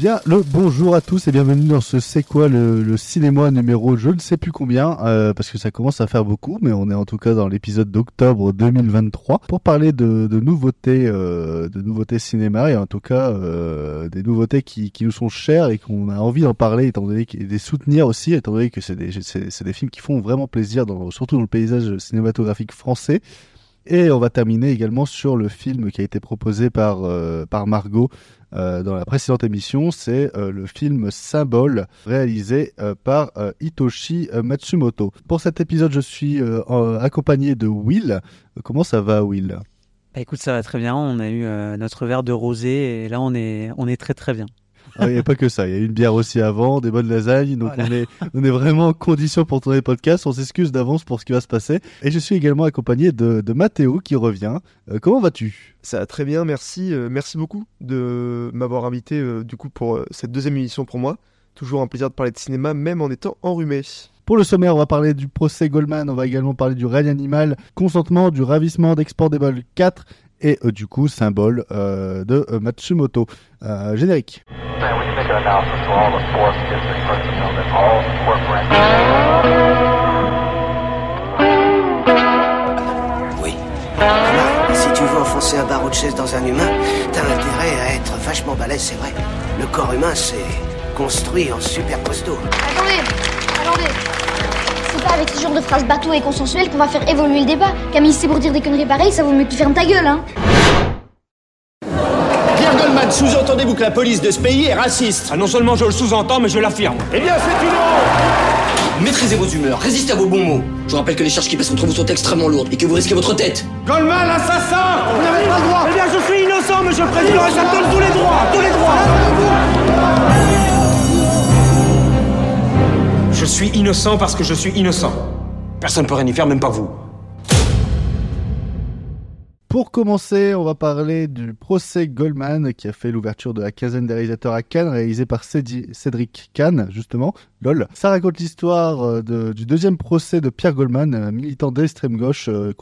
Bien, le bonjour à tous et bienvenue dans ce C'est quoi le, cinéma numéro je ne sais plus combien, euh, parce que ça commence à faire beaucoup, mais on est en tout cas dans l'épisode d'octobre 2023 pour parler de, nouveautés, euh, de nouveautés cinéma et en tout cas euh, des nouveautés qui, qui nous sont chères et qu'on a envie d'en parler, étant donné et des soutenir aussi, étant donné que c'est des, c'est, des films qui font vraiment plaisir, surtout dans le paysage cinématographique français. Et on va terminer également sur le film qui a été proposé par, par Margot dans la précédente émission, c'est euh, le film Symbole réalisé euh, par Hitoshi Matsumoto. Pour cet épisode, je suis accompagné de Will. Comment ça va, Will? Bah, écoute, ça va très bien. On a eu notre verre de rosé et là, on est, on est très très bien. Ah, il n'y a pas que ça. Il y a une bière aussi avant, des bonnes lasagnes. Donc on, est, on est vraiment en condition pour tourner le podcast. On s'excuse d'avance pour ce qui va se passer. Et je suis également accompagné de, de Mathéo qui revient. Euh, comment vas-tu? Ça va très bien, merci. Euh, merci beaucoup de m'avoir invité euh, du coup pour cette deuxième émission pour moi. Toujours un plaisir de parler de cinéma, même en étant enrhumé. Pour le sommaire, on va parler du procès Goldman, on va également parler du règne animal, consentement, du ravissement d'Exportable 4 et euh, du coup symbole euh, de euh, Matsumoto. générique. Oui. si tu veux enfoncer un barreau de chaise dans un humain, t'as intérêt à être vachement balèze, c'est vrai. Le corps humain, c'est construit en super costaud. Attendez, attendez. C'est pas avec ce genre de phrases bateau et consensuelles qu'on va faire évoluer le débat. Camille, c'est pour dire des conneries pareilles, ça vaut mieux que tu fermes ta gueule, hein. Pierre Goldman, sous-entendez-vous que la police de ce pays est raciste? Ah non seulement je le sous-entends, mais je l'affirme. Eh bien, c'est une honte Maîtrisez vos humeurs, résistez à vos bons mots. Je vous rappelle que les charges qui pèsent contre vous sont extrêmement lourdes et que vous risquez votre tête. Goldman, assassin Vous n'avez pas le droit Eh bien, je suis innocent, monsieur le président, et ça me donne tous les droits Tous les droits Je suis innocent parce que je suis innocent. Personne ne peut rien y faire, même pas vous. Pour commencer, on va parler du procès Goldman qui a fait l'ouverture de la quinzaine des réalisateurs à Cannes, réalisé par Cédric Cannes, justement. LOL. Ça raconte l'histoire euh, du deuxième procès de Pierre Goldman, militant d'extrême gauche, euh,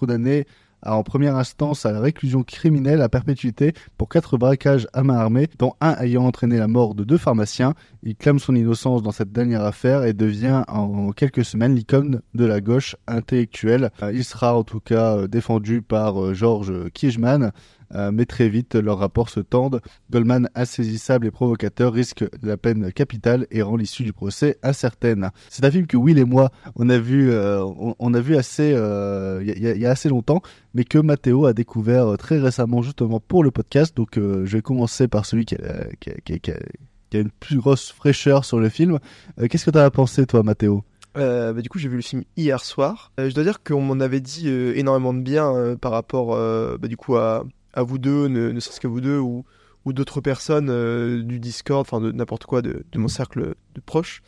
en première instance à la réclusion criminelle à perpétuité pour quatre braquages à main armée, dont un ayant entraîné la mort de deux pharmaciens. Il clame son innocence dans cette dernière affaire et devient en quelques semaines l'icône de la gauche intellectuelle. Euh, il sera en tout cas euh, défendu par euh, Georges Kijman, euh, mais très vite leurs rapports se tendent. Goldman, insaisissable et provocateur, risque la peine capitale et rend l'issue du procès incertaine. C'est un film que Will et moi on a vu, euh, on, a vu assez, il euh, y, a assez longtemps, mais que Matteo a découvert très récemment justement pour le podcast. Donc je vais commencer par celui qui a, une plus grosse fraîcheur sur le film. Qu'est-ce que tu as pensé toi, Matteo? Bah, du coup, j'ai vu le film hier soir. je dois dire qu'on m'en avait dit énormément de bien par rapport, bah, du coup, à, à vous deux, ne, serait-ce qu'à vous deux, ou, d'autres personnes euh, du Discord, enfin de n'importe quoi de, mon cercle de proches.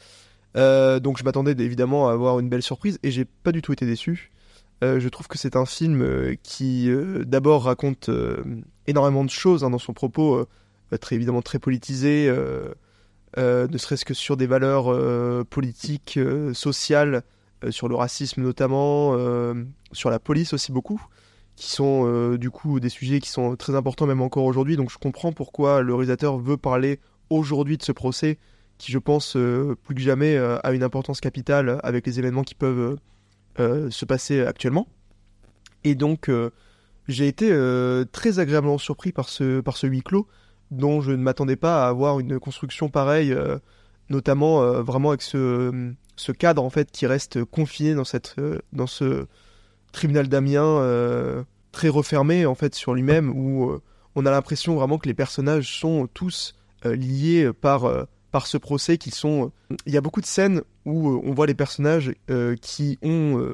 Euh, donc je m'attendais évidemment à avoir une belle surprise et j'ai pas du tout été déçu. Euh, je trouve que c'est un film qui d'abord raconte énormément de choses hein, dans son propos, très évidemment très politisé, ne serait-ce que sur des valeurs politiques, sociales, sur le racisme notamment, sur la police aussi beaucoup qui sont euh, du coup des sujets qui sont très importants même encore aujourd'hui. Donc je comprends pourquoi le réalisateur veut parler aujourd'hui de ce procès qui je pense euh, plus que jamais euh, a une importance capitale avec les événements qui peuvent se passer actuellement. Et donc j'ai été très agréablement surpris par ce, par ce huis clos dont je ne m'attendais pas à avoir une construction pareille, notamment vraiment avec ce, ce, cadre en fait qui reste confiné dans, cette, dans ce tribunal d'Amiens euh, très refermé en fait sur lui-même où euh, on a l'impression vraiment que les personnages sont tous euh, liés par par ce procès qui sont il y a beaucoup de scènes où on voit les personnages qui ont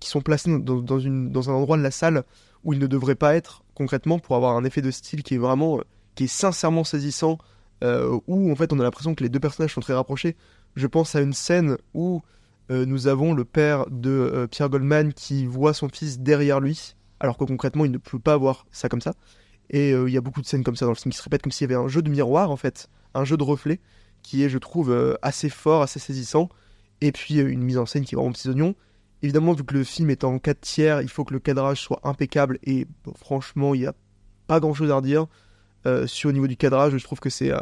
qui sont placés dans, une, dans un endroit de la salle où ils ne devraient pas être concrètement pour avoir un effet de style qui est vraiment qui est sincèrement saisissant où en fait on a l'impression que les deux personnages sont très rapprochés. Je pense à une scène où nous avons le père de euh, Pierre Goldman qui voit son fils derrière lui, alors que concrètement il ne peut pas voir ça comme ça. Et euh, il y a beaucoup de scènes comme ça dans le film qui se répètent comme s'il y avait un jeu de miroir en fait, un jeu de reflet qui est, je trouve, assez fort, assez saisissant. Et puis une mise en scène qui est vraiment petits oignons. Évidemment, vu que le film est en 4 tiers, il faut que le cadrage soit impeccable. Et franchement, il n'y a pas grand chose à redire. Euh, sur au niveau du cadrage, je trouve que c'est euh,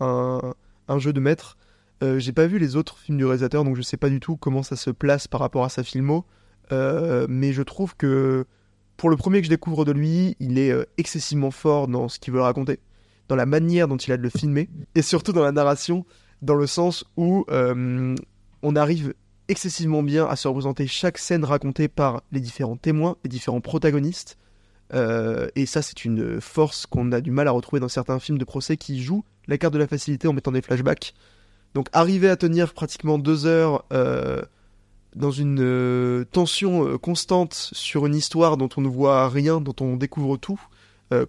un, un jeu de maître. Euh, J'ai pas vu les autres films du réalisateur, donc je sais pas du tout comment ça se place par rapport à sa filmo. Euh, mais je trouve que pour le premier que je découvre de lui, il est euh, excessivement fort dans ce qu'il veut raconter, dans la manière dont il a de le filmer, et surtout dans la narration, dans le sens où on arrive excessivement bien à se représenter chaque scène racontée par les différents témoins, les différents protagonistes. Et ça, c'est une force qu'on a du mal à retrouver dans certains films de procès qui jouent la carte de la facilité en mettant des flashbacks. Donc arriver à tenir pratiquement deux heures euh, dans une euh, tension euh, constante sur une histoire dont on ne voit rien, dont on découvre tout,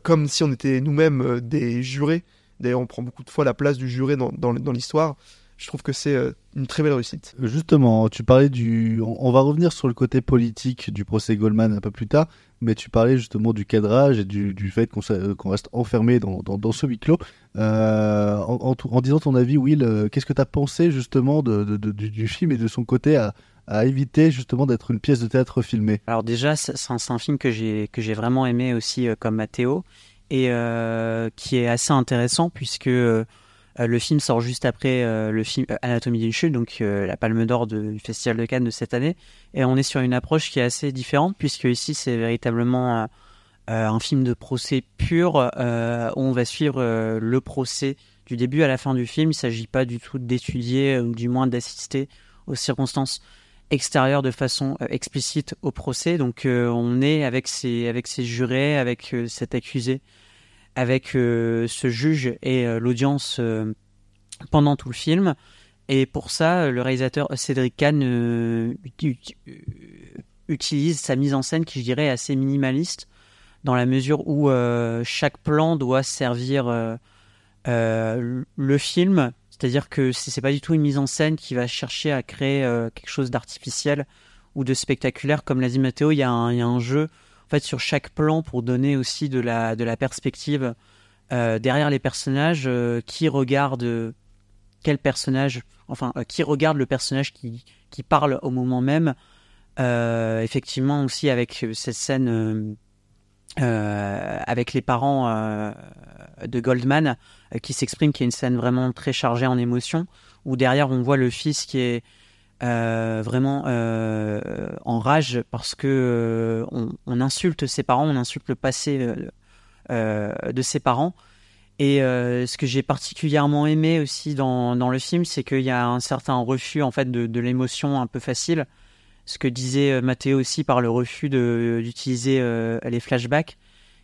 comme si on était nous-mêmes des jurés. D'ailleurs, on prend beaucoup de fois la place du juré dans l'histoire. Je trouve que c'est euh, une très belle réussite. Justement, tu parlais du. On va revenir sur le côté politique du procès Goldman un peu plus tard, mais tu parlais justement du cadrage et du, du fait qu'on reste enfermé dans, dans, dans ce huis clos. Euh, en, en, en disant ton avis, Will, euh, qu'est-ce que tu as pensé justement de, de- de- du, du film et de son côté à, à éviter justement d'être une pièce de théâtre filmée? Alors déjà, c'est un, film que j'ai vraiment aimé aussi euh, comme Mathéo et euh, qui est assez intéressant puisque euh, le film sort juste après euh, le film euh, Anatomie d'une chute, donc la Palme d'Or du Festival de Cannes de cette année, et on est sur une approche qui est assez différente puisque ici c'est véritablement un film de procès pur on va suivre le procès du début à la fin du film. Il ne s'agit pas du tout d'étudier ou du moins d'assister aux circonstances extérieures de façon explicite au procès. Donc on est avec ces, avec ces jurés, avec cet accusé, avec euh, ce juge et euh, l'audience euh, pendant tout le film. Et pour ça, le réalisateur Cédric Kahn uti- uti- utilise sa mise en scène qui, je dirais, est assez minimaliste dans la mesure où chaque plan doit servir le film. C'est-à-dire que c'est pas du tout une mise en scène qui va chercher à créer quelque chose d'artificiel ou de spectaculaire. Comme l'a dit Mathéo, il y, a un- jeu sur chaque plan pour donner aussi de la, de la perspective euh, derrière les personnages, euh, qui regarde quel personnage, enfin, euh, qui regarde le personnage qui, qui parle au moment même. Effectivement, aussi avec cette scène avec les parents de Goldman qui s'exprime, qui est une scène vraiment très chargée en émotions, où derrière on voit le fils qui est euh, vraiment euh, en rage parce que euh, on, insulte ses parents, on insulte le passé de ses parents. Et ce que j'ai particulièrement aimé aussi dans, le film, c'est qu'il y a un certain refus en fait de, l'émotion un peu facile. Ce que disait Mathéo aussi par le refus d'utiliser les flashbacks,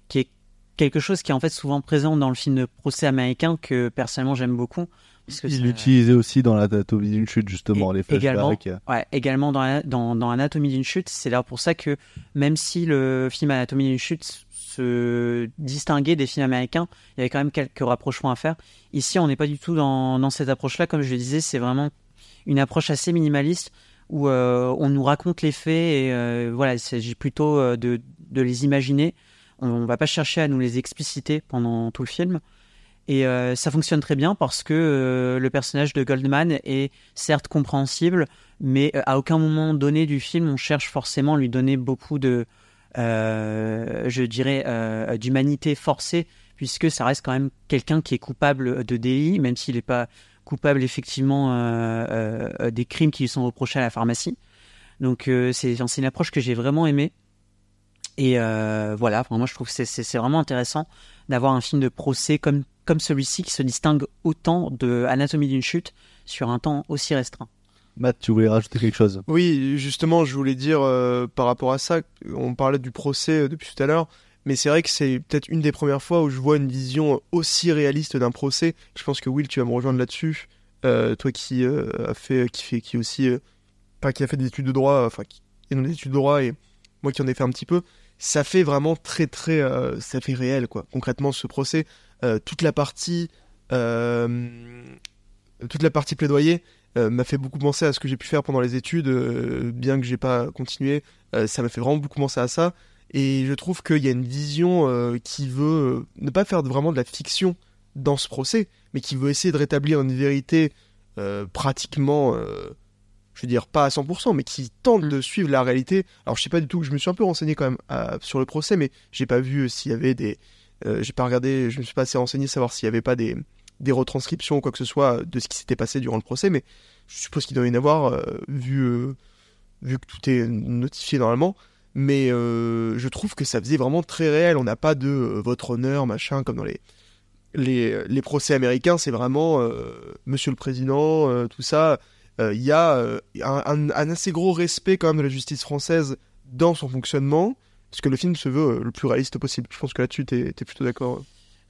qui est quelque chose qui est en fait souvent présent dans le film de procès américain que personnellement j'aime beaucoup. Parce que Il ça- l'utilisait aussi dans l'anatomie d'une chute, justement, Et- les également, flashbacks. Ouais, également dans, dans, dans Anatomie d'une chute, c'est là pour ça que même si le film Anatomie d'une chute se distinguait des films américains, il y avait quand même quelques rapprochements à faire. Ici, on n'est pas du tout dans, dans cette approche-là, comme je le disais, c'est vraiment une approche assez minimaliste où euh, on nous raconte les faits et euh, voilà, il s'agit plutôt euh, de, de les imaginer. On, on va pas chercher à nous les expliciter pendant tout le film. Et euh, ça fonctionne très bien parce que euh, le personnage de Goldman est certes compréhensible, mais euh, à aucun moment donné du film on cherche forcément à lui donner beaucoup de, je dirais, d'humanité forcée, puisque ça reste quand même quelqu'un qui est coupable de délit, même s'il n'est pas coupable effectivement des crimes qui lui sont reprochés à la pharmacie. Donc c'est une approche que j'ai vraiment aimée. Et voilà, enfin, moi je trouve que c'est vraiment intéressant d'avoir un film de procès comme, comme celui-ci qui se distingue autant de Anatomie d'une chute sur un temps aussi restreint. Matt, tu voulais rajouter quelque chose? Oui, justement, je voulais dire euh, par rapport à ça, on parlait du procès euh, depuis tout à l'heure, mais c'est vrai que c'est peut-être une des premières fois où je vois une vision aussi réaliste d'un procès. Je pense que Will, tu vas me rejoindre là-dessus. Euh, toi qui euh, a fait, qui fait, qui aussi, euh, pas qui a fait des études de droit, enfin qui est dans des études de droit et moi qui en ai fait un petit peu, ça fait vraiment très très, euh, ça fait réel quoi. Concrètement, ce procès, toute la partie, euh, toute la partie plaidoyer euh, m'a fait beaucoup penser à ce que j'ai pu faire pendant les études, euh, bien que j'ai pas continué. euh, ça m'a fait vraiment beaucoup penser à ça. Et je trouve qu'il y a une vision euh, qui veut euh, ne pas faire vraiment de la fiction dans ce procès, mais qui veut essayer de rétablir une vérité euh, pratiquement, euh, je veux dire pas à 100%, mais qui tente de suivre la réalité. Alors je sais pas du tout, je me suis un peu renseigné quand même à- sur le procès, mais j'ai pas vu euh, s'il y avait des, Euh, j'ai pas regardé, je me suis pas assez renseigné savoir s'il y avait pas des, des retranscriptions ou quoi que ce soit de ce qui s'était passé durant le procès, mais je suppose qu'il doit y en avoir euh, vu, euh, vu que tout est notifié normalement. Mais euh, je trouve que ça faisait vraiment très réel. On n'a pas de euh, votre honneur, machin, comme dans les, les, les procès américains. C'est vraiment euh, Monsieur le Président, euh, tout ça. Euh, Il y a euh, un- un assez gros respect quand même de la justice française dans son fonctionnement, parce que le film se veut euh, le plus réaliste possible. Je pense que là-dessus, t'es es plutôt d'accord.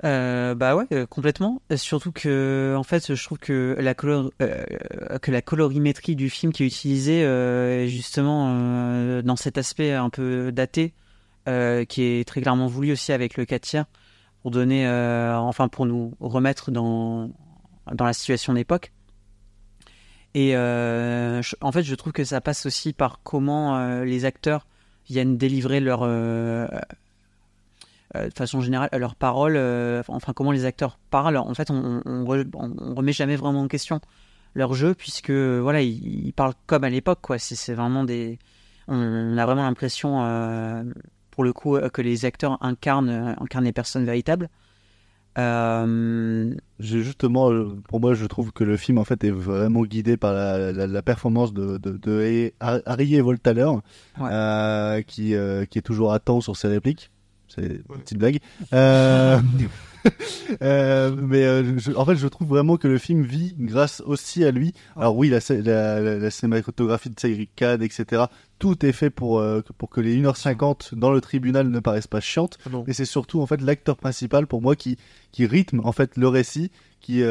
Euh, bah ouais, euh, complètement. Surtout que, en fait, je trouve que la color, que la colorimétrie du film qui est utilisée, est justement dans cet aspect un peu daté, qui est très clairement voulu aussi avec le 4 tiers, pour donner, enfin, pour nous remettre dans dans la situation d'époque. Et en fait, je trouve que ça passe aussi par comment les acteurs viennent délivrer leur euh, euh, de façon générale leurs paroles, euh, enfin comment les acteurs parlent. En fait, on, on, re- on- on remet jamais vraiment en question leur jeu puisque voilà, ils, parlent comme à l'époque quoi. C'est on, a vraiment l'impression pour le coup que les acteurs incarnent incarnent des personnes véritables. Euh, J'ai justement, euh, pour moi, je trouve que le film en fait est vraiment guidé par la, la- la performance de, de, de Harry Voltaler, Ouais. euh, qui, euh, qui est toujours à temps sur ses répliques. C'est une petite blague. Euh, euh, mais euh, je- en fait, je trouve vraiment que le film vit grâce aussi à lui. Alors oui, la, cé- la, la- la cinématographie de Cédric Kahn, etc. Tout est fait pour, euh, pour que les 1h50 dans le tribunal ne paraissent pas chiantes. Ah non. Mais c'est surtout en fait l'acteur principal pour moi qui, qui rythme en fait le récit, qui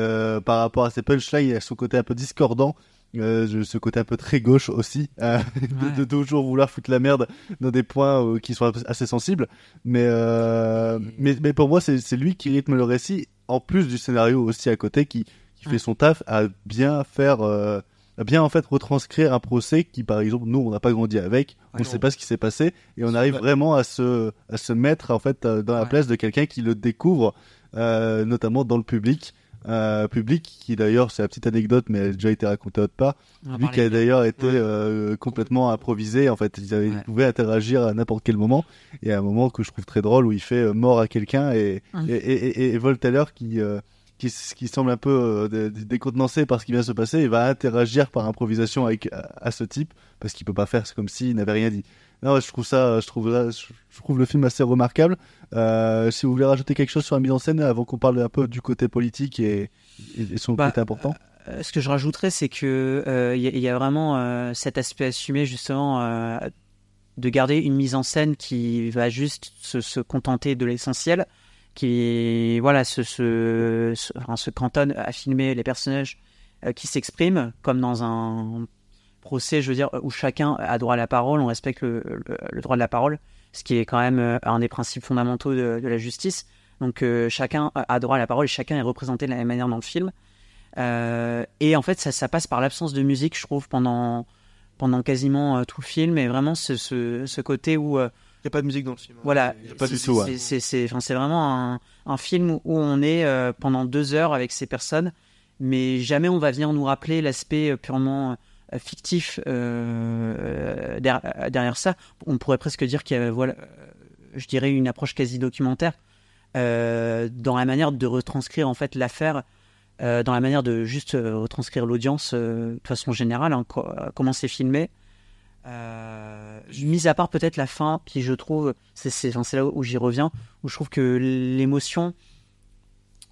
par rapport à ses punchlines, il a son côté un peu discordant, euh, ce côté un peu très gauche aussi, euh, de, de toujours vouloir foutre la merde dans des points euh, qui sont assez sensibles. Mais, mais, mais pour moi, c'est lui qui rythme le récit, en plus du scénario aussi à côté, qui, qui fait son taf à bien faire. à bien en fait retranscrire un procès qui par exemple nous on n'a pas grandi avec on ne sait pas ce qui s'est passé et on arrive vraiment à se à se mettre en fait dans la Ouais. place de quelqu'un qui le découvre notamment dans le public euh, public qui d'ailleurs c'est la petite anecdote mais elle a déjà été racontée autre part parler qui a d'ailleurs été Ouais. euh, complètement improvisé en fait ils, avaient, ils Ouais. pouvaient interagir à n'importe quel moment et à un moment que je trouve très drôle où il fait euh, mort à quelqu'un et, Hum. et, et, et, et Voltaire qui euh, qui, semble un peu euh, dé- dé- décontenancé par ce qui vient de se passer, il va interagir par improvisation avec à, à ce type parce qu'il peut pas faire c'est comme s'il n'avait rien dit. Non, je trouve ça, je trouve là, je, trouve le film assez remarquable. Euh, si vous voulez rajouter quelque chose sur la mise en scène avant qu'on parle un peu du côté politique et, son Bah, côté important. Euh, ce que je rajouterais, c'est que euh, il y, y a vraiment euh, cet aspect assumé justement euh, de garder une mise en scène qui va juste se, se contenter de l'essentiel, qui voilà se, se, se, cantonne à filmer les personnages euh, qui s'expriment comme dans un procès, je veux dire, où chacun a droit à la parole, on respecte le, le- droit de la parole, ce qui est quand même euh, un des principes fondamentaux de, la justice. Donc euh, chacun a droit à la parole et chacun est représenté de la même manière dans le film. Et en fait, ça, ça passe par l'absence de musique, je trouve, pendant, pendant quasiment tout le film. Et vraiment, ce, ce côté où. Il n'y a pas de musique dans le film. hein. voilà. Il y a pas c'est- du tout, vraiment un, un film où on est euh, pendant deux heures avec ces personnes, mais jamais on va venir nous rappeler l'aspect euh, purement euh, fictif euh, der- derrière ça. On pourrait presque dire qu'il y a, voilà, je dirais, une approche quasi documentaire dans la manière de retranscrire en fait l'affaire. dans la manière de juste retranscrire l'audience de façon générale, hein, co- comment c'est filmé. Euh, mis à part peut-être la fin, puis je trouve, c'est là où j'y reviens, où je trouve que l'émotion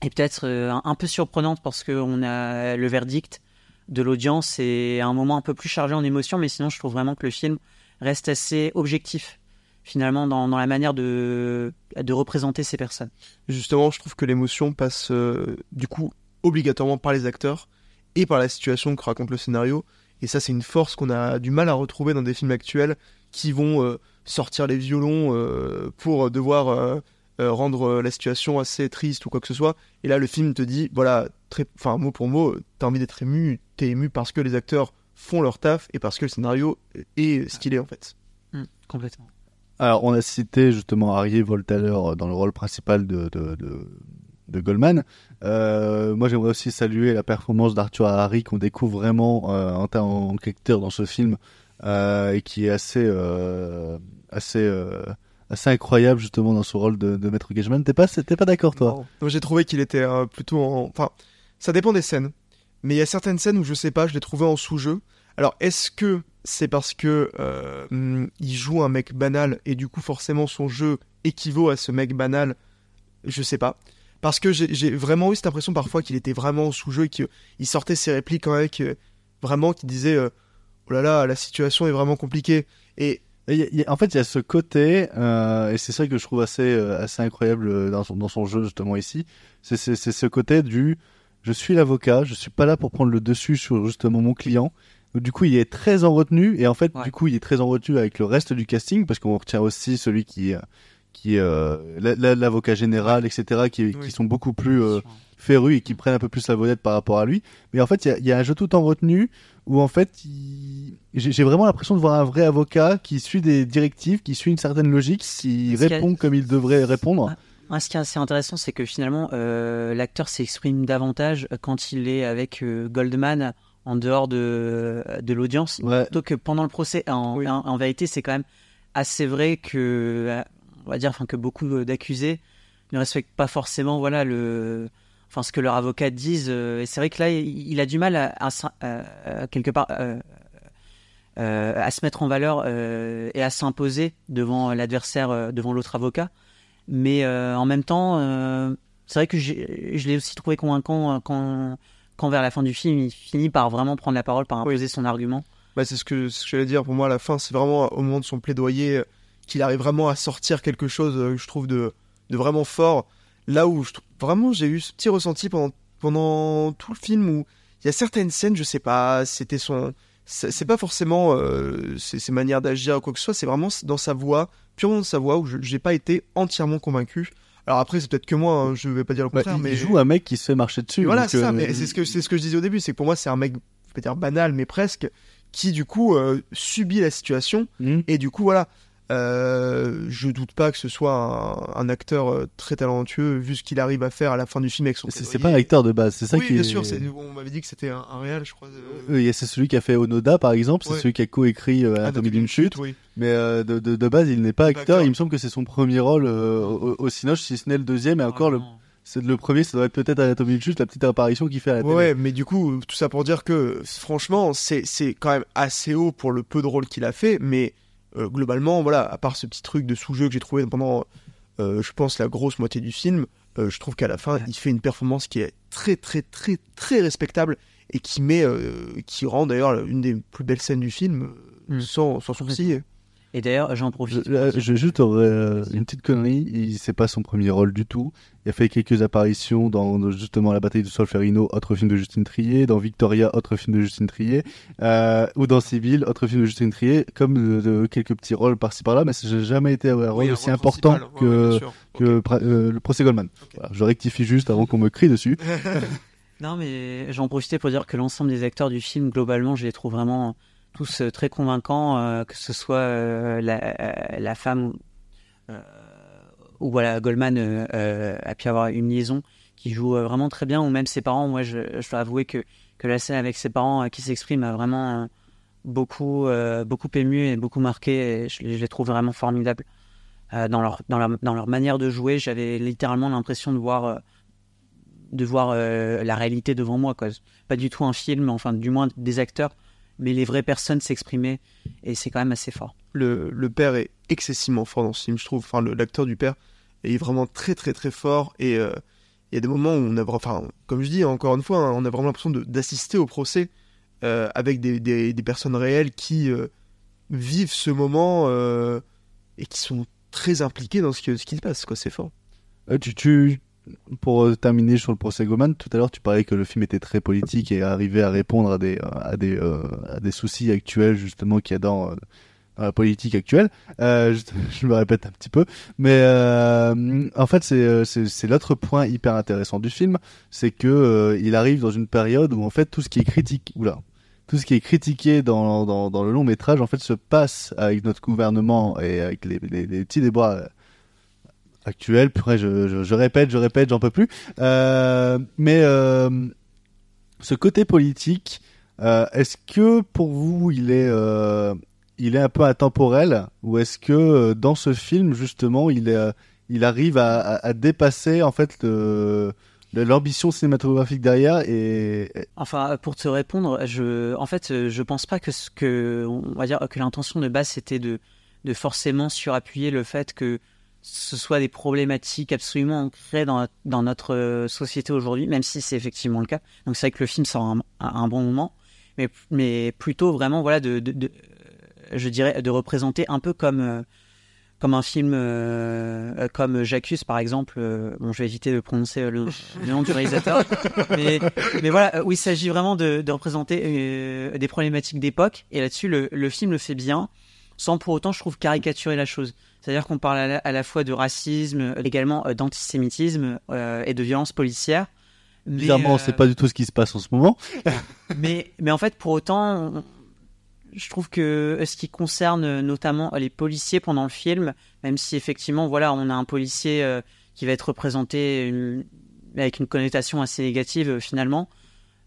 est peut-être euh, un, peu surprenante parce qu'on a le verdict de l'audience et un moment un peu plus chargé en émotion, mais sinon je trouve vraiment que le film reste assez objectif finalement dans, la manière de, de représenter ces personnes. Justement, je trouve que l'émotion passe euh, du coup obligatoirement par les acteurs et par la situation que raconte le scénario. Et ça, c'est une force qu'on a du mal à retrouver dans des films actuels qui vont euh, sortir les violons euh, pour devoir euh, euh, rendre euh, la situation assez triste ou quoi que ce soit. Et là, le film te dit, voilà, très, enfin mot pour mot, t'as envie d'être ému, t'es ému parce que les acteurs font leur taf et parce que le scénario est ce qu'il est en fait. complètement. Alors, on a cité justement Harry Voltaire dans le rôle principal de, de, de, de Goldman. Euh, moi, j'aimerais aussi saluer la performance d'Arthur Harry qu'on découvre vraiment euh, en tant qu'acteur dans ce film euh, et qui est assez, assez, assez incroyable justement dans son rôle de, maître Gageman. T'es pas, t'es pas d'accord toi? J'ai trouvé qu'il était plutôt en. Enfin, ça dépend des scènes. Mais il y a certaines scènes où je sais pas, je l'ai trouvé en sous-jeu. Alors, est-ce que c'est parce que il joue un mec banal et du coup, forcément, son jeu équivaut à ce mec banal? Je sais pas. Parce que j'ai vraiment eu cette impression parfois qu'il était vraiment en sous-jeu et qu'il il sortait ses répliques avec euh, vraiment qui disait euh, Oh là là, la situation est vraiment compliquée. Et Et il y a- il y a- en fait, il y a ce côté, euh, et c'est ça que je trouve assez, euh, assez incroyable dans son, dans son jeu justement ici, c'est ce côté du je suis l'avocat, je suis pas là pour prendre le dessus sur justement mon client. Donc, du coup, il est très en retenue, et en fait, Ouais. du coup, il est très en retenue avec le reste du casting, parce qu'on retient aussi celui qui, euh, qui est euh, la- la- l'avocat général, etc., qui, sont beaucoup plus euh, férus et qui prennent un peu plus la vedette par rapport à lui. Mais en fait, il y a- il y, a un jeu tout en retenue où en fait, il- j'ai vraiment l'impression de voir un vrai avocat qui suit des directives, qui suit une certaine logique, qui répond comme il devrait répondre. Ouais, ce qui est assez intéressant, c'est que finalement, euh, l'acteur s'exprime davantage quand il est avec euh, Goldman en dehors de, de l'audience, Ouais. plutôt que pendant le procès. En, Oui. en, en vérité, c'est quand même assez vrai que, on va dire, enfin, que beaucoup d'accusés ne respectent pas forcément, voilà, le, enfin, ce que leur avocat disent. euh, et c'est vrai que là, il, il a du mal à, à s'im- à- à quelque part. euh, euh, à se mettre en valeur euh, et à s'imposer devant l'adversaire, euh, devant l'autre avocat. Mais euh, en même temps, euh, c'est vrai que je l'ai aussi trouvé convaincant euh, quand, quand vers la fin du film, il finit par vraiment prendre la parole, par imposer son argument. Bah, c'est ce que, ce que j'allais dire. Pour moi, à la fin, c'est vraiment au moment de son plaidoyer euh, qu'il arrive vraiment à sortir quelque chose euh, que je trouve de, de vraiment fort. Là où je vraiment j'ai eu ce petit ressenti pendant, pendant tout le film où il y a certaines scènes, je sais pas, c'était son. C'est pas forcément euh, ses, ses manières d'agir ou quoi que ce soit, c'est vraiment dans sa voix, purement dans sa voix, où je j'ai pas été entièrement convaincu. Alors après, c'est peut-être que moi, hein, je vais pas dire le Bah, contraire, il, mais. joue un mec qui se fait marcher dessus. Voilà, donc, ça, euh, mais c'est ce que c'est ce que je disais au début, c'est que pour moi c'est un mec, je vais pas dire banal, mais presque, qui du coup euh, subit la situation hmm. et du coup voilà, euh, je doute pas que ce soit un, un acteur euh, très talentueux vu ce qu'il arrive à faire à la fin du film avec son. C'est pas un acteur de base, c'est ça oui, qui bien est. sûr, c'est- on m'avait dit que c'était un, un réel, je crois. euh, a- C'est celui qui a fait Onoda par exemple, c'est Ouais. celui qui a coécrit euh, Anatomie d'une chute, oui. mais euh, de, de, de base il n'est pas acteur. acteur. Il me semble que c'est son premier rôle euh, au, au Cinoche, si ce n'est le deuxième, et encore le, c'est le premier, ça doit être peut-être Anatomie d'une chute, la petite apparition qu'il fait à la télé. Ouais, mais du coup, tout ça pour dire que franchement, c'est c'est quand même assez haut pour le peu de rôle qu'il a fait, mais euh, globalement, voilà, à part ce petit truc de sous-jeu que j'ai trouvé pendant, euh, je pense, la grosse moitié du film, euh, je trouve qu'à la fin, il fait une performance qui est très, très, très, très respectable et qui met, qui rend d'ailleurs une des plus belles scènes du film, Mm. sans, sans sourciller. Et d'ailleurs, j'en Je, profite. là, je vais juste aurais, euh, une petite connerie, il c'est pas son premier rôle du tout. Il a fait quelques apparitions dans justement la bataille de Solferino, autre film de Justine Trier, dans Victoria, autre film de Justine Trier, euh, ou dans Civil, autre film de Justine Trier, comme euh, de quelques petits rôles par-ci par-là, mais ça n'a jamais été un rôle Oui, aussi important principal. Ouais, ouais, que, euh, le procès Goldman. Voilà, je rectifie juste avant qu'on me crie dessus. Non, mais j'en profitais pour dire que l'ensemble des acteurs du film, globalement, je les trouve vraiment tous euh, très convaincants, euh, que ce soit euh, la, la femme ou voilà, Goldman a pu avoir une liaison qui joue vraiment très bien, ou même ses parents. Moi, je, dois avouer que, que la scène avec ses parents qui s'expriment a vraiment beaucoup, beaucoup ému et beaucoup marqué, je, les- trouve vraiment formidables. Dans, leur, dans, leur, dans leur manière de jouer, j'avais littéralement l'impression de voir, de voir la réalité devant moi. Quoi. Pas du tout un film, enfin du moins des acteurs, mais les vraies personnes s'exprimer, et c'est quand même assez fort. le, le père est excessivement fort dans ce film, je trouve. Enfin, l'acteur du père est vraiment très très très fort et euh, il y a des moments où on a, enfin, comme je dis encore une fois, hein, on a vraiment l'impression de- d'assister au procès euh, avec des, des- des personnes réelles qui euh, vivent ce moment euh, et qui sont très impliquées dans ce, que, ce qui se passe. Quoi, c'est fort. Euh, tu, tu, pour euh, terminer sur le procès Goldman, tout à l'heure tu parlais que le film était très politique et arrivait à répondre à des, euh, à des, euh, à des soucis actuels justement qu'il y a dans, dans la politique actuelle. Je, me répète un petit peu, mais en fait c'est, l'autre point hyper intéressant du film, c'est que il arrive dans une période où en fait tout ce qui est critique, oula, tout ce qui est critiqué dans, dans, le long métrage en fait se passe avec notre gouvernement et avec les, les petits débats Purée, je, je, répète, je répète, j'en peux plus. Euh, mais euh, ce côté politique, euh, est-ce que pour vous il est, il est un peu intemporel ou est-ce que dans ce film justement il est, il arrive à, dépasser en fait l'ambition cinématographique derrière et Enfin, pour te répondre, je, en fait, je pense pas que ce que, on va dire que l'intention de base c'était de, de forcément surappuyer le fait que ce soit des problématiques absolument ancrées dans, dans notre euh, société aujourd'hui, même si c'est effectivement le cas. Donc c'est vrai que le film sort à un, un bon moment, mais, mais plutôt vraiment, voilà, de, de, de- euh, je dirais, de représenter un peu comme, euh, comme un film euh, comme J'accuse par exemple. bon, je vais éviter de prononcer le, le nom du réalisateur, mais, mais voilà, où il s'agit vraiment de, de représenter euh, des problématiques d'époque. Et là-dessus, le, le film le fait bien, sans pour autant, je trouve, caricaturer la chose. C'est-à-dire qu'on parle à la, à la fois de racisme, euh, également euh, d'antisémitisme euh, et de violence policière. Mais, bizarrement c'est pas du tout ce qui se passe en ce moment. mais, mais en fait, pour autant, on- je trouve que ce qui concerne notamment les policiers pendant le film, même si effectivement, voilà, on a un policier euh, qui va être représenté une- avec une connotation assez négative euh, finalement,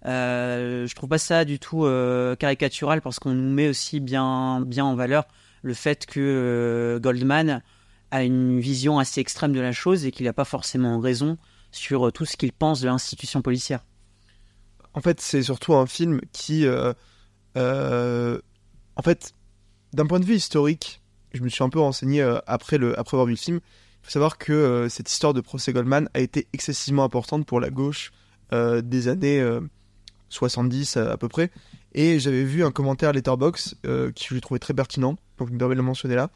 euh, je trouve pas ça du tout caricatural parce qu'on nous met aussi bien, bien en valeur le fait que euh, Goldman a une vision assez extrême de la chose et qu'il n'a pas forcément raison sur euh, tout ce qu'il pense de l'institution policière. En fait, c'est surtout un film qui, euh, en fait, d'un point de vue historique, je me suis un peu renseigné après, le, après avoir vu le film. Il faut savoir que cette histoire de procès Goldman a été excessivement importante pour la gauche des années euh, 70 à, à peu près. Et j'avais vu un commentaire Letterbox euh, qui je trouvé très pertinent, donc de le mentionner là,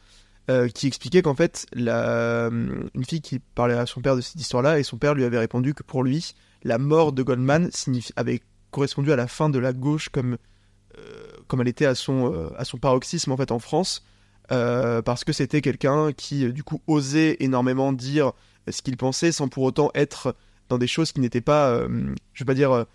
euh, qui expliquait qu'en fait, la, une fille qui parlait à son père de cette histoire-là, et son père lui avait répondu que pour lui, la mort de Goldman avait correspondu à la fin de la gauche comme, euh, comme elle était à son, euh, à son paroxysme en fait en France, euh, parce que c'était quelqu'un qui euh, du coup osait énormément dire ce qu'il pensait sans pour autant être dans des choses qui n'étaient pas, euh, je vais pas dire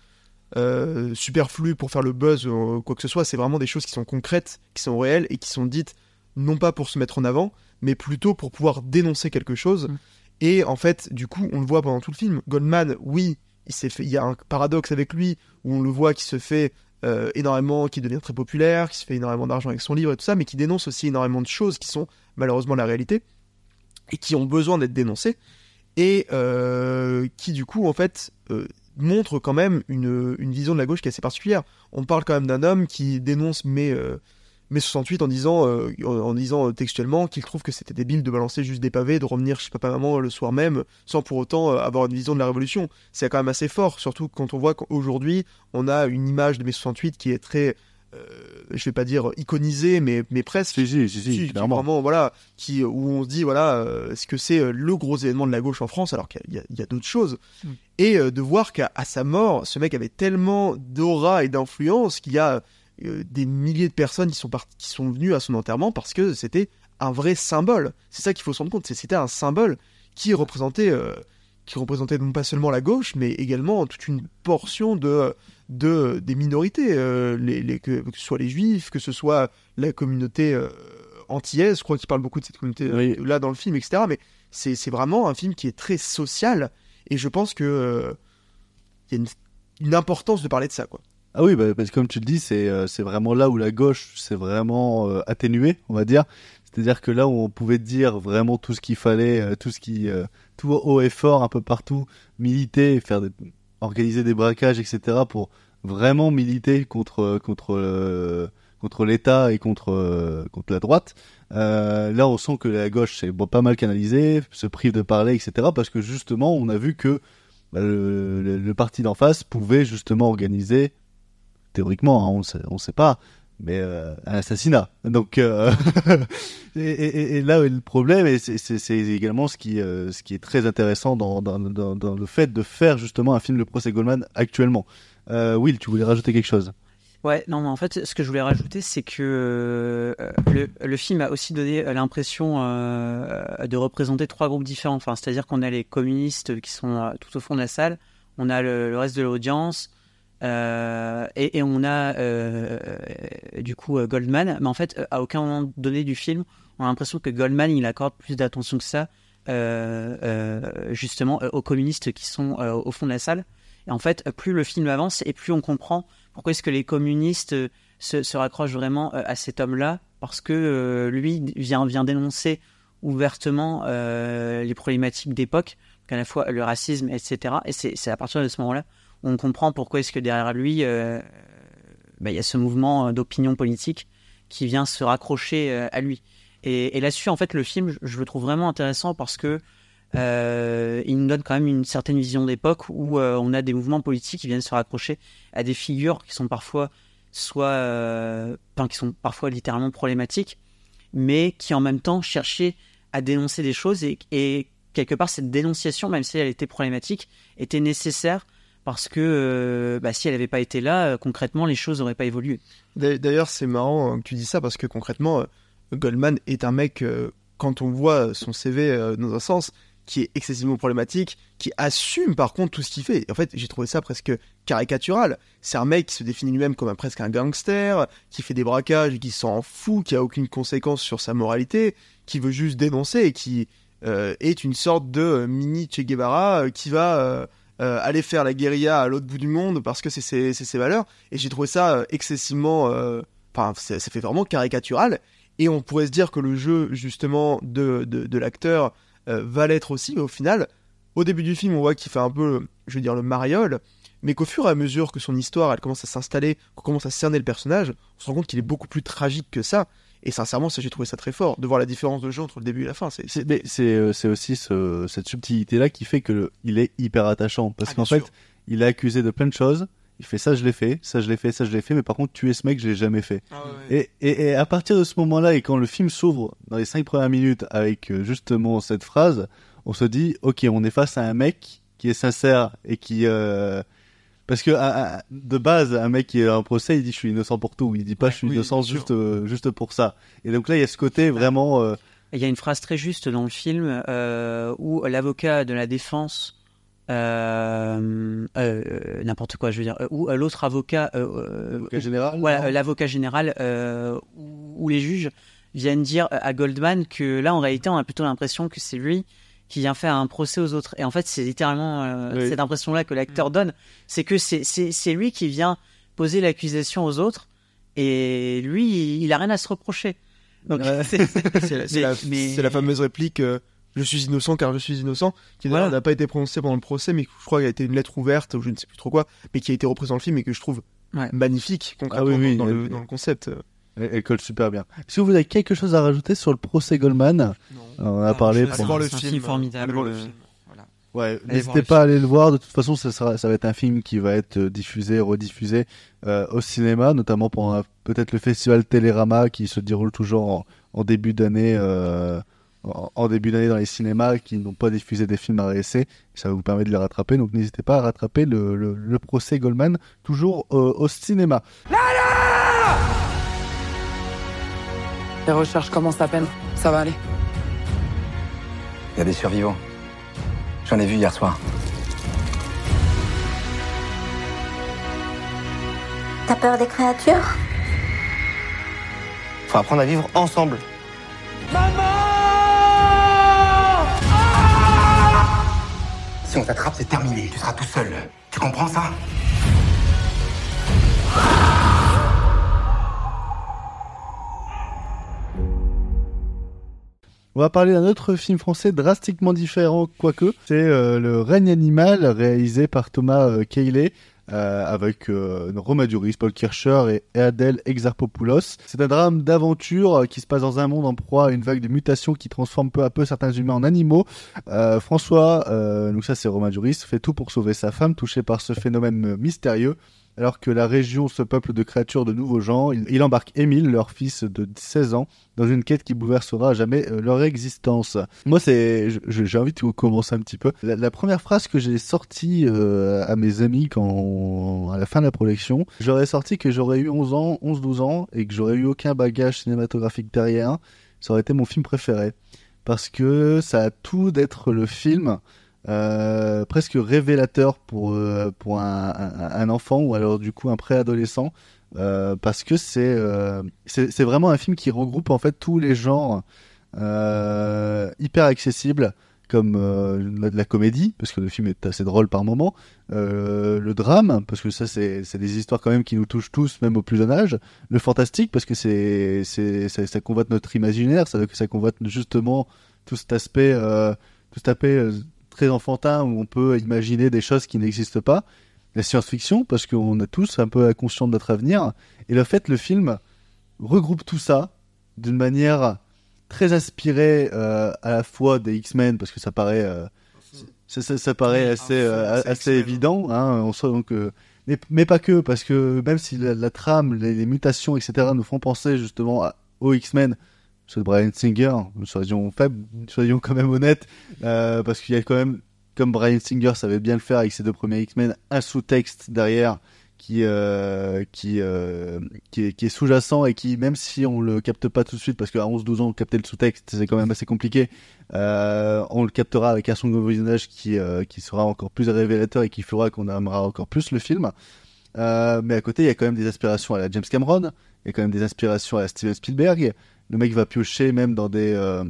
euh, superflues pour faire le buzz ou quoi que ce soit, c'est vraiment des choses qui sont concrètes, qui sont réelles et qui sont dites non pas pour se mettre en avant, mais plutôt pour pouvoir dénoncer quelque chose. Mm. Et en fait, du coup, on le voit pendant tout le film. Goldman, oui, il s'est fait, il y a un paradoxe avec lui où on le voit qui se fait euh, énormément, qui devient très populaire, qui se fait énormément d'argent avec son livre et tout ça, mais qui dénonce aussi énormément de choses qui sont malheureusement la réalité et qui ont besoin d'être dénoncées et euh, qui du coup en fait euh, montre quand même une, une vision de la gauche qui est assez particulière. On parle quand même d'un homme qui dénonce mai, euh, mai 68 en disant, euh, en, disant textuellement qu'il trouve que c'était débile de balancer juste des pavés, de revenir chez papa maman le soir même, sans pour autant euh, avoir une vision de la révolution. C'est quand même assez fort, surtout quand on voit qu'aujourd'hui on a une image de mai 68 qui est très, euh, je vais pas dire iconisée, mais, mais presque Si si si, si, si, qui clairement. vraiment voilà qui où on se dit voilà euh, est-ce que c'est euh, le gros événement de la gauche en France alors qu'il y a, d'autres choses Mm. et euh, de voir qu'à sa mort ce mec avait tellement d'aura et d'influence qu'il y a euh, des milliers de personnes qui sont part- qui sont venues à son enterrement parce que c'était un vrai symbole c'est ça qu'il faut se rendre compte c'est c'était un symbole qui représentait euh, qui représentait non pas seulement la gauche mais également toute une portion de de des minorités euh, les, les- que, que ce soit les juifs que ce soit la communauté euh, antillaise, je crois qu'il parle beaucoup de cette communauté euh, Oui. là dans le film, etc. Mais c'est vraiment un film qui est très social et je pense que euh, il y a une, une importance de parler de ça, quoi. Ah oui, bah, parce que comme tu le dis, c'est vraiment là où la gauche s'est vraiment atténuée, on va dire. C'est-à-dire que là où on pouvait dire vraiment tout ce qu'il fallait, tout ce qui, tout haut et fort, un peu partout, militer, faire des, organiser des braquages, etc. pour vraiment militer contre contre euh, contre l'État et contre euh, contre la droite. Euh, là, on sent que la gauche s'est pas mal canalisée, se prive de parler, etc. Parce que justement, on a vu que bah, le, parti d'en face pouvait justement organiser théoriquement, hein, on on sait pas, mais euh, un assassinat. Donc, euh, et, et- et là, le problème, et c'est- également ce qui, euh, ce qui est très intéressant dans, dans, dans, le fait de faire justement un film Le procès Goldman actuellement. Will, tu voulais rajouter quelque chose? Ouais, non, mais en fait, ce que je voulais rajouter, c'est que le, le film a aussi donné l'impression de représenter trois groupes différents. Enfin, c'est-à-dire qu'on a les communistes qui sont tout au fond de la salle, on a le reste de l'audience, euh, et, on a euh, du coup euh, Goldman. Mais en fait, à aucun moment donné du film, on a l'impression que Goldman, il accorde plus d'attention que ça, justement, aux communistes qui sont au fond de la salle. Et en fait, plus le film avance et plus on comprend pourquoi est-ce que les communistes se, raccrochent vraiment à cet homme-là parce que lui vient, vient dénoncer ouvertement les problématiques d'époque, à la fois le racisme, etc. Et c'est à partir de ce moment-là on comprend pourquoi est-ce que derrière lui, euh, bah, il y a ce mouvement d'opinion politique qui vient se raccrocher à lui. Et, là-dessus, en fait, le film, je, le trouve vraiment intéressant parce que euh, il nous donne quand même une certaine vision d'époque où euh, on a des mouvements politiques qui viennent se raccrocher à des figures qui sont parfois soit, euh, qui sont parfois littéralement problématiques, mais qui en même temps cherchaient à dénoncer des choses et quelque part cette dénonciation, même si elle était problématique, était nécessaire parce que euh, bah, si elle n'avait pas été là, concrètement, les choses n'auraient pas évolué. D'ailleurs, c'est marrant que tu dis ça parce que concrètement, Goldman est un mec, quand on voit son CV dans un sens, qui est excessivement problématique, qui assume par contre tout ce qu'il fait. En fait, j'ai trouvé ça presque caricatural. C'est un mec qui se définit lui-même comme un, presque un gangster, qui fait des braquages qui s'en fout, qui a aucune conséquence sur sa moralité, qui veut juste dénoncer et qui euh, est une sorte de euh, mini Che Guevara euh, qui va aller faire la guérilla à l'autre bout du monde parce que c'est ses, valeurs. Et j'ai trouvé ça excessivement... Enfin, ça fait vraiment caricatural. Et on pourrait se dire que le jeu, justement, de, de, de l'acteur euh, va l'être aussi, mais au final, au début du film, on voit qu'il fait un peu, je veux dire, le mariole, mais qu'au fur et à mesure que son histoire, elle commence à s'installer, qu'on commence à cerner le personnage, on se rend compte qu'il est beaucoup plus tragique que ça. Et sincèrement, ça, j'ai trouvé ça très fort, de voir la différence de jeu entre le début et la fin. C'est, mais c'est, euh, c'est aussi cette subtilité-là qui fait que il est hyper attachant. Parce ah, qu'en fait, il est accusé de plein de choses. Il fait ça, je l'ai fait, ça, je l'ai fait, ça, je l'ai fait, mais par contre, tuer ce mec, je l'ai jamais fait. Ah et, et, et, à partir de ce moment-là, et quand le film s'ouvre dans les cinq premières minutes avec euh, justement cette phrase, on se dit, ok, on est face à un mec qui est sincère et qui... Euh... Parce que de base, un mec qui est en procès, il dit je suis innocent pour tout. Il dit pas je suis innocent juste euh, juste pour ça. Et donc là, il y a ce côté vraiment. Euh, il y a une phrase très juste dans le film euh, où l'avocat de la défense euh, euh, n'importe quoi, je veux dire, ou l'autre avocat, général, l'avocat général, ou, les juges viennent dire à Goldman que là, en réalité, on a plutôt l'impression que c'est lui qui vient faire un procès aux autres. Et en fait, c'est littéralement cette impression-là que l'acteur mm. donne, c'est que c'est lui qui vient poser l'accusation aux autres, et lui, il, a rien à se reprocher. Donc, c'est la, la, fameuse réplique je suis innocent car je suis innocent, qui n'a pas été prononcé pendant le procès, mais je crois qu'il a été une lettre ouverte, ou je ne sais plus trop quoi, mais qui a été reprise dans le film et que je trouve magnifique concrètement ah dans, le, concept. Elle, colle super bien. Est-ce que vous avez quelque chose à rajouter sur le procès Goldman On a parlé pour le film formidable. Ouais, n'hésitez pas à aller le voir. De toute façon, ça, sera, ça va être un film qui va être euh, diffusé, rediffusé euh, au cinéma, notamment pendant peut-être le festival Télérama qui se déroule toujours en, début d'année. Euh, en, début d'année dans les cinémas qui n'ont pas diffusé des films à réessayer. Ça va vous permettre de les rattraper. Donc n'hésitez pas à rattraper le, le, procès Goldman, toujours euh, au cinéma. Lala Les recherches commencent à peine. Ça va aller. Il y a des survivants. J'en ai vu hier soir. T'as peur des créatures? Faut apprendre à vivre ensemble. Maman Si on t'attrape, c'est terminé. Tu seras tout seul. Tu comprends ça? On va parler d'un autre film français drastiquement différent, quoique. C'est euh, Le règne animal, réalisé par Thomas euh, euh, avec euh, Roma Duris, Paul Kircher et Adèle Exarchopoulos. C'est un drame d'aventure qui se passe dans un monde en proie à une vague de mutations qui transforme peu à peu certains humains en animaux. François, donc ça c'est Roma Duris, fait tout pour sauver sa femme touchée par ce phénomène mystérieux. Alors que la région se peuple de créatures de nouveaux genres, il, embarque Émile, leur fils de 16 ans, dans une quête qui bouleversera à jamais euh, leur existence. Moi, c'est, j'ai envie de commencer un petit peu. La, première phrase que j'ai sortie euh, à mes amis quand, à la fin de la projection, j'aurais sorti que j'aurais eu 11 ans, 11-12 ans, et que j'aurais eu aucun bagage cinématographique derrière. Ça aurait été mon film préféré. Parce que ça a tout d'être le film euh, presque révélateur pour, euh, pour un, un, enfant ou alors du coup un préadolescent euh, parce que c'est c'est vraiment un film qui regroupe en fait tous les genres hyper accessibles comme euh, de la comédie, parce que le film est assez drôle par moment, euh, le drame, parce que ça c'est des histoires quand même qui nous touchent tous, même au plus jeune âge, le fantastique, parce que c'est ça, ça convoite notre imaginaire, ça, ça convoite justement tout cet aspect, euh, tout cet aspect euh, très enfantin où on peut imaginer des choses qui n'existent pas, la science-fiction, parce qu'on a tous un peu conscient de notre avenir, et le fait le film regroupe tout ça d'une manière très inspirée euh, à la fois des X-Men parce que ça paraît euh, ça, ça, ça paraît assez euh, assez évident hein, on sent donc mais, mais pas que parce que même si la, la trame les, les mutations etc nous font penser justement à- aux X-Men ceux de Brian Singer soyons faibles soyons quand même honnêtes euh, parce qu'il y a quand même comme Brian Singer savait bien le faire avec ses deux premiers X-Men un sous-texte derrière qui euh, qui, euh, qui est, sous-jacent et qui même si on le capte pas tout de suite parce qu'à 11-12 ans capter le sous-texte c'est quand même assez compliqué on le captera avec un son de visionnage qui qui sera encore plus révélateur et qui fera qu'on aimera encore plus le film. Mais à côté il y a quand même des aspirations à la James Cameron il y a quand même des inspirations à Steven Spielberg le mec va piocher même dans des euh,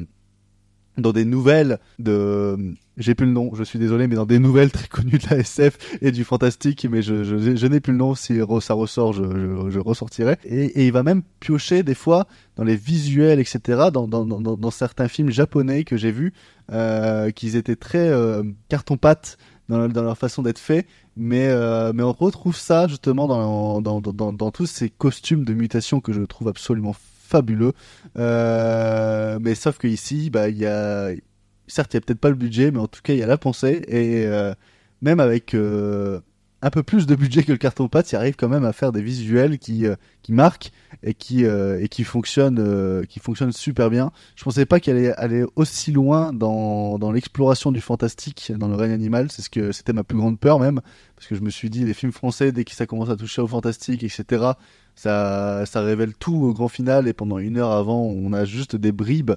dans des nouvelles de j'ai plus le nom je suis désolé mais dans des nouvelles très connues de la SF et du fantastique mais je, je, n'ai plus le nom si ça ressort je, je, je ressortirai. Et, il va même piocher des fois dans les visuels etc dans, dans, dans, dans certains films japonais que j'ai vus euh, qu'ils étaient très euh, carton pâte dans, dans leur façon d'être faits. Mais euh, mais on retrouve ça justement dans, dans, dans tous ces costumes de mutation que je trouve absolument fabuleux. Euh, mais sauf que ici bah il y a certes il y a peut-être pas le budget mais en tout cas il y a la pensée. Et euh, même avec euh, un peu plus de budget que le carton pâte il arrive quand même à faire des visuels qui euh, marquent et qui euh, euh, qui fonctionnent super bien je pensais pas qu'elle allait aller aussi loin dans l'exploration du fantastique dans le règne animal c'est ce que c'était ma plus grande peur même parce que je me suis dit les films français dès que ça commence à toucher au fantastique etc ça ça révèle tout au grand final et pendant une heure avant on a juste des bribes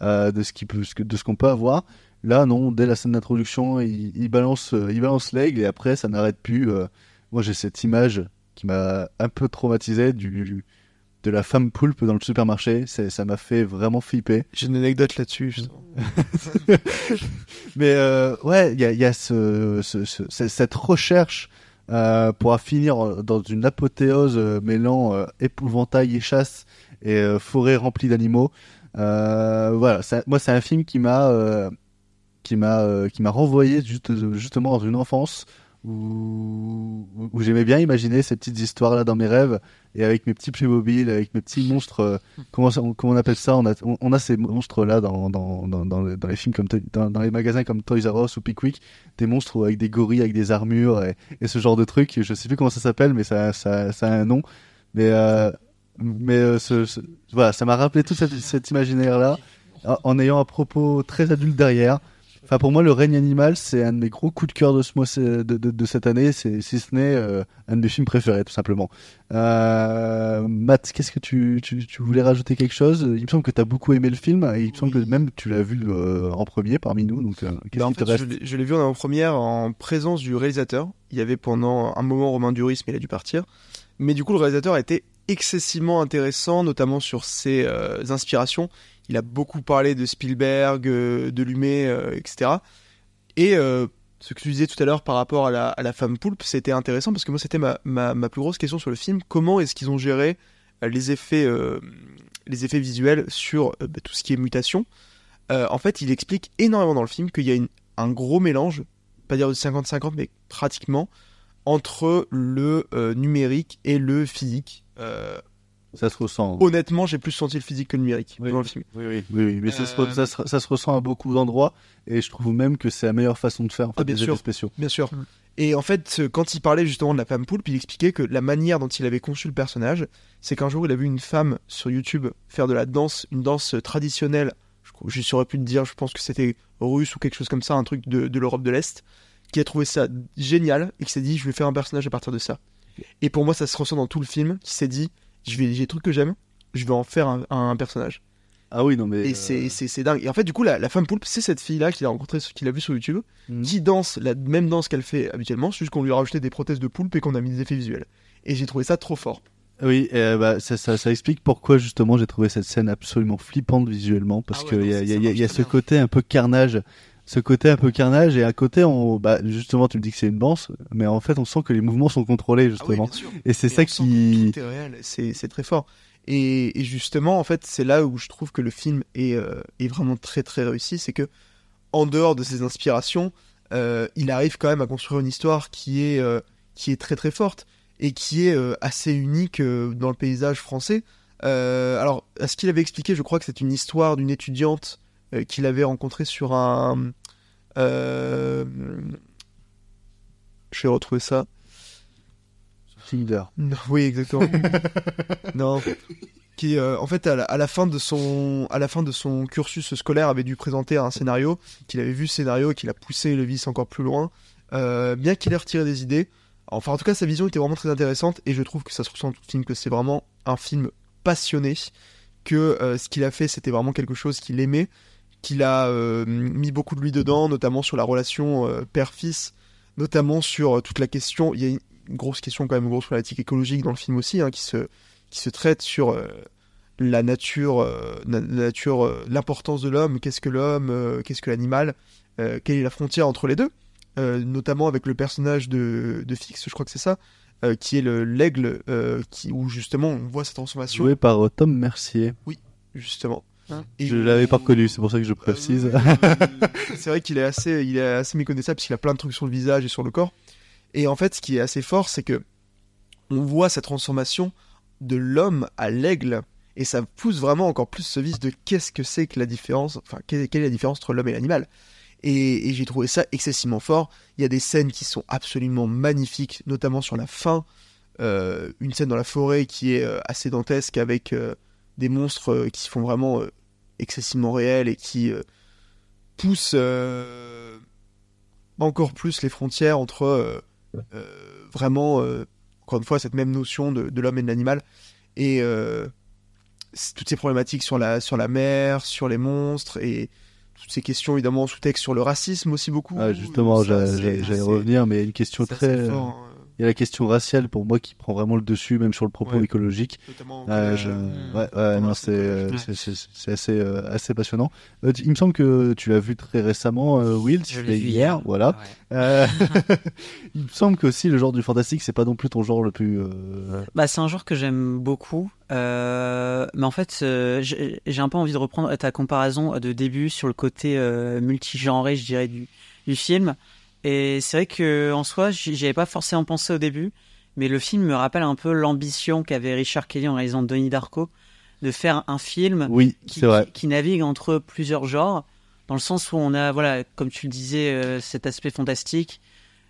de de ce qu'on peut avoir. Là, non, dès la scène d'introduction, il, il balance, euh, il balance l'aigle et après, ça n'arrête plus. euh. moi, j'ai cette image qui m'a un peu traumatisé du de la femme poulpe dans le supermarché. Ça m'a fait vraiment flipper. J'ai une anecdote là-dessus, justement. Mais euh, ouais, il y a, il y a ce, ce- ce- ce- cette recherche euh, pour finir dans une apothéose mêlant euh, épouvantail et chasse et forêt remplie d'animaux. Voilà, ça- moi c'est un film qui m'a qui m'a euh, qui m'a renvoyé juste, justement dans une enfance où, j'aimais bien imaginer ces petites histoires là dans mes rêves et avec mes petits Playmobil, avec mes petits monstres. euh, comment, ça- on, comment on appelle ça on a, on, on a ces monstres là dans, dans, dans, dans, les, dans les films comme dans, dans les magasins comme Toys R Us ou Pickwick, des monstres avec des gorilles, avec des armures et, et ce genre de trucs. Je sais plus comment ça s'appelle, mais ça, ça, ça a un nom. Mais euh, mais euh, ce, ce- voilà, ça m'a rappelé tout cet, cet imaginaire là en, en ayant un propos très adulte derrière. Enfin, pour moi, le règne animal, c'est un de mes gros coups de cœur de, ce mois, de, de, de cette année, c'est si ce n'est euh, un de mes films préférés, tout simplement. Euh, Matt, qu'est-ce que tu, tu, tu voulais rajouter quelque chose? Il me semble que tu as beaucoup aimé le film, et il me semble que même tu l'as vu euh, en premier parmi nous, donc Bah, en fait, je reste? l'ai- je l'ai vu en première en présence du réalisateur. Il y avait pendant un moment Romain Duris, mais il a dû partir. Mais du coup, le réalisateur a été excessivement intéressant, notamment sur ses inspirations. Il a beaucoup parlé de Spielberg, euh, de Lumet, euh, etc. Et euh, ce que tu disais tout à l'heure par rapport à la, femme poulpe, c'était intéressant parce que moi, c'était ma, plus grosse question sur le film. Comment est-ce qu'ils ont géré euh, les effets, euh, visuels sur euh, bah, tout ce qui est mutation? Euh, En fait, il explique énormément dans le film qu'il y a un gros mélange, pas dire de 50-50, mais pratiquement, entre le euh, numérique et le physique. Ça se ressent. honnêtement, j'ai plus senti le physique que le numérique Oui. dans le film. Oui, oui, oui, oui, mais ça, se, Euh, ça, se, ça se ressent à beaucoup d'endroits, et je trouve même que c'est la meilleure façon de faire en fait, Ah, bien des sûr. effets spéciaux. Bien sûr. Et en fait, quand il parlait justement de la femme poulpe, il expliquait que la manière dont il avait conçu le personnage, c'est qu'un jour il a vu une femme sur YouTube faire de la danse, une danse traditionnelle. Je, crois- je saurais plus te dire, je pense que c'était russe ou quelque chose comme ça, un truc de, de l'Europe de l'Est, qui a trouvé ça génial et qui s'est dit je vais faire un personnage à partir de ça. Et pour moi, ça se ressent dans tout le film, qui s'est dit je vais j'ai des trucs que j'aime, je vais en faire un, un personnage. Ah oui, non, mais. Et c'est- c'est c'est dingue. Et en fait, du coup, la, la femme poulpe, c'est cette fille-là qu'il a rencontrée, qu'il a vue sur YouTube, Mhm. qui danse la même danse qu'elle fait habituellement, c'est juste qu'on lui a rajouté des prothèses de poulpe et qu'on a mis des effets visuels. Et j'ai trouvé ça trop fort. Oui, et, euh, bah, ça, ça, ça explique pourquoi justement j'ai trouvé cette scène absolument flippante visuellement, parce Ah ouais, qu'il y a, y a- ça il y a- y ce côté un peu carnage ce côté un peu carnage et un côté on bah justement tu me dis que c'est une danse mais en fait on sent que les mouvements sont contrôlés justement Ah oui, sûr. et c'est ça qui c'est très fort. Et, et justement, en fait, c'est là où je trouve que le film est, euh, est vraiment très très réussi, c'est que en dehors de ses inspirations, euh, il arrive quand même à construire une histoire qui est euh, qui est très très forte et qui est assez unique dans le paysage français. Alors, à ce qu'il avait expliqué, je crois que c'est une histoire d'une étudiante euh, qu'il avait rencontrée sur un. euh, je vais retrouver ça. Tinder. Oui, exactement. non. Qui, euh, en fait, à la, à la fin de son, à la fin de son cursus scolaire, avait dû présenter un scénario, qu'il avait vu ce scénario et qu'il a poussé le vice encore plus loin, euh, bien qu'il ait retiré des idées. Enfin, en tout cas, sa vision était vraiment très intéressante et je trouve que ça se ressent dans tout le film, que c'est vraiment un film passionné, que euh, ce qu'il a fait, c'était vraiment quelque chose qu'il aimait, qu'il a euh, mis beaucoup de lui dedans, notamment sur la relation euh, père-fils, notamment sur euh, toute la question. Il y a une grosse question, quand même, une grosse problématique écologique dans le film aussi, hein, qui, se, qui se traite sur la nature, euh, la nature, euh, l'importance de l'homme, qu'est-ce que l'homme, euh, qu'est-ce que l'animal, quelle est la frontière entre les deux, notamment avec le personnage de, de Fix, je crois que c'est ça, qui est le l'aigle, qui où justement on voit cette transformation. joué par Tom Mercier Justement. Hein je l'avais pas reconnu c'est pour ça que je précise c'est vrai qu'il est assez, il est assez méconnaissable parce qu'il a plein de trucs sur le visage et sur le corps. Et en fait, ce qui est assez fort, c'est que on voit cette transformation de l'homme à l'aigle, et ça pousse vraiment encore plus ce vice de qu'est-ce que c'est que la différence, enfin quelle, est la différence entre l'homme et l'animal. Et, et j'ai trouvé ça excessivement fort. Il y a des scènes qui sont absolument magnifiques, notamment sur la fin, euh, une scène dans la forêt qui est euh, assez dantesque avec euh, des monstres euh, qui se font vraiment euh, excessivement réels et qui euh, poussent encore plus les frontières entre vraiment, encore une fois, cette même notion de, de l'homme et de l'animal et toutes ces problématiques sur la, sur la mer, sur les monstres et toutes ces questions évidemment sous-texte sur le racisme aussi beaucoup. Ah, justement j'allais revenir mais une question très fort. Il y a la question raciale pour moi qui prend vraiment le dessus même sur le propos Ouais. écologique Notamment Euh, euh, ouais, non, c'est, euh, c'est, c'est- c'est assez, euh, assez passionnant. Euh, il me semble que tu l'as vu très récemment, euh, Will. Je l'ai vu hier. Voilà. Ouais. Euh, il me semble que aussi le genre du fantastique, c'est pas non plus ton genre le plus. euh, Bah, c'est un genre que j'aime beaucoup. Euh, mais en fait, euh, j'ai j'ai un peu envie de reprendre ta comparaison de début sur le côté euh, multigenré, je dirais, du, du film. Et c'est vrai que en soi, j'y avais pas forcément pensé au début, mais le film me rappelle un peu l'ambition qu'avait Richard Kelly en réalisant Donnie Darko de faire un film Oui, qui, c'est vrai. qui- qui navigue entre plusieurs genres, dans le sens où on a, voilà, comme tu le disais, euh, cet aspect fantastique.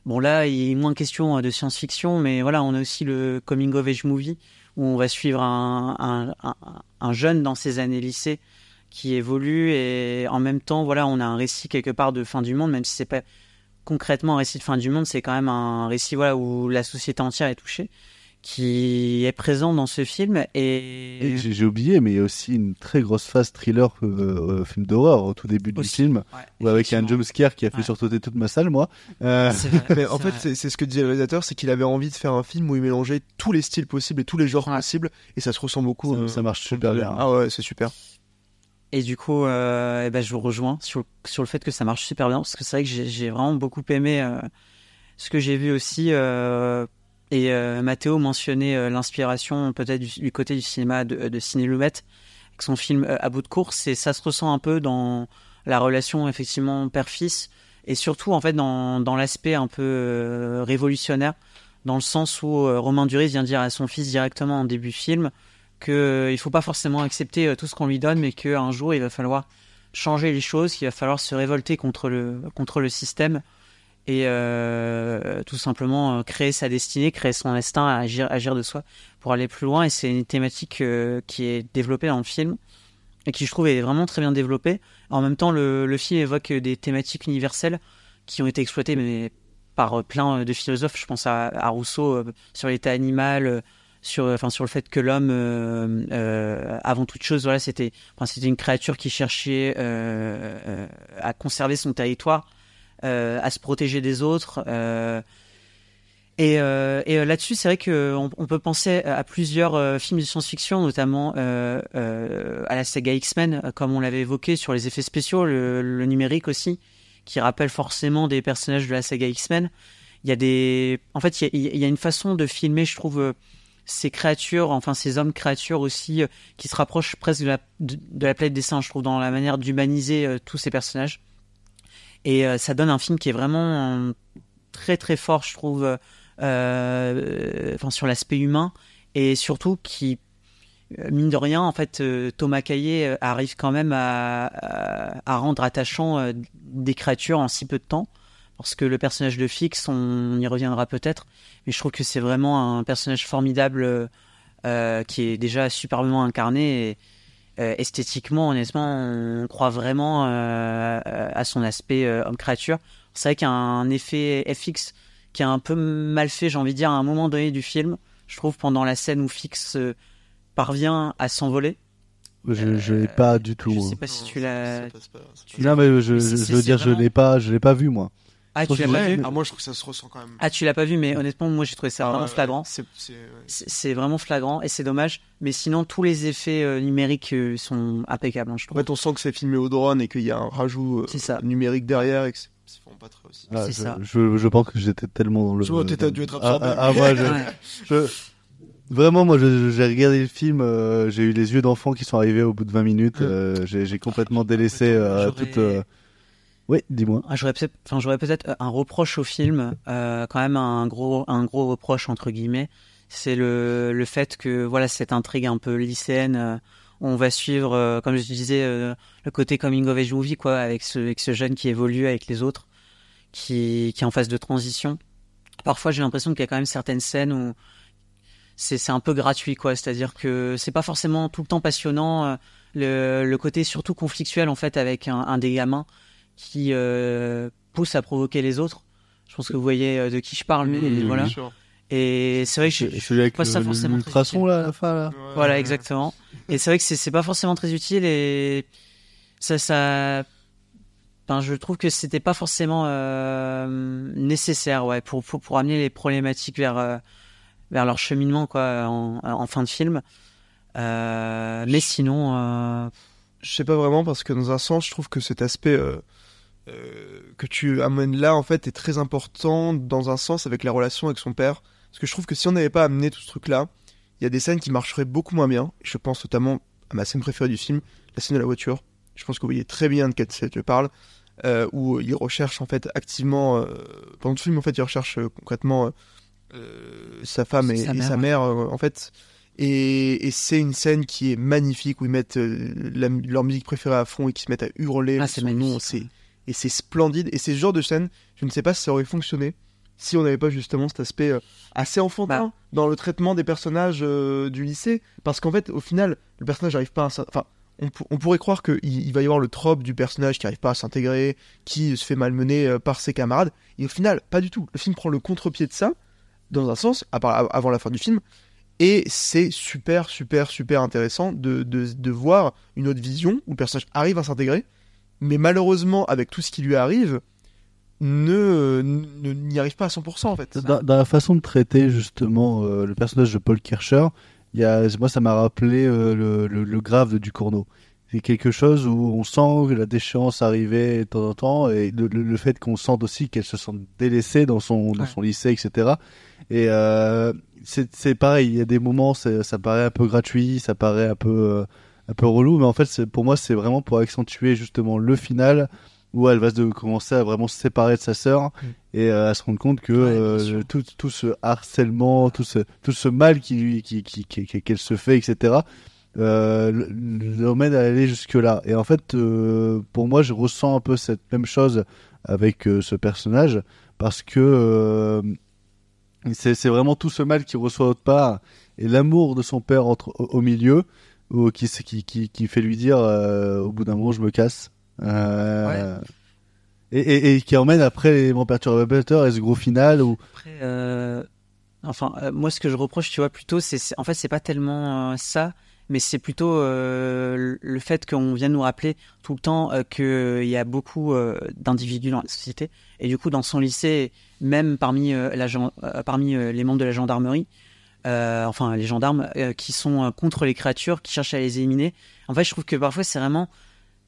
Bon là, il est moins question euh, de science-fiction, mais voilà, on a aussi le coming of age movie où on va suivre un, un, un, un jeune dans ses années lycée qui évolue et en même temps, voilà, on a un récit quelque part de fin du monde, même si c'est pas concrètement un récit de fin du monde, c'est quand même un récit voilà où la société entière est touchée, qui est présent dans ce film et, Et j'ai, oublié, mais il y a aussi une très grosse phase thriller, euh, euh, film d'horreur au tout début du film, ouais, avec un jumpscare qui a fait Ouais. surtoter toute ma salle, moi. Euh, C'est vrai, Mais en fait, c'est ce que disait le réalisateur, c'est qu'il avait envie de faire un film où il mélangeait tous les styles possibles et tous les genres Ouais. possibles, et ça se ressent beaucoup. Ça- euh, ça marche super bien. Ah ouais, c'est super. Et du coup, euh, eh ben, je vous rejoins sur, sur le fait que ça marche super bien, parce que c'est vrai que j'ai vraiment beaucoup aimé euh, ce que j'ai vu aussi. euh, et Mathéo mentionnait l'inspiration peut-être du, côté du cinéma de, de Ciné Loubette, avec son film À bout de course, et ça se ressent un peu dans la relation effectivement père-fils, et surtout en fait dans, dans l'aspect un peu révolutionnaire, dans le sens où Romain Duris vient dire à son fils directement en début film que euh, il faut pas forcément accepter euh, tout ce qu'on lui donne, mais qu'un jour il va falloir changer les choses, qu'il va falloir se révolter contre le contre le système et euh, tout simplement créer sa destinée, créer son instinct, agir agir de soi pour aller plus loin. Et c'est une thématique qui est développée dans le film et qui je trouve est vraiment très bien développée. En même temps, le, film évoque des thématiques universelles qui ont été exploitées mais par plein de philosophes. Je pense à, Rousseau sur l'état animal, sur, enfin, sur le fait que l'homme, euh, euh, avant toute chose, voilà, c'était, enfin, c'était une créature qui cherchait euh, euh, à conserver son territoire, euh, à se protéger des autres. euh, et, euh, et euh, là-dessus, c'est vrai qu'on on peut penser à plusieurs euh, films de science-fiction, notamment euh, euh, à la saga X-Men, euh, comme on l'avait évoqué sur les effets spéciaux, le, numérique aussi, qui rappellent forcément des personnages de la saga X-Men. Il y a des, en fait, il y a, une façon de filmer, je trouve, euh, ces créatures, enfin ces hommes créatures aussi, euh, qui se rapprochent presque de la, de, de des singes, je trouve, dans la manière d'humaniser euh, tous ces personnages. Et euh, ça donne un film qui est vraiment très très fort, je trouve, enfin sur l'aspect humain et surtout qui mine de rien, en fait, Thomas Caillet euh, arrive quand même à, à- rendre attachant des créatures en si peu de temps. Parce que le personnage de Fix, on y reviendra peut-être, mais je trouve que c'est vraiment un personnage formidable euh, qui est déjà superbement incarné. Et, euh, esthétiquement, honnêtement, on croit vraiment euh, à son aspect euh, homme-créature. C'est vrai qu'il y a un effet FX qui est un peu mal fait, j'ai envie de dire, à un moment donné du film. Je trouve pendant la scène où Fix euh, parvient à s'envoler. Je, je l'ai pas du tout. Je sais pas si tu l'as. Non, mais je, veux dire, je l'ai pas, je l'ai pas vu moi. Ah, tu l'as pas vu Ah, moi, je trouve que ça se ressent quand même. Ah, tu l'as pas vu, mais honnêtement, moi j'ai trouvé ça Ah, vraiment ouais, flagrant. c'est- vraiment flagrant et c'est dommage. Mais sinon, tous les effets euh, numériques euh, sont impeccables, hein, je En trouve. fait, on sent que c'est filmé au drone et qu'il y a un rajout euh, numérique derrière et que c'est pas très aussi. Ah, je, Je, je pense que j'étais tellement dans le. Je vois, t'as dû être Ah, absorbé. Ah, ah, moi, je, Ouais. je- Vraiment, moi, j'ai regardé le film, euh, j'ai eu les yeux d'enfant qui sont arrivés au bout de 20 minutes. euh, j'ai complètement délaissé euh, toute. Oui, dis-moi. Ah, J'aurais peut-être euh, un reproche au film, euh, quand même un gros, un gros reproche entre guillemets. C'est le, le fait que voilà cette intrigue un peu lycéenne, euh, on va suivre, comme je disais, le côté coming of age movie quoi, avec ce, avec ce jeune qui évolue avec les autres, qui, qui est en phase de transition. Parfois, j'ai l'impression qu'il y a quand même certaines scènes où c'est un peu gratuit quoi c'est-à-dire que c'est pas forcément tout le temps passionnant le, le côté surtout conflictuel en fait avec un des gamins qui euh, pousse à provoquer les autres je pense que vous voyez euh, de qui je parle mais Oui, voilà et c'est vrai que je, C'est- je avec trouve pas ça le- forcément utile. là, à la fin, là. voilà exactement et c'est vrai que c'est pas forcément très utile et ça ça Enfin, je trouve que c'était pas forcément euh, nécessaire, ouais, pour, pour pour amener les problématiques vers euh, vers leur cheminement, quoi, en, en fin de film. Euh, mais sinon, euh, Je sais pas vraiment parce que dans un sens, je trouve que cet aspect que tu amènes là, en fait, est très important dans un sens avec la relation avec son père. Parce que je trouve que si on n'avait pas amené tout ce truc-là, il y a des scènes qui marcheraient beaucoup moins bien. Je pense notamment à ma scène préférée du film, la scène de la voiture. Je pense que vous voyez très bien de quelle scène je parle. euh, où il recherche en fait activement euh, pendant tout le film en fait il recherche euh, concrètement euh, euh, sa femme et Sa et mère, sa ouais. mère euh, en fait et, et c'est une scène qui est magnifique où ils mettent euh, la- leur musique préférée à fond et qui se mettent à hurler Ah, c'est c'est et c'est splendide. Et c'est ce genre de scène je ne sais pas si ça aurait fonctionné si on n'avait pas justement cet aspect euh, assez enfantin dans le traitement des personnages euh, du lycée. Parce qu'en fait au final le personnage n'arrive pas à enfin on, pour- on pourrait croire qu'il il va y avoir le trope du personnage qui n'arrive pas à s'intégrer, qui se fait malmener euh, par ses camarades, et au final, pas du tout. Le film prend le contre-pied de ça, dans un sens, à part- av- avant la fin du film, et c'est super, super, super intéressant de, de, de voir une autre vision où le personnage arrive à s'intégrer, mais malheureusement, avec tout ce qui lui arrive, ne n'y arrive pas à 100% en fait. Dans, dans la façon de traiter justement euh, le personnage de Paul Kircher, il y a, moi ça m'a rappelé euh, le, le, le grave de Ducournau. C'est quelque chose où on sent que la déchéance arrivait de temps en temps et le, fait qu'on sente aussi qu'elle se sent délaissée dans son, dans son lycée, etc. Et euh, c'est pareil, il y a des moments, ça paraît un peu gratuit, ça paraît un peu, euh, un peu relou, mais en fait pour moi c'est vraiment pour accentuer justement le final où elle va se commencer à vraiment se séparer de sa sœur et euh, à se rendre compte que euh, tout, tout ce harcèlement, tout ce, tout ce mal qui lui, qui, qui, qui- qui- qu'elle se fait, etc., euh, le- l'emmène à aller jusque-là. Et en fait, euh, pour moi, je ressens un peu cette même chose avec ce personnage parce que c'est c'est vraiment tout ce mal qu'il reçoit autre part et l'amour de son père entre, au, au milieu ou qui, qui, qui, qui fait lui dire euh, au bout d'un moment je me casse. Euh, et, et, et qui emmène après les éléments perturbateurs et ce gros final où Après, euh, enfin, moi, ce que je reproche, tu vois, plutôt, c'est, en fait, c'est pas tellement ça, mais c'est plutôt le- fait qu'on vient nous rappeler tout le temps qu'il y a beaucoup d'individus dans la société, et du coup, dans son lycée, même parmi, la parmi les membres de la gendarmerie, enfin, les gendarmes euh, qui sont euh, contre les créatures, qui cherchent à les éliminer. En fait, je trouve que parfois, c'est vraiment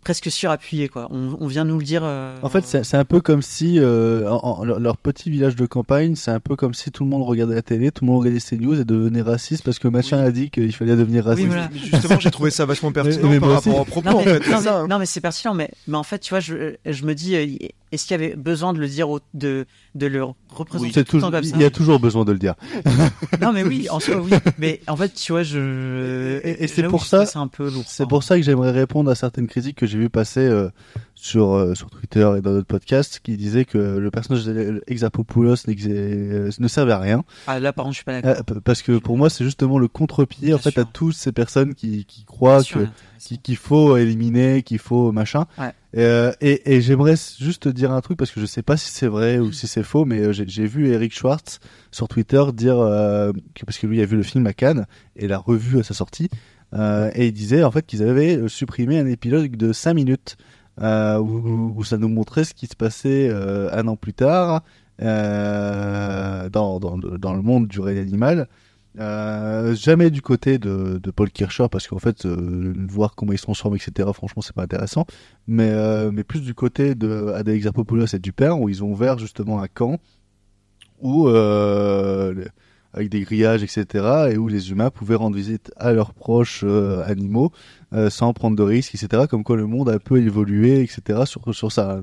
presque surappuyé quoi. On, on vient nous le dire. euh, En fait, c'est c'est un peu comme si euh, en- en- leur, petit village de campagne, c'est un peu comme si tout le monde regardait la télé, tout le monde regardait ces news et devenait raciste parce que machin a dit qu'il fallait devenir Oui, raciste. voilà. Justement, j'ai trouvé ça vachement pertinent mais par rapport aussi. aux propos, Non en mais, fait. non, c'est ça, mais- hein. non, mais c'est pertinent, mais, mais en fait, tu vois, je, je me dis, euh, est-ce qu'il y avait besoin de le dire, au- de, de le représenter C'est tout le temps comme ça il y a toujours besoin de le dire. Non, mais oui, en soi, oui. Mais en fait, tu vois, je. Et- et c'est pour ça- C'est un peu lourd. C'est pour ça que j'aimerais répondre à certaines critiques que j'ai vues passer euh, sur, euh, sur Twitter et dans d'autres podcasts qui disaient que le personnage d'Exapopoulos euh, ne servait à rien. Ah, là, par contre, je suis pas d'accord. Parce que pour moi, c'est justement le contre-pied en fait à toutes ces personnes qui, qui croient Bien que. Qu'il qu'il faut éliminer, qu'il faut machin. Ouais. Euh, et, et j'aimerais juste te dire un truc parce que je sais pas si c'est vrai ou si c'est faux, mais euh, j'ai vu Eric Schwartz sur Twitter dire euh, que parce que lui a vu le film à Cannes et l'a revu à sa sortie euh, et il disait en fait qu'ils avaient supprimé un épilogue de 5 minutes où, où ça nous montrait ce qui se passait un an plus tard dans, dans, le- dans le monde du règne animal. Euh, jamais du côté de, de Paul Kircher parce qu'en fait euh, voir comment il se transforme etc franchement c'est pas intéressant. Mais euh, mais plus du côté de Exarchopoulos et du père où ils ont ouvert justement un camp où euh, avec des grillages etc et où les humains pouvaient rendre visite à leurs proches euh, animaux sans prendre de risques etc comme quoi le monde a un peu évolué etc sur sur ça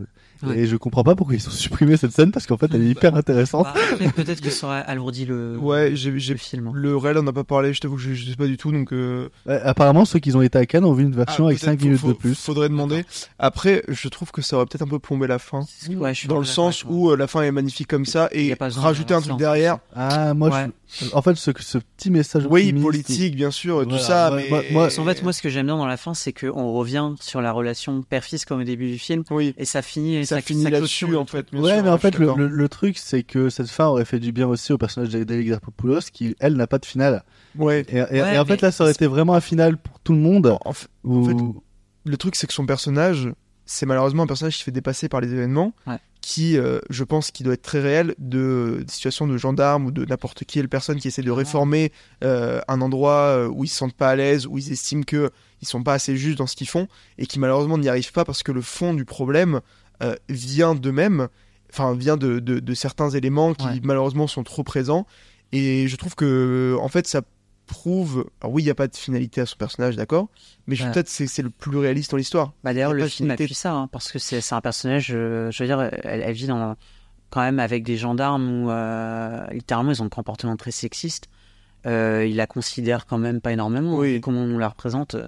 Ouais. et je comprends pas pourquoi ils ont supprimé cette scène parce qu'en fait elle est hyper intéressante Bah, peut-être que ça aurait alourdi le, Ouais, j'ai, j'ai le film. hein. le réel, on n'a pas parlé. Je t'avoue que je, je sais pas du tout, donc. euh, Ouais, apparemment ceux qui ont été à Cannes ont vu une version ah, avec peut-être 5 faut- minutes faut- de plus Faudrait demander. Après, je trouve que ça aurait peut-être un peu plombé la fin. Ouais, je suis Dans le sens où euh, la fin est magnifique comme ça et rajouter un truc derrière. Ah, moi, Ouais. je- en fait, ce, ce petit message Oui, politique, bien sûr, et tout Voilà, ça, moi- mais. moi- moi- En fait, moi, ce que j'aime bien dans la fin, c'est qu'on revient sur la relation père-fils comme au début du film, oui. et ça finit, et ça, ça, finit là-dessus, en fait. Ouais, sûr, mais en suis fait, le, le, le truc, c'est que cette fin aurait fait du bien aussi au personnage d'Adèle Exarchopoulos, qui, elle, n'a pas de finale. Ouais. Et, et- Ouais, et en fait, là, ça aurait été vraiment un final pour tout le monde. En fait, où- en fait, le truc, c'est que son personnage, c'est malheureusement un personnage qui se fait dépasser par les événements, Ouais. qui, euh, je pense, qui doit être très réel de, de situations de gendarmes ou de n'importe quelle personne qui essaie de réformer euh, un endroit euh, où ils se sentent pas à l'aise, où ils estiment que ils sont pas assez justes dans ce qu'ils font et qui malheureusement n'y arrivent pas parce que le fond du problème euh, vient d'eux-mêmes, enfin vient de, de, de certains éléments qui Ouais. malheureusement sont trop présents et je trouve que en fait ça prouve alors oui il n'y a pas de finalité à son personnage d'accord mais Ouais. peut-être c'est c'est le plus réaliste dans l'histoire Bah d'ailleurs le film finalité. appuie ça hein, parce que c'est c'est un personnage euh, je veux dire elle, elle vit dans quand même avec des gendarmes où euh, littéralement ils ont un comportement très sexiste euh, il la considère quand même pas énormément Oui. hein, comme on la représente euh,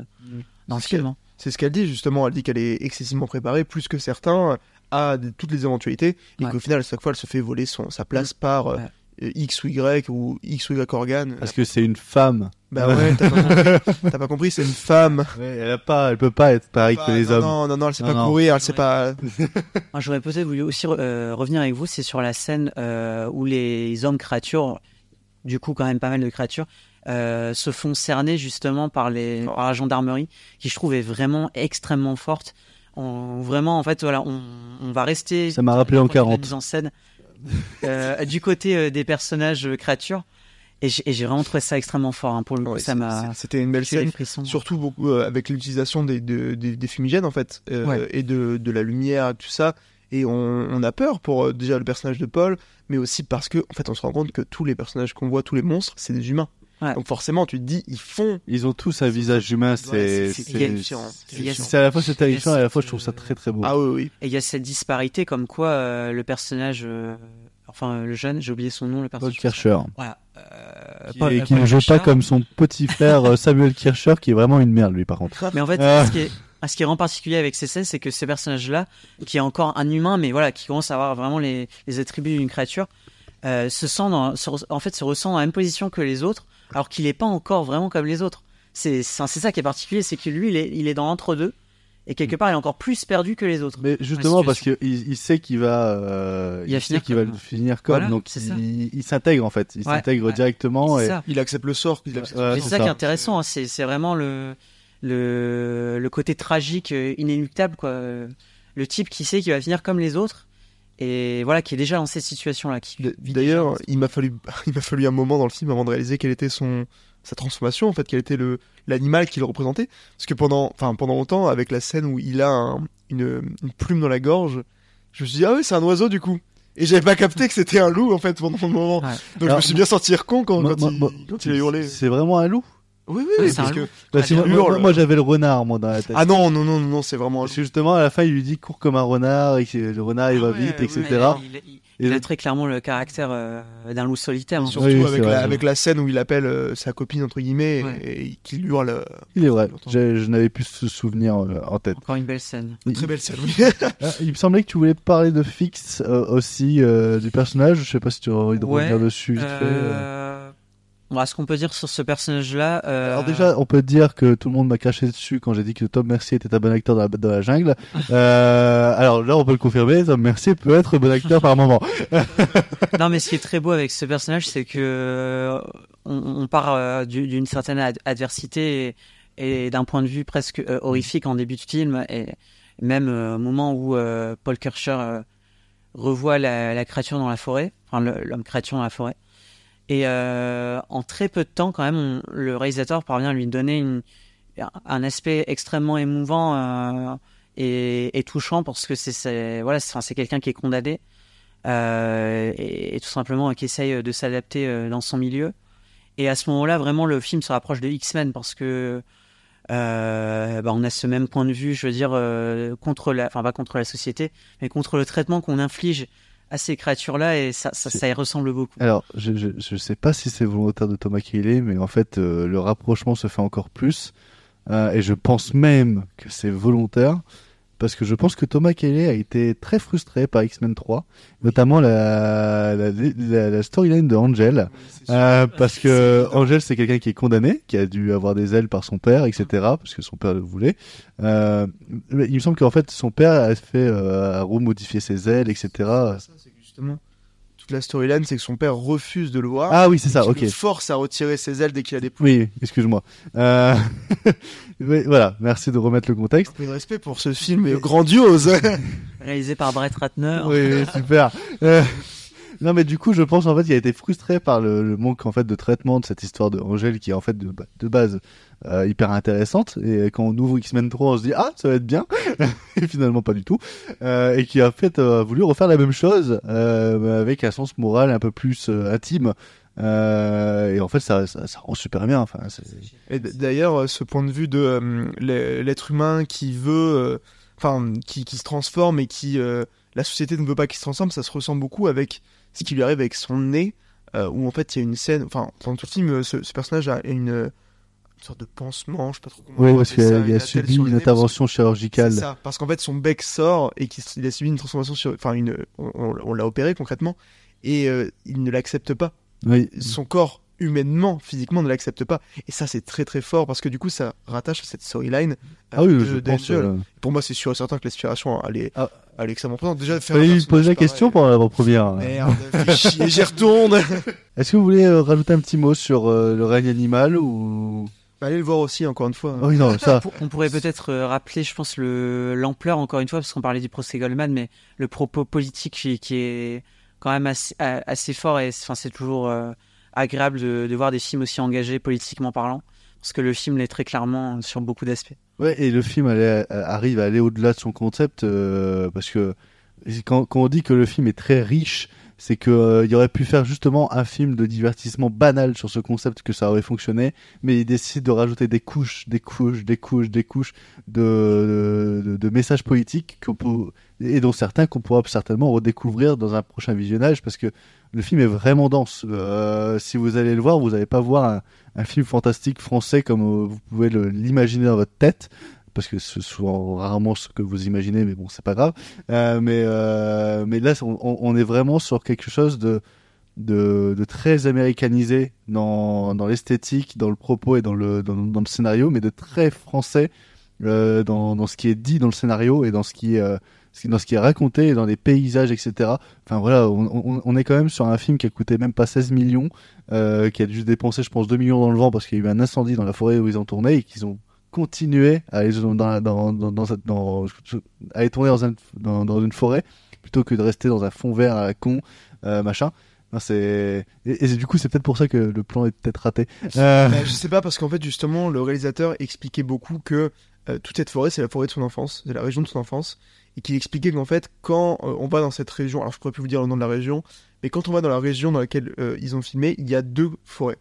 dans le film hein. C'est ce qu'elle dit justement. Elle dit qu'elle est excessivement préparée, plus que certains, à toutes les éventualités, et Ouais. qu'au final, à chaque fois, elle se fait voler son, sa place par euh, Ouais. X ou Y ou X ou Y organe. Parce que c'est une femme. Bah ouais, t'as pas compris. T'as pas compris, c'est une femme. Ouais, elle a pas, elle peut pas être pareille que les non, hommes. Non, non, non, elle sait Non, pas non. courir, elle sait pas. Moi, j'aurais peut-être voulu aussi euh, revenir avec vous, c'est sur la scène euh, où les hommes créatures, du coup quand même pas mal de créatures, euh, se font cerner justement par, les, Oh. par la gendarmerie, qui je trouve est vraiment extrêmement forte. On, vraiment, en fait, voilà, on, on va rester. Ça m'a rappelé en du côté de la 40. mise en scène euh, du côté euh, des personnages euh, créatures. Et j'ai vraiment trouvé ça extrêmement fort. hein, pour le coup, Ouais, ça m'a. C'était une belle scène. Surtout beaucoup euh, avec l'utilisation des, de- des, des fumigènes en fait, euh, Ouais. et de, de la lumière, tout ça. Et on, on a peur pour euh, déjà le personnage de Paul, mais aussi parce que en fait on se rend compte que tous les personnages qu'on voit, tous les monstres, c'est des humains. Ouais. Donc forcément tu te dis ils font. Ils ont tous un visage humain, c'est, Ouais, c'est- à la fois c'est terrifiant et à la fois je trouve ça très très beau. Ah oui oui. Et il y a cette disparité comme quoi euh, le personnage, euh, enfin le jeune, j'ai oublié son nom, le Paul personnage. Kircher. Voilà. euh, Qui, Paul- et qui Paul ne joue pas comme son petit frère Samuel Kircher, qui est vraiment une merde lui par contre. Mais en fait, Ah. ce, qui est, ce qui vraiment particulier avec ces scènes, c'est que ces personnages-là, qui est encore un humain, mais voilà, qui commence à avoir vraiment les, les attributs d'une créature, euh, se sent dans, se re- en fait, se ressent dans la même position que les autres, alors qu'il n'est pas encore vraiment comme les autres. C'est ça qui est particulier, c'est que lui, il est, il est dans l'entre-deux, et quelque part, il est encore plus perdu que les autres. Mais justement parce qu'il il sait qu'il va, euh, Il sait qu'il va le finir comme, Voilà, donc il, il s'intègre en fait, il s'intègre ouais. directement C'est et ça. Il accepte le sort. Ouais, c'est ça, ça. qui est intéressant, hein, c'est c'est vraiment le, le, le côté tragique, euh, inéluctable, quoi. Euh, Le type qui sait qu'il va finir comme les autres, et voilà, qui est déjà dans cette situation-là. qui D- vit déjà D'ailleurs, il m'a fallu, il m'a fallu un moment dans le film avant de réaliser quel était son, sa transformation en fait, quel était le l'animal qu'il représentait. Parce que pendant, enfin pendant longtemps, avec la scène où il a un- une, une plume dans la gorge, je me suis dit ah oui c'est un oiseau du coup. Et j'avais pas capté que c'était un loup en fait pendant le moment. Donc je me suis bien senti con quand, moi- quand, moi- il, moi- quand il a hurlé. C'est vraiment un loup? Oui, oui, Oui, parce que que il moi, moi- hurle. moi, j'avais le renard moi dans la tête. Ah non, non, non, non, non, c'est vraiment Parce que justement à la fin il lui dit cours comme un renard et que le renard il va Ah ouais, vite oui, etc. Il, il- il Et- a très clairement le caractère euh, d'un loup solitaire. hein. Surtout Oui, avec, la, avec la scène où il appelle euh, sa copine entre guillemets Ouais. et, et qu'il hurle. euh, Il est vrai. Longtemps. Je, je n'avais plus ce souvenir euh, en tête. Encore une belle scène. Très belle scène. oui. Ah, il me semblait que tu voulais parler de Fix euh, aussi euh, du personnage. Je sais pas si tu as envie de revenir dessus. vite fait. Bon, ce qu'on peut dire sur ce personnage-là euh, Alors déjà, on peut dire que tout le monde m'a craché dessus quand j'ai dit que Tom Mercier était un bon acteur dans la, dans la jungle. Euh, alors là, on peut le confirmer. Tom Mercier peut être bon acteur par moment. non, mais ce qui est très beau avec ce personnage, c'est que euh, on, on part euh, du- d'une certaine ad- adversité et, et d'un point de vue presque horrifique en début de film, et même au moment où Paul Kircher revoit la, la créature dans la forêt, enfin l'homme créature dans la forêt. Et euh, en très peu de temps, quand même, le réalisateur parvient à lui donner une, un aspect extrêmement émouvant euh, et, et touchant parce que c'est voilà, c'est quelqu'un qui est condamné euh, et, et tout simplement qui essaye de s'adapter euh, dans son milieu. Et à ce moment-là, vraiment, le film se rapproche de X-Men parce que euh, bah, on a ce même point de vue, je veux dire, contre la, enfin pas contre la société, mais contre le traitement qu'on inflige à ces créatures-là et ça, ça, ça y ressemble beaucoup. Alors, je, je, je sais pas si c'est volontaire de Thomas Kelly, mais en fait, euh, le rapprochement se fait encore plus. Euh, et je pense même que c'est volontaire. Parce que je pense que Thomas Kelly a été très frustré par X-Men 3, notamment la, la, la, la storyline de Angel. Euh, parce que Angel, c'est quelqu'un qui est condamné, qui a dû avoir des ailes par son père, etc., parce que son père le voulait. Euh, mais il me semble qu'en fait, son père a fait euh, a remodifié ses ailes, etc. Ça, justement, toute la storyline, c'est que son père refuse de le voir. Ah oui, c'est ça, ok. le force à retirer ses ailes dès qu'il a des poules. Oui, excuse-moi. Euh... oui, voilà, merci de remettre le contexte. Un peu de respect pour ce film grandiose. Réalisé par Brett Ratner. Oui, oui, super. Euh, Non, mais du coup, je pense en fait qu'il a été frustré par le, le manque en fait de traitement de cette histoire de Angèle qui est en fait de, de base euh, hyper intéressante. Et quand on ouvre X-Men 3, on se dit ah ça va être bien. et finalement pas du tout. Euh, et qui a fait euh, voulu refaire la même chose euh, avec un sens moral un peu plus euh, intime. Euh, et en fait, ça, ça, ça rend super bien. Enfin, d'ailleurs, ce point de vue de euh, l'être humain qui veut, euh, enfin, qui, qui se transforme et qui, euh, la société ne veut pas qu'il se transforme, ça se ressent beaucoup avec ce qui lui arrive avec son nez, euh, où en fait il y a une scène, enfin, dans tout le film, ce, ce personnage a une, une sorte de pansement, je sais pas trop comment. Oui, parce qu'il a, subi une intervention que- chirurgicale. C'est ça, parce qu'en fait son bec sort et qu'il a subi une transformation sur, enfin, une, on, on- on l'a opéré concrètement et euh, il ne l'accepte pas Oui. son corps humainement, physiquement ne l'accepte pas. Et ça, c'est très très fort parce que du coup, ça rattache à cette storyline. euh, Ah oui, je pense, euh, Pour moi, c'est sûr et certain que l'inspiration, elle est, Ah. elle est extrêmement présente. Déjà, faire Fallait lui poser la question pour l'avant-première. Merde, fais chier, j'y retourne. Est-ce que vous voulez euh, rajouter un petit mot sur euh, le règne animal ou Allez le voir aussi, encore une fois. Oui non ça. Pour- On pourrait peut-être euh, rappeler, je pense, le l'ampleur encore une fois, parce qu'on parlait du procès Goldman, mais le propos politique qui, qui est quand même assez, fort et enfin c'est toujours euh, agréable de, de voir des films aussi engagés politiquement parlant, parce que le film l'est très clairement sur beaucoup d'aspects. Ouais, et le film allait- euh, arrive à aller au-delà de son concept euh, parce que quand, quand on dit que le film est très riche, c'est que euh, il aurait pu faire justement un film de divertissement banal sur ce concept que ça aurait fonctionné, mais il décide de rajouter des couches, des couches, des couches, des couches de, de, de messages politiques peut, et dont certains qu'on pourra certainement redécouvrir dans un prochain visionnage parce que le film est vraiment dense. Euh, si vous allez le voir, vous n'allez pas voir un, un film fantastique français comme euh, vous pouvez l'imaginer dans votre tête parce que souvent rarement ce que vous imaginez, mais bon, c'est pas grave. Euh, mais, euh, mais là, on, est vraiment sur quelque chose de, de, très américanisé dans, dans l'esthétique, dans le propos et dans le, dans, le scénario, mais de très français euh, dans, dans ce qui est dit dans le scénario et dans ce qui est, ce dans ce qui est raconté dans les paysages, etc. Enfin voilà, on, est quand même sur un film qui a coûté même pas 16 millions, qui a dû dépenser, je pense, 2 millions dans le vent parce qu'il y a eu un incendie dans la forêt où ils ont tourné et qu'ils ont continué à aller dans, dans, dans, dans, dans, dans- à aller tourner dans, un, dans, dans une forêt plutôt que de rester dans un fond vert à la con, euh, machin. Non, c'est et, et du coup c'est peut-être pour ça que le plan est peut-être raté. Euh, Bah, je sais pas parce qu'en fait justement le réalisateur expliquait beaucoup que euh, toute cette forêt c'est la forêt de son enfance, c'est la région de son enfance et qu'il expliquait qu'en fait quand euh, on va dans cette région, alors je pourrais plus vous dire le nom de la région, mais quand on va dans la région dans laquelle ils ont filmé, il y a deux forêts.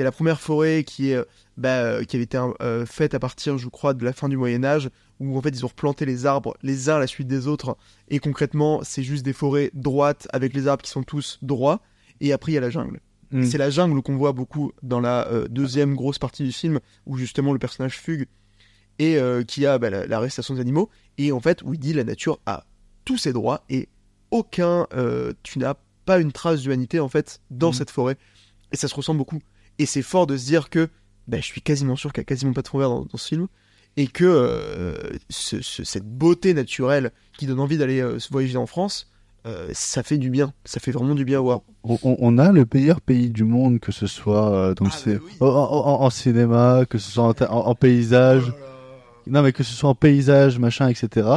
Il y a la première forêt qui est euh, bah, euh, qui avait été euh, faite à partir, je crois, de la fin du Moyen Âge, où en fait ils ont replanté les arbres les uns à la suite des autres, et concrètement c'est juste des forêts droites avec les arbres qui sont tous droits, et après il y a la jungle. Mm. C'est la jungle qu'on voit beaucoup dans la euh, deuxième grosse partie du film, où justement le personnage fugue et euh, qui a bah, la- l'arrestation des animaux, et en fait où il dit la nature a tous ses droits et aucun, tu n'as pas une trace d'humanité en fait dans Mm. cette forêt, et ça se ressent beaucoup. Et c'est fort de se dire que bah, je suis quasiment sûr qu'il n'y a quasiment pas de fond vert dans, dans ce film, et que euh, ce- ce- cette beauté naturelle qui donne envie d'aller euh, se voyager en France, euh, ça fait du bien, ça fait vraiment du bien à voir. on, a le meilleur pays du monde, que ce soit euh, Ah, bah oui. en, en- en cinéma, que ce soit en, paysage. Non, mais que ce soit en paysage, machin, etc.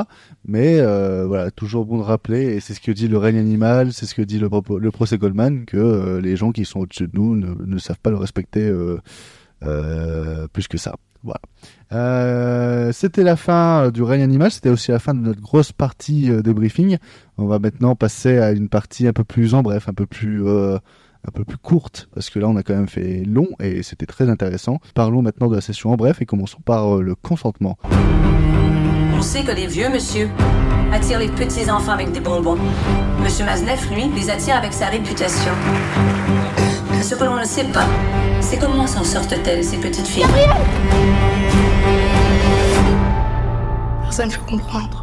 Mais euh, voilà, toujours bon de rappeler, et c'est ce que dit le règne animal, c'est ce que dit le, procès Goldman, que euh, les gens qui sont au-dessus de nous ne, savent pas le respecter euh, plus que ça. Voilà. C'était la fin du règne animal, c'était aussi la fin de notre grosse partie débriefing. On va maintenant passer à une partie un peu plus en bref, un peu plus un peu plus courte, parce que là on a quand même fait long et c'était très intéressant. Parlons maintenant de la session en bref et commençons par euh, le consentement. On sait que les vieux monsieur attirent les petits enfants avec des bonbons. Monsieur Mazneff, lui, les attire avec sa réputation. Ce que l'on ne sait pas, c'est comment s'en sortent-elles, ces petites filles. Personne ne peut comprendre.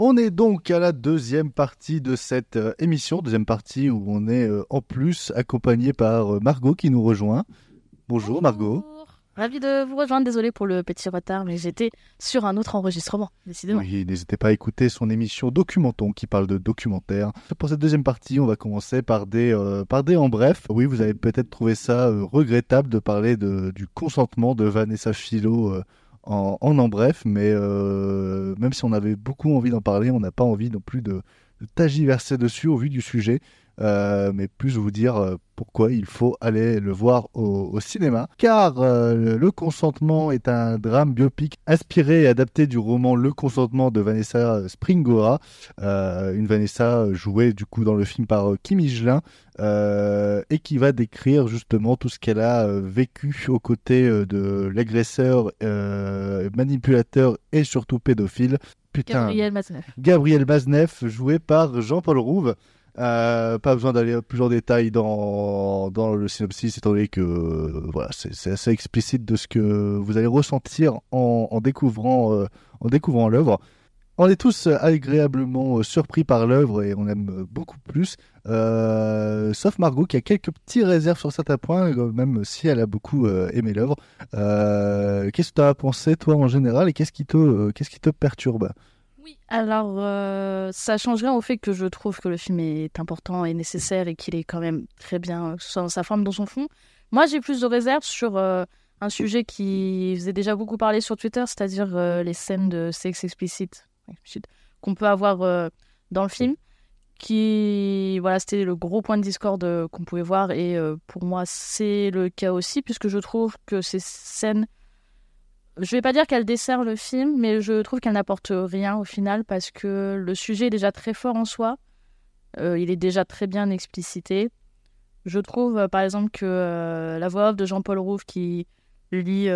On est donc à la deuxième partie de cette euh, émission, deuxième partie où on est euh, en plus accompagné par euh, Margot qui nous rejoint. Bonjour Margot. Ravi de vous rejoindre. Désolé pour le petit retard, mais j'étais sur un autre enregistrement, décidément. Oui, n'hésitez pas à écouter son émission Documenton qui parle de documentaire. Pour cette deuxième partie, on va commencer par des, euh, par des en bref. Oui, vous avez peut-être trouvé ça euh, regrettable de parler de, du consentement de Vanessa Philo euh, en, en bref, mais euh, même si on avait beaucoup envie d'en parler, on n'a pas envie non plus de, de tagiverser dessus au vu du sujet. Euh, mais plus vous dire euh, pourquoi il faut aller le voir au, au cinéma. Car euh, le- Consentement est un drame biopic inspiré et adapté du roman Le Consentement de Vanessa Springora, euh, une Vanessa jouée du coup dans le film par Kim Higelin, euh, et qui va décrire justement tout ce qu'elle a euh, vécu aux côtés euh, de l'agresseur, manipulateur et surtout pédophile. Putain. Gabriel Mazneff. Gabriel Mazneff, joué par Jean-Paul Rouve. Euh, pas besoin d'aller plus en détail dans, dans le synopsis, étant donné que euh, voilà, c'est assez explicite de ce que vous allez ressentir en, découvrant, euh, découvrant l'œuvre. On est tous agréablement surpris par l'œuvre et on aime beaucoup plus, sauf Margot qui a quelques petits réserves sur certains points, même si elle a beaucoup aimé l'œuvre. Qu'est-ce que tu as pensé toi en général et qu'est-ce qui te, qu'est-ce qui te perturbe? Alors, euh, ça change rien au fait que je trouve que le film est important et nécessaire et qu'il est quand même très bien, euh, que ce soit dans sa forme, dans son fond. Moi, j'ai plus de réserves sur euh, un sujet qui faisait déjà beaucoup parler sur Twitter, c'est-à-dire les scènes de sexe explicite qu'on peut avoir dans le film. Qui, voilà, c'était le gros point de discorde qu'on pouvait voir et pour moi, c'est le cas aussi, puisque je trouve que ces scènes je vais pas dire qu'elle dessert le film, mais je trouve qu'elle n'apporte rien au final parce que le sujet est déjà très fort en soi. Euh, il est déjà très bien explicité. Je trouve, euh, par exemple, que euh, la voix off de Jean-Paul Rouve qui lit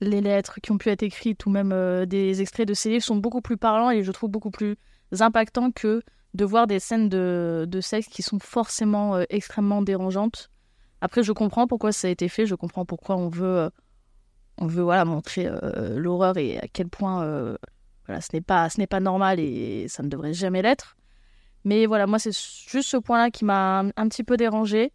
les lettres qui ont pu être écrites ou même des extraits de ses livres sont beaucoup plus parlants et je trouve beaucoup plus impactants que de voir des scènes de, de sexe qui sont forcément extrêmement dérangeantes. Après, je comprends pourquoi ça a été fait, je comprends pourquoi on veut, on veut voilà, montrer euh, l'horreur et à quel point euh, voilà, ce n'est pas, ce pas normal et ça ne devrait jamais l'être. Mais voilà, moi, c'est juste ce point-là qui m'a un, petit peu dérangé.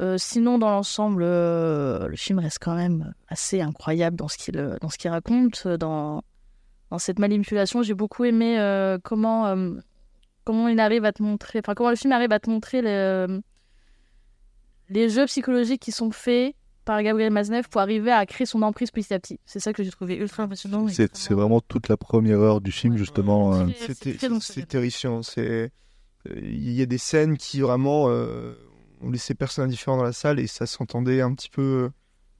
Euh, sinon, dans l'ensemble, le film reste quand même assez incroyable dans ce qu'il raconte, dans, dans cette manipulation. J'ai beaucoup aimé comment, comment il arrive à te montrer, enfin, comment le film arrive à te montrer les, les jeux psychologiques qui sont faits par Gabriel Maznev pour arriver à créer son emprise petit à petit. C'est ça que j'ai trouvé ultra impressionnant. C'est vraiment toute la première heure du film, justement. euh, C'était- C'est terrifiant. C'est euh, il y a des scènes qui vraiment euh, ont laissé personne indifférent dans la salle et ça s'entendait un petit peu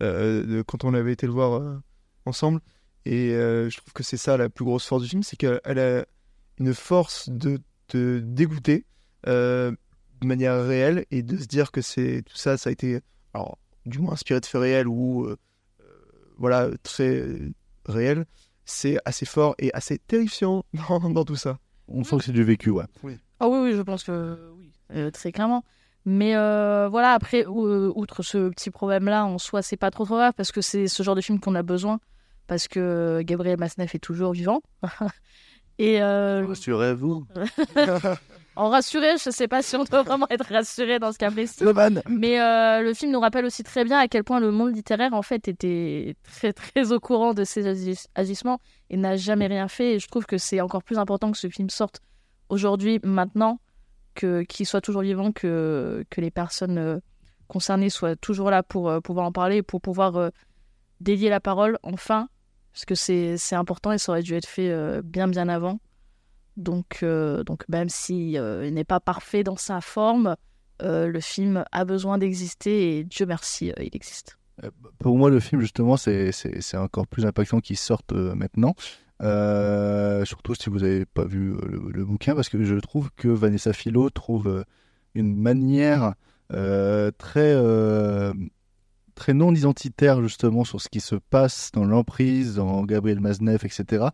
euh, de- quand on avait été le voir euh, ensemble. Et euh, je trouve que c'est ça la plus grosse force du film, c'est qu'elle elle a une force de te dégoûter euh, de manière réelle et de se dire que c'est tout ça, ça a été alors du moins inspiré de faits réels ou euh, euh, voilà très réel. C'est assez fort et assez terrifiant dans, dans tout ça. On sent que c'est du vécu, ouais. Ah oui, oui, je pense que oui, euh, très clairement. Mais euh, voilà, après, ou- euh, outre ce petit problème-là, en soi, c'est pas trop trop grave parce que c'est ce genre de film qu'on a besoin parce que Gabriel Masneff est toujours vivant. Et euh, Rassurez-vous. en rassuré, je sais pas si on doit vraiment être rassuré dans ce cas précis. Mais euh, le film nous rappelle aussi très bien à quel point le monde littéraire en fait était très très au courant de ces agis- agissements et n'a jamais rien fait. Et je trouve que c'est encore plus important que ce film sorte aujourd'hui, maintenant, que qu'il soit toujours vivant, que que les personnes euh, concernées soient toujours là pour euh, pouvoir en parler, pour pouvoir dédier la parole enfin, parce que c'est important et ça aurait dû être fait bien bien avant. Donc, euh, donc même si euh, n'est pas parfait dans sa forme, euh, le film a besoin d'exister et Dieu merci, euh, il existe. Pour moi, le film, justement, c'est encore plus impactant qu'il sorte maintenant. Surtout si vous n'avez pas vu le, bouquin, parce que je trouve que Vanessa Philo trouve une manière très, très non identitaire, justement, sur ce qui se passe dans l'emprise, dans Gabriel Maznev, etc.,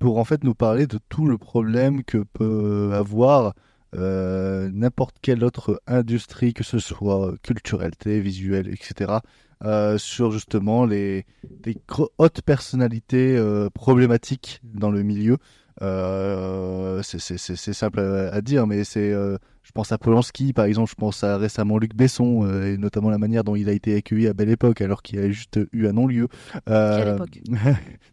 pour en fait nous parler de tout le problème que peut avoir euh, n'importe quelle autre industrie, que ce soit culturelle, télévisuelle, etc., euh, sur justement les, les hautes personnalités euh, problématiques dans le milieu. Euh, c'est- simple à, à dire, mais c'est, euh, je pense à Polanski, par exemple, je pense à récemment Luc Besson, euh, et notamment la manière dont il a été accueilli à Belle Époque, alors qu'il a juste eu un non-lieu. Quelle époque?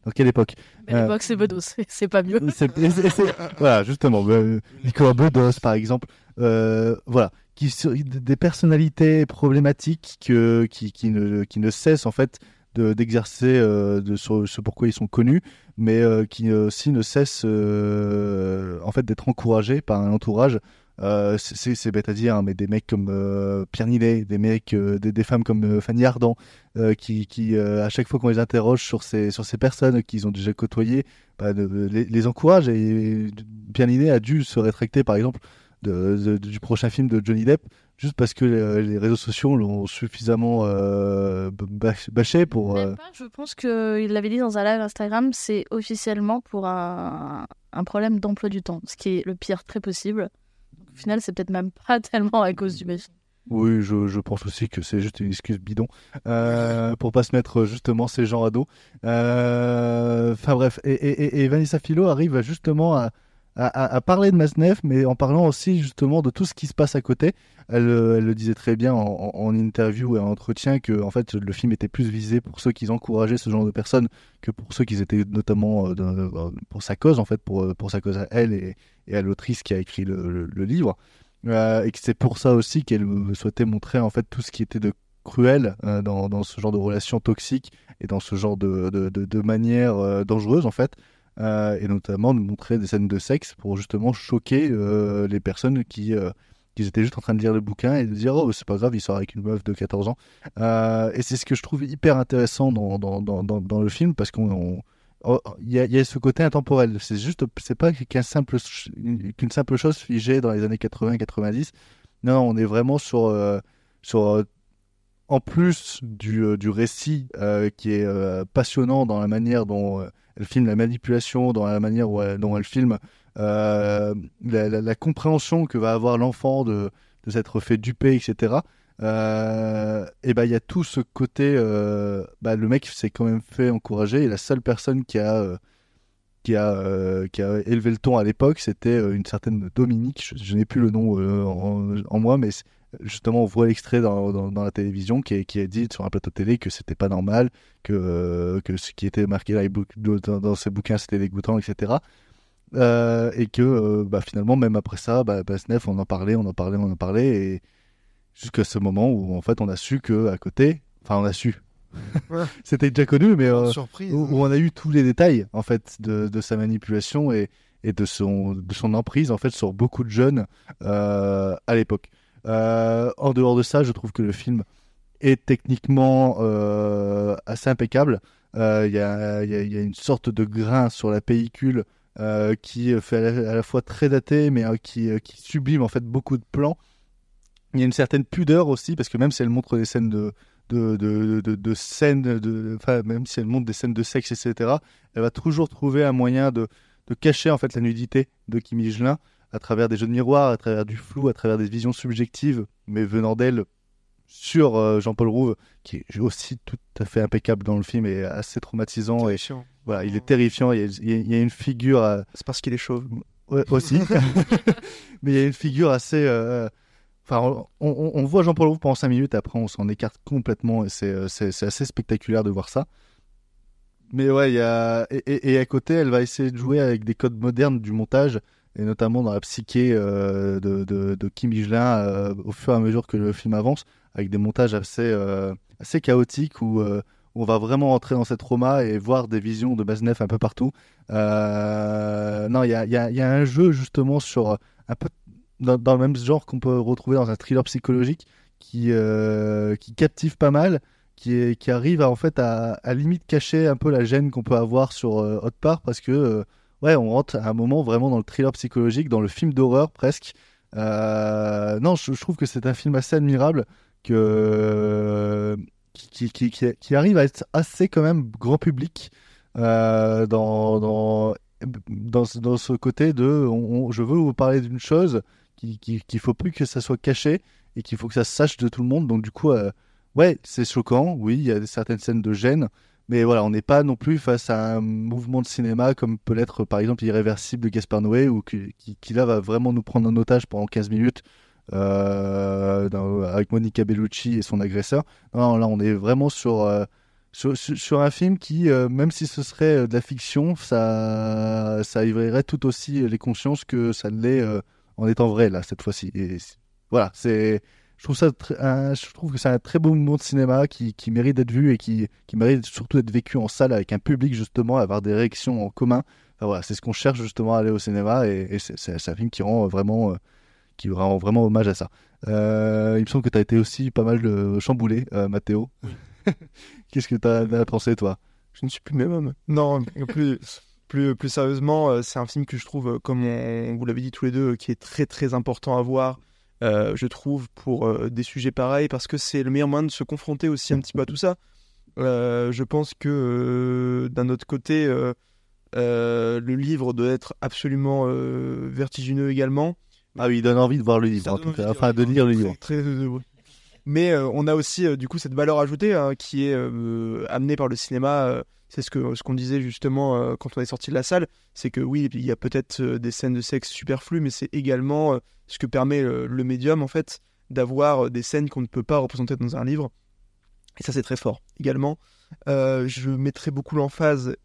Dans quelle époque? Mais Euh, l'époque c'est Bedos, c'est- pas mieux. c'est- c'est- voilà, justement, euh, Nicolas Bedos, par exemple, voilà, qui des personnalités problématiques que, qui, qui, ne, qui ne cessent en fait d'exercer euh, de, sur ce pourquoi ils sont connus, mais euh, qui euh, aussi ne cessent euh, en fait d'être encouragés par un entourage. Euh, c'est- bête à dire, hein, mais des mecs comme euh, Pierre Ninet, des mecs, euh, des, femmes comme euh, Fanny Ardant, euh, qui, euh, à chaque fois qu'on les interroge sur ces, sur ces personnes qu'ils ont déjà côtoyées, bah, de- les, les encouragent. Et Pierre Ninet a dû se rétracter, par exemple, de- de- du prochain film de Johnny Depp, juste parce que les, les réseaux sociaux l'ont suffisamment euh, bâch- bâché pour. euh, Je pense qu'il l'avait dit dans un live Instagram, c'est officiellement pour un, un problème d'emploi du temps, ce qui est le pire très possible. Au final, c'est peut-être même pas tellement à cause du méchant. Oui, je, je pense aussi que c'est juste une excuse bidon euh, pour pas se mettre justement ces gens à dos. Euh, Enfin bref, et- et Vanessa Philo arrive justement à, à- parler de Masneff, mais en parlant aussi justement de tout ce qui se passe à côté. Elle, euh, le disait très bien en, interview et en entretien que en fait le film était plus visé pour ceux qui encourageaient ce genre de personnes que pour ceux qui étaient notamment euh, dans- pour sa cause en fait, pour, euh, pour sa cause à elle et, à l'autrice qui a écrit le, livre. Euh, et que c'est pour ça aussi qu'elle euh, souhaitait montrer en fait tout ce qui était de cruel euh, dans, ce genre de relations toxiques et dans ce genre de, de, de, de manière euh, dangereuse en fait. Euh, et notamment de montrer des scènes de sexe pour justement choquer euh, les personnes qui, euh, qui étaient juste en train de lire le bouquin et de dire oh c'est pas grave il sort avec une meuf de 14 ans. Et c'est ce que je trouve hyper intéressant dans, dans, dans, dans, le film parce qu'on on- oh, il y, y a ce côté intemporel. C'est juste c'est pas qu'un simple qu'une simple chose figée dans les années 80 90 non, on est vraiment sur sur en plus du, du récit qui est passionnant dans la manière dont elle filme la manipulation, dans la manière dont elle filme euh, la, compréhension que va avoir l'enfant de, de s'être fait duper, etc. Euh, et ben il y a tout ce côté, euh, bah, le mec s'est quand même fait encourager et la seule personne qui a euh, qui a, qui a élevé le ton à l'époque, c'était une certaine Dominique, je, n'ai plus le nom en, moi, mais justement on voit l'extrait dans, dans, dans la télévision qui, est- qui a dit sur un plateau télé que c'était pas normal, que, euh, que ce qui était marqué bouc- dans, dans ces bouquins c'était dégoûtant, etc. Euh, et que euh, bah, finalement même après ça, bah, bah, Snef, on en parlait, on en parlait, on en parlait, et jusqu'à ce moment où en fait on a su que à côté, enfin on a su, c'était déjà connu, mais surprise. Où, où, on a eu tous les détails en fait de, de sa manipulation et, et de son de son emprise en fait sur beaucoup de jeunes euh, à l'époque. Euh, en dehors de ça, je trouve que le film est techniquement euh, assez impeccable. Il y, a une sorte de grain sur la pellicule euh, qui fait à la, fois très daté, mais euh, qui, sublime en fait beaucoup de plans. Il y a une certaine pudeur aussi, parce que même si elle montre des scènes de, de, scènes, même si elle montre des scènes de sexe, etc., elle va toujours trouver un moyen de, de cacher en fait la nudité de Kim Higelin à travers des jeux de miroir, à travers du flou, à travers des visions subjectives, mais venant d'elle sur euh, Jean-Paul Rouve, qui est aussi tout à fait impeccable dans le film et assez traumatisant. Et, voilà, il est terrifiant. Il y a, il y a une figure. À... C'est parce qu'il est chauve. Ouais, aussi. mais il y a une figure assez. Euh... Enfin, on, on, on voit Jean-Paul Rouve pendant 5 minutes, après on s'en écarte complètement et c'est assez spectaculaire de voir ça. Mais ouais, il y a. Et, et, et, à côté, elle va essayer de jouer avec des codes modernes du montage et notamment dans la psyché euh, de, Kim Higelin euh, au fur et à mesure que le film avance, avec des montages assez, euh, assez chaotiques où, on va vraiment entrer dans cette trauma et voir des visions de Maznev un peu partout. non, il y a, y, y a, un jeu justement sur un peu dans, le même genre qu'on peut retrouver dans un thriller psychologique qui, qui captive pas mal. Qui, qui arrive à, en fait à, à limite cacher un peu la gêne qu'on peut avoir sur Hot Part parce que ouais, on rentre à un moment vraiment dans le thriller psychologique, dans le film d'horreur presque. Euh, non, je, trouve que c'est un film assez admirable que, qui, qui, qui, qui, arrive à être assez quand même grand public euh, dans, dans, dans, ce côté de je veux vous parler d'une chose qu'il qui, faut plus que ça soit caché et qu'il faut que ça sache de tout le monde. Donc du coup, euh, ouais, c'est choquant, oui, il y a certaines scènes de gêne. Mais voilà, on n'est pas non plus face à un mouvement de cinéma comme peut l'être par exemple Irréversible de Gaspard Noé, ou qui, là va vraiment nous prendre en otage pendant 15 minutes euh, avec Monica Bellucci et son agresseur. Non, là on est vraiment sur, euh, sur, un film qui, euh, même si ce serait de la fiction, ça, ça éveillerait tout aussi les consciences que ça l'est en étant vrai là cette fois-ci. Et voilà, c'est je trouve ça un, je trouve que c'est un très beau moment de cinéma qui, qui mérite d'être vu et qui, qui mérite surtout d'être vécu en salle avec un public justement avoir des réactions en commun. Enfin, voilà c'est ce qu'on cherche justement à aller au cinéma et, et c'est un film qui rend vraiment euh, qui rend vraiment hommage à ça. Euh, il me semble que tu as été aussi pas mal de chamboulé euh, Mathéo qu'est-ce que tu as, as, pensé toi? Je ne suis plus le même homme. Non plus plus, plus sérieusement c'est un film que je trouve comme on, vous l'avez dit tous les deux qui est très très important à voir euh, je trouve, pour euh, des sujets pareils, parce que c'est le meilleur moyen de se confronter aussi un petit peu à tout ça. Euh, je pense que d'un autre côté, le livre doit être absolument vertigineux également. Ah oui, il donne envie de voir le livre, en tout cas, enfin de lire le livre. Très, oui. Mais on a aussi du coup cette valeur ajoutée hein, qui est amenée par le cinéma c'est ce que ce qu'on disait justement euh, quand on est sorti de la salle, c'est que oui, il y a peut-être euh, des scènes de sexe superflues, mais c'est également euh, ce que permet le médium en fait d'avoir des scènes qu'on ne peut pas représenter dans un livre. Et ça, c'est très fort. Également, je mettrai beaucoup l'emphase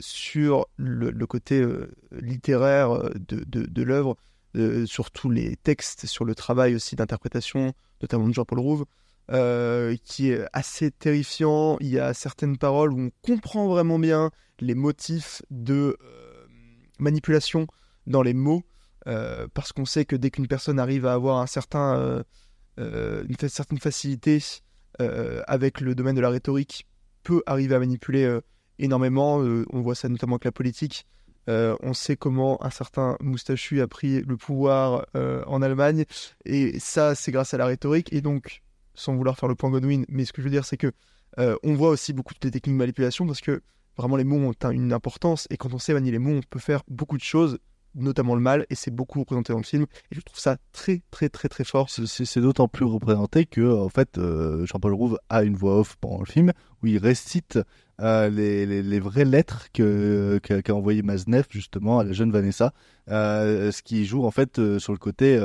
sur le, côté littéraire de, de l'œuvre, sur tous les textes, sur le travail aussi d'interprétation, notamment de Jean-Paul Rouve. Euh, qui est assez terrifiant. Il y a certaines paroles où on comprend vraiment bien les motifs de euh, manipulation dans les mots, euh, parce qu'on sait que dès qu'une personne arrive à avoir certain, une certaine facilité avec le domaine de la rhétorique, peut arriver à manipuler énormément. on voit ça notamment avec la politique. On sait comment un certain moustachu a pris le pouvoir en Allemagne, et ça, c'est grâce à la rhétorique. Et donc, sans vouloir faire le point Godwin, mais ce que je veux dire, c'est que euh, on voit aussi beaucoup de techniques de manipulation parce que vraiment les mots ont une importance. Et quand on sait manier les mots, on peut faire beaucoup de choses, notamment le mal, et c'est beaucoup représenté dans le film. Et je trouve ça très, très, très, très fort. C'est d'autant plus représenté que, en fait, euh, Jean-Paul Rouve a une voix off pendant le film où il récite euh, les, les, vraies lettres que qu'a qu envoyé Maznev justement à la jeune Vanessa, euh, ce qui joue en fait sur le côté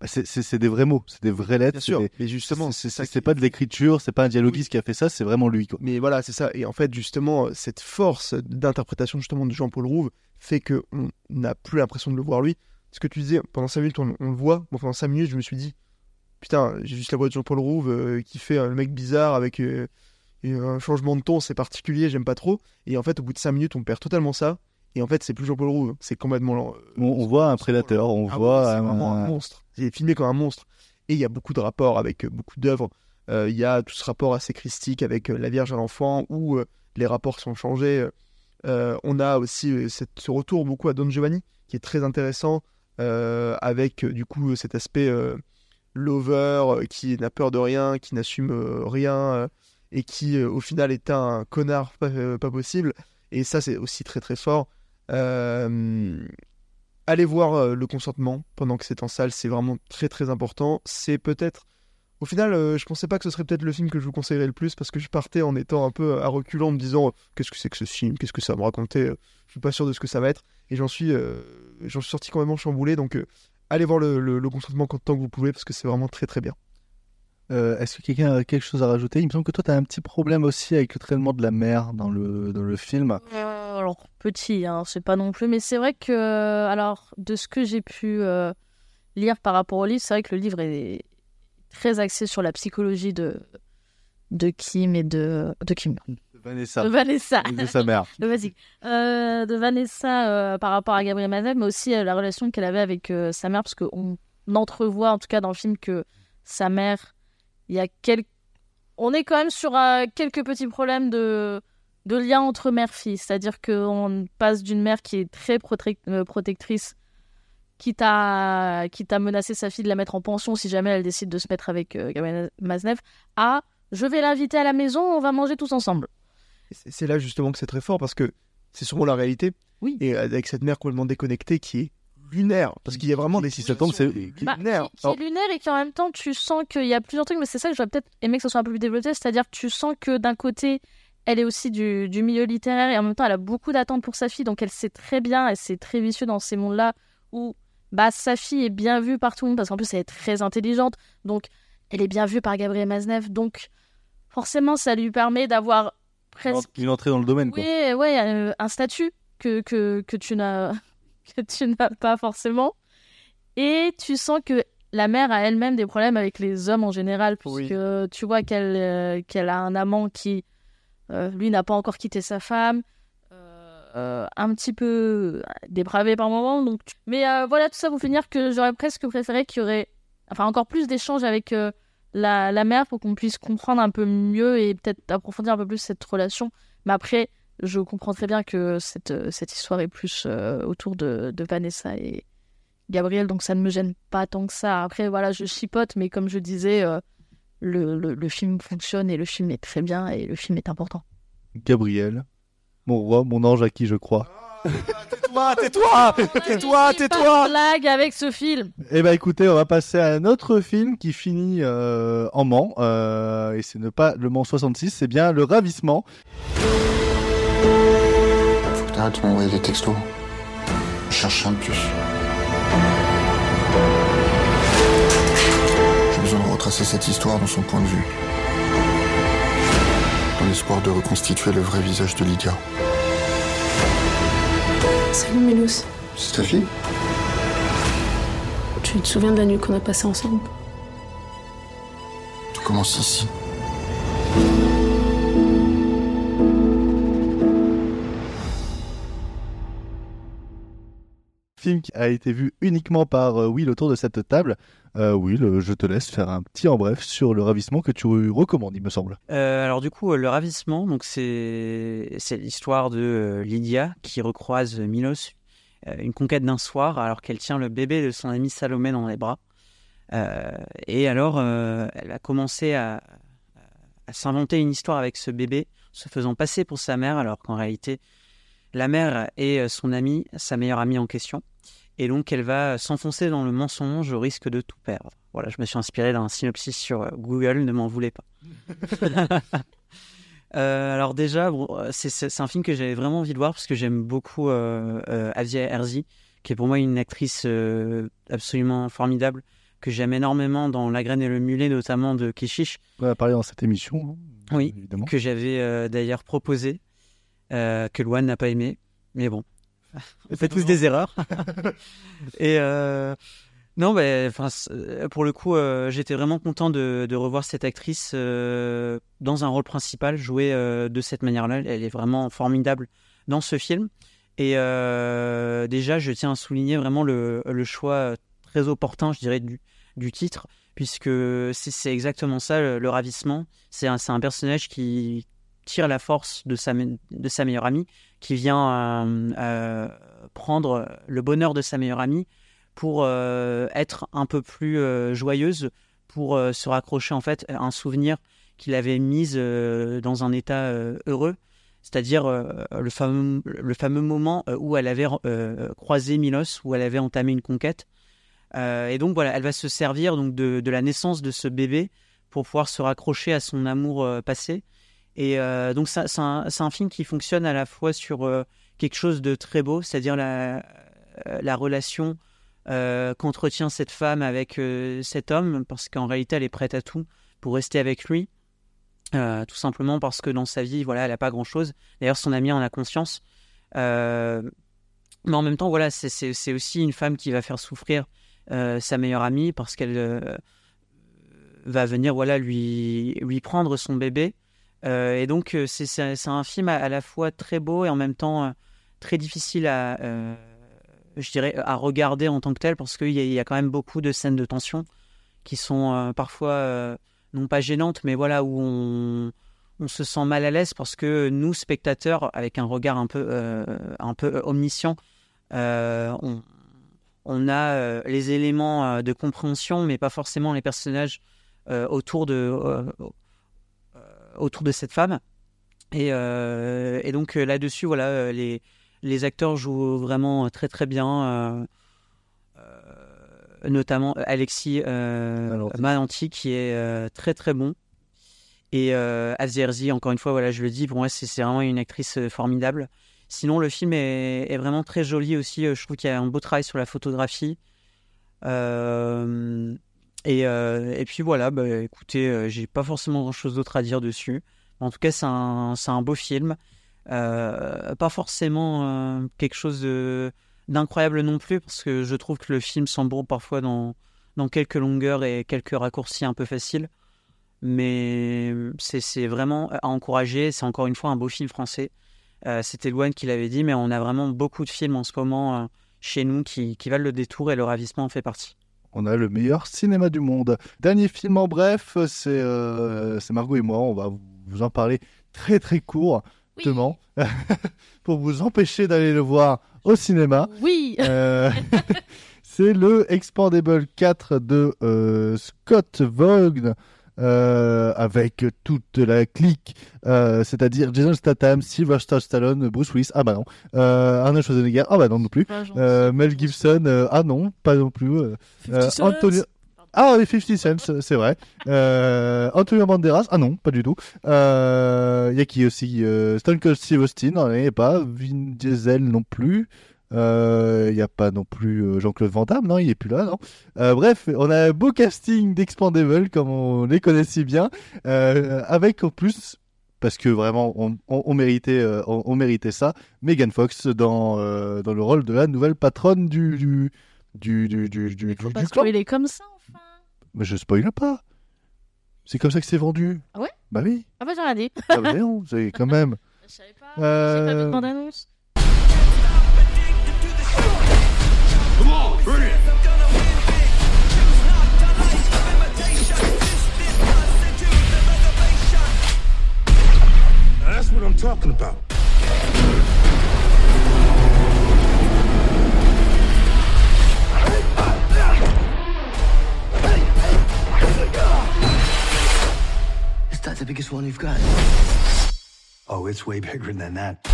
bah c'est des vrais mots, c'est des vraies lettres. Bien sûr, des... mais justement, c'est qui... pas de l'écriture, c'est pas un dialoguiste oui. qui a fait ça, c'est vraiment lui. Quoi. Mais voilà, c'est ça. Et en fait, justement, cette force d'interprétation justement de Jean-Paul Rouve fait que on n'a plus l'impression de le voir lui. Ce que tu disais, pendant 5 minutes, on, on le voit. Bon, pendant 5 minutes, je me suis dit, putain, j'ai juste la voix de Jean-Paul Rouve euh, qui fait euh, le mec bizarre avec. Euh, un changement de ton, c'est particulier, j'aime pas trop. Et en fait, au bout de 5 minutes, on perd totalement ça. Et en fait, c'est plus Jean-Paul Roux, c'est complètement. euh, On, on voit un prédateur, on ah voit ouais, c'est un- vraiment un monstre. C'est filmé comme un monstre. Et il y a beaucoup de rapports avec euh, beaucoup d'œuvres. Euh, Il y a tout ce rapport assez christique avec euh, la Vierge à l'enfant, où les rapports sont changés. On a aussi ce retour beaucoup à Don Giovanni, qui est très intéressant, avec du coup cet aspect lover, qui n'a peur de rien, qui n'assume rien, et qui au final est un connard pas, possible. Et ça, c'est aussi très très fort. Allez voir euh, le consentement pendant que c'est en salle, c'est vraiment très très important. C'est peut-être. Au final, euh, je pensais pas que ce serait peut-être le film que je vous conseillerais le plus parce que je partais en étant un peu à reculons, en me disant euh, qu'est-ce que c'est que ce film, qu'est-ce que ça va me raconter, euh, je suis pas sûr de ce que ça va être. Et j'en suis, euh, j'en suis sorti quand même chamboulé. Donc euh, allez voir le, le- le consentement tant que vous pouvez parce que c'est vraiment très très bien. Euh, Est-ce que quelqu'un a quelque chose à rajouter? Il me semble que toi, tu as un petit problème aussi avec le traitement de la mer dans le, dans le film. Euh, alors petit, hein, c'est pas non plus, mais c'est vrai que, euh, alors, de ce que j'ai pu euh, lire par rapport au livre, c'est vrai que le livre est très axé sur la psychologie de, de Kim et de, de Kim. Vanessa. De Vanessa. De sa mère. De. Euh, de Vanessa euh, par rapport à Gabriel Mazet, mais aussi la relation qu'elle avait avec sa mère, parce qu'on entrevoit, en tout cas dans le film, que sa mère, il y a quelques... On est quand même sur quelques petits problèmes de, de lien entre mère-fille. C'est-à-dire qu'on passe d'une mère qui est très euh, protectrice, qui t'a qui t'a menacé sa fille de la mettre en pension si jamais elle décide de se mettre avec euh, Gabriel Maznev, à je vais l'inviter à la maison, on va manger tous ensemble. C'est- C'est là justement que c'est très fort parce que c'est sûrement la réalité. Oui. Et avec cette mère complètement déconnectée qui est lunaire. Parce qu'il y a vraiment des 6 septembre, c'est. Bah, lunaires. qui est lunaire et qui en même temps tu sens qu'il y a plusieurs trucs mais c'est ça que j'aurais peut-être aimé que ça soit un peu plus développé c'est-à-dire que tu sens que d'un côté elle est aussi du, du milieu littéraire et en même temps elle a beaucoup d'attentes pour sa fille donc elle sait très bien et c'est très vicieux dans ces mondes là où bah sa fille est bien vue par tout le monde parce qu'en plus elle est très intelligente donc elle est bien vue par Gabriel Maznev donc forcément ça lui permet d'avoir presque Une entrée dans le domaine, quoi. oui, ouais, euh, un statut que, que, que tu n'as que tu n'as pas forcément. Et tu sens que la mère a elle-même des problèmes avec les hommes en général, puisque tu vois qu'elle euh, qu'elle a un amant qui, lui, n'a pas encore quitté sa femme, euh, un petit peu dépravé par moment. Donc... Mais euh, voilà, tout ça pour finir que j'aurais presque préféré qu'il y aurait enfin, encore plus d'échanges avec euh, la, mère pour qu'on puisse comprendre un peu mieux et peut-être approfondir un peu plus cette relation. Mais après, je comprends très bien que cette, euh, cette histoire est plus euh, autour de, de Vanessa et Gabriel, donc ça ne me gêne pas tant que ça. Après, voilà, je chipote, mais comme je disais, euh, le, le, le film fonctionne et le film est très bien et le film est important. Gabriel, mon roi, mon ange à qui je crois. Tais-toi, tais-toi, tais-toi, tais-toi. Blague avec ce film. Eh ben écoutez, on va passer à un autre film qui finit euh, en Mans. euh, et ce n'est pas le Mans 66, c'est bien le ravissement. Faut que t'arrêtes de m'envoyer des textos. Je cherche un de plus. Retracer cette histoire dans son point de vue. Dans l'espoir de reconstituer le vrai visage de Lydia. Salut Mélous. C'est ta fille Tu te souviens de la nuit qu'on a passée ensemble? Tout commence ici. Film qui a été vu uniquement par euh, Will autour de cette table. Euh, Will, euh, je te laisse faire un petit en bref sur le ravissement que tu recommandes, il me semble. Alors du coup, le ravissement, donc c'est c'est l'histoire de Lydia qui recroise Milos, une conquête d'un soir, alors qu'elle tient le bébé de son amie Salomé dans les bras. Et alors, elle a commencé à, à s'inventer une histoire avec ce bébé, se faisant passer pour sa mère, alors qu'en réalité, la mère est son amie, sa meilleure amie en question. Et donc, elle va s'enfoncer dans le mensonge au risque de tout perdre. Voilà, je me suis inspiré d'un synopsis sur euh, Google, ne m'en voulez pas. Euh, alors déjà, bon, euh, c'est- un film que j'avais vraiment envie de voir parce que j'aime beaucoup euh, euh, Avia Herzi, qui est pour moi une actrice euh, absolument formidable, que j'aime énormément dans La graine et le mulet, notamment de Keshish. On va parler dans cette émission. hein, Oui, évidemment. que j'avais euh, d'ailleurs proposé, euh, que Luan n'a pas aimé. Mais bon, on fait tous des erreurs. Et euh, Non, bah, enfin, c'est- pour le coup, euh, j'étais vraiment content de, de revoir cette actrice euh, dans un rôle principal, jouer euh, de cette manière-là. Elle est vraiment formidable dans ce film. Et euh, déjà, je tiens à souligner vraiment le, le choix très opportun, je dirais, du, du titre, puisque c'est exactement ça, le, le ravissement. C'est un, personnage qui tire la force de sa, me- de sa meilleure amie, qui vient euh, euh, prendre le bonheur de sa meilleure amie pour euh, être un peu plus joyeuse, pour se raccrocher en fait à un souvenir qu'il avait mis euh, dans un état heureux, c'est-à-dire le, fameux, le fameux moment où elle avait croisé Milos, où elle avait entamé une conquête. Et donc voilà, elle va se servir donc de, de la naissance de ce bébé pour pouvoir se raccrocher à son amour passé. Et euh, donc c'est un, film qui fonctionne à la fois sur euh, quelque chose de très beau, c'est-à-dire la, euh, la relation qu'entretient cette femme avec cet homme, parce qu'en réalité elle est prête à tout pour rester avec lui, tout simplement parce que dans sa vie, voilà, elle n'a pas grand-chose. D'ailleurs, son ami en a conscience. Mais en même temps, voilà, c'est- aussi une femme qui va faire souffrir sa meilleure amie parce qu'elle va venir voilà lui prendre son bébé. Euh, et donc euh, c'est un film à, la fois très beau et en même temps euh, très difficile à je dirais à regarder en tant que tel parce qu'il y, a- quand même beaucoup de scènes de tension qui sont parfois non pas gênantes mais voilà où on se sent mal à l'aise parce que nous spectateurs avec un regard un peu un peu omniscient on on a les éléments de compréhension, mais pas forcément les personnages autour de autour de cette femme. Et, euh, et donc euh, là-dessus, voilà, euh, les les acteurs jouent vraiment très très bien, notamment Alexis euh, Malanti qui est euh, très très bon. Et euh, Azerzi, encore une fois, voilà, je le dis, pour moi, c'est vraiment une actrice formidable. Sinon, le film est, est vraiment très joli aussi. Je trouve qu'il y a un beau travail sur la photographie. Euh, et, puis voilà, bah, écoutez, euh, j'ai pas forcément grand chose d'autre à dire dessus. En tout cas, c'est un, beau film. Euh, pas forcément quelque chose d'incroyable non plus, parce que je trouve que le film s'embourbe parfois dans, quelques longueurs et quelques raccourcis un peu faciles. Mais c'est vraiment à encourager. C'est encore une fois un beau film français. C'était Louane qui l'avait dit, mais on a vraiment beaucoup de films en ce moment chez nous qui valent le détour et le ravissement en fait partie. On a le meilleur cinéma du monde. Dernier film en bref, c'est euh, Margot et moi. On va vous en parler très très court, pour vous empêcher d'aller le voir au cinéma. Oui. Euh, c'est le Expandable 4 de euh, Scott Vaughn. Euh, avec toute la clique, euh, c'est-à-dire Jason Statham, Sylvester Stallone, Bruce Willis, ah bah non, euh, Arnold Schwarzenegger, ah bah non non plus, Mel Gibson, ah non, pas non plus, 50 Cent. Antonio, ah oui, 50 Cent, c'est vrai, euh, Antonio Banderas, ah non, pas du tout, euh, il y a qui aussi, euh, Stone Cold Steve Austin, non, il n'y a pas, Vin Diesel non plus, Il n'y a pas non plus euh, Jean-Claude Van Damme, non, il est plus là, non. Euh, bref, on a un beau casting d'Expandable, comme on les connaît si bien, euh, avec en plus, parce que vraiment, on, on- on méritait, euh, on, on méritait ça, Megan Fox dans, euh, dans le rôle de la nouvelle patronne du du du du du, du, du- Pas du clan. spoiler comme ça. Mais je spoile pas. C'est comme ça que c'est vendu. Ah ouais? Bah oui. Ah bah j'ai rien dit. Ah bah non, c'est quand même. Je savais pas. J'ai pas vu de bande-annonce. Come on, bring it. Now that's what I'm talking about. Is that the biggest one you've got? Oh, it's way bigger than that.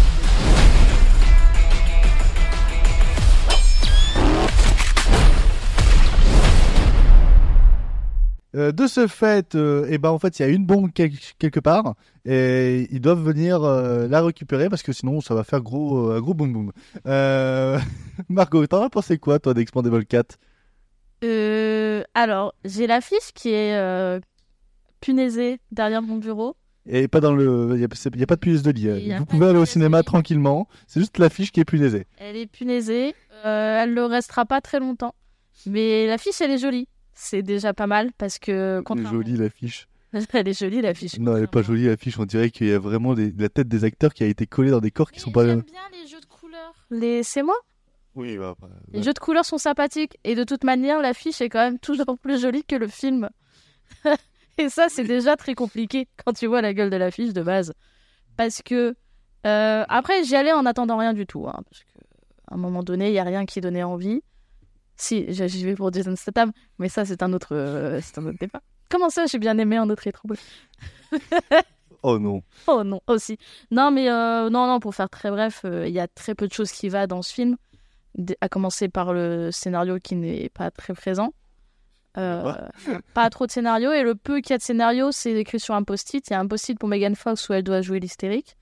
Euh, de ce fait, euh, eh ben en fait, il y a une bombe quel- quelque part et ils doivent venir euh, la récupérer parce que sinon ça va faire gros, gros boum boum. Margot, t'en as pensé quoi toi d'Expandable 4 Euh, alors, j'ai l'affiche qui est punaisée derrière mon bureau. Et pas dans le, il y a, a pas de punaise de lit. Vous pouvez aller au cinéma tranquillement. C'est juste l'affiche qui est punaisée. Elle est punaisée. Elle ne restera pas très longtemps. Mais l'affiche, elle est jolie. C'est déjà pas mal parce que. Elle est contrairement- jolie l'affiche. elle est jolie l'affiche. Non, elle est pas jolie l'affiche. On dirait qu'il y a vraiment des- la tête des acteurs qui a été collée dans des corps qui sont pas. J'aime bien les jeux de couleurs. Les... C'est moi? Oui, bah, bah, Les jeux de couleurs sont sympathiques. Et de toute manière, l'affiche est quand même toujours plus jolie que le film. et ça, c'est déjà très compliqué quand tu vois la gueule de l'affiche de base. Parce que. euh, après, j'y allais en attendant rien du tout. hein, parce que à un moment donné, il n'y a rien qui donnait envie. Si, j'y vais pour Jason Statham. Mais ça, c'est un autre, euh, c'est un autre débat. Comment ça, j'ai bien aimé un autre rétro? Oh non. Oh non, aussi. Non, mais euh, non, non, pour faire très bref, euh, il y a très peu de choses qui va dans ce film, à commencer par le scénario qui n'est pas très présent. Euh, pas? trop de scénario, et le peu qu'il y a de scénario, c'est écrit sur un post-it. Il y a un post-it pour Megan Fox où elle doit jouer l'hystérique.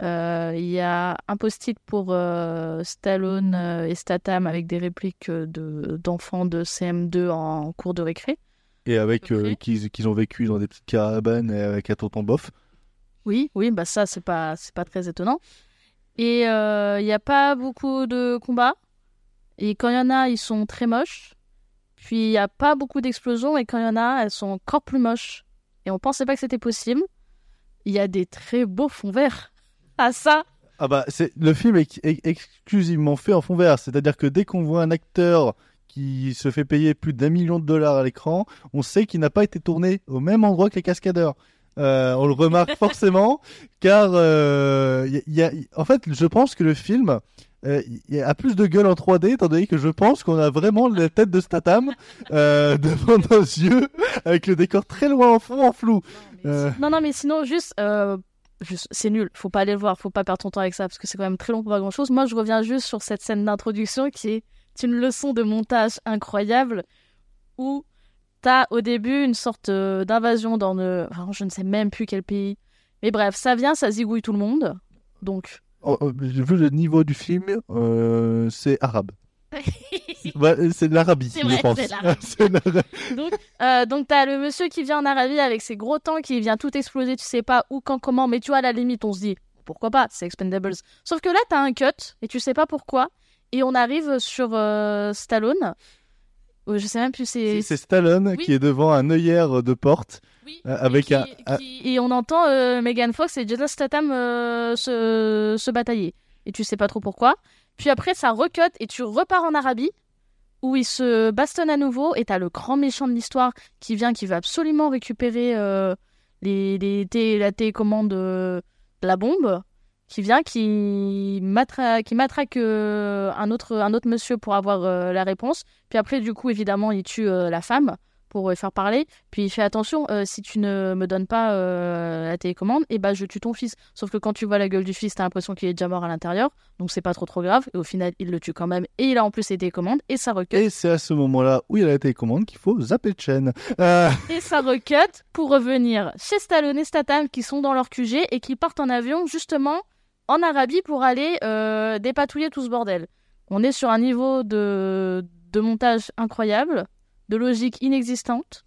Euh, Il y a un post-it pour euh, Stallone euh, et Statham avec des répliques euh, de- d'enfants de, CM2 en cours de récré. Et avec euh, qu'ils ont vécu dans des petites caravanes et avec un tonton bof. Oui, oui, bah ça c'est pas c'est pas très étonnant. Et euh, il n'y a pas beaucoup de combats. Et quand il y en a, ils sont très moches. Puis il n'y a pas beaucoup d'explosions et quand il y en a, elles sont encore plus moches. Et on pensait pas que c'était possible. Il y a des très beaux fonds verts. Ah ça, Ah bah, c'est le film est, est exclusivement fait en fond vert. C'est-à-dire que dès qu'on voit un acteur qui se fait payer plus d'un million de dollars à l'écran, on sait qu'il n'a pas été tourné au même endroit que les cascadeurs. Euh, on le remarque forcément, car euh, y a- y a- en fait, je pense que le film euh, a plus de gueule en 3D, étant donné que je pense qu'on a vraiment la tête de Statham devant nos yeux, avec le décor très loin en fond, en flou. Non, non, mais sinon, juste c'est nul. Faut pas aller le voir. Faut pas perdre ton temps avec ça parce que c'est quand même très long pour pas grand chose. Moi, je reviens juste sur cette scène d'introduction qui est une leçon de montage incroyable où t'as au début une sorte euh, d'invasion dans le. Je ne sais même plus quel pays. Mais bref, ça vient, ça zigouille tout le monde. Donc. oh, oh, vu le niveau du film, euh, c'est arabe. Ouais, c'est de l'Arabie, je pense. donc, euh, donc t'as le monsieur qui vient en Arabie avec ses gros tanks qui vient tout exploser, tu sais pas où, quand, comment, mais tu vois, à la limite, on se dit, pourquoi pas, c'est Expendables. Sauf que là, t'as un cut, et tu sais pas pourquoi, et on arrive sur euh, Stallone. Euh, je sais même plus, c'est... C'est Stallone qui est devant un œillère de porte euh, avec un, Et on entend euh, Megan Fox et Jason Statham euh, se, se batailler. Et tu sais pas trop pourquoi. Puis après, ça recut et tu repars en Arabie où ils se bastonnent à nouveau. Et t'as le grand méchant de l'histoire qui vient, qui va absolument récupérer euh, les, les té- la télécommande euh, de la bombe. Qui vient, qui, matra- matraque euh, un, autre, un autre monsieur pour avoir la réponse. Puis après, du coup, évidemment, il tue la femme pour euh, faire parler. Puis il fait attention, euh, si tu ne me donnes pas euh, la télécommande, et bah je tue ton fils. Sauf que quand tu vois la gueule du fils, t'as l'impression qu'il est déjà mort à l'intérieur, donc c'est pas trop trop grave. Et au final, il le tue quand même, et il a en plus les télécommandes, et ça recule. Et c'est à ce moment-là où il a la télécommande qu'il faut zapper de chaîne. Euh, Et ça recut pour revenir chez Stallone et Statham qui sont dans leur QG et qui partent en avion justement en Arabie pour aller euh, dépatouiller tout ce bordel. On est sur un niveau de, de montage incroyable, de logique inexistante,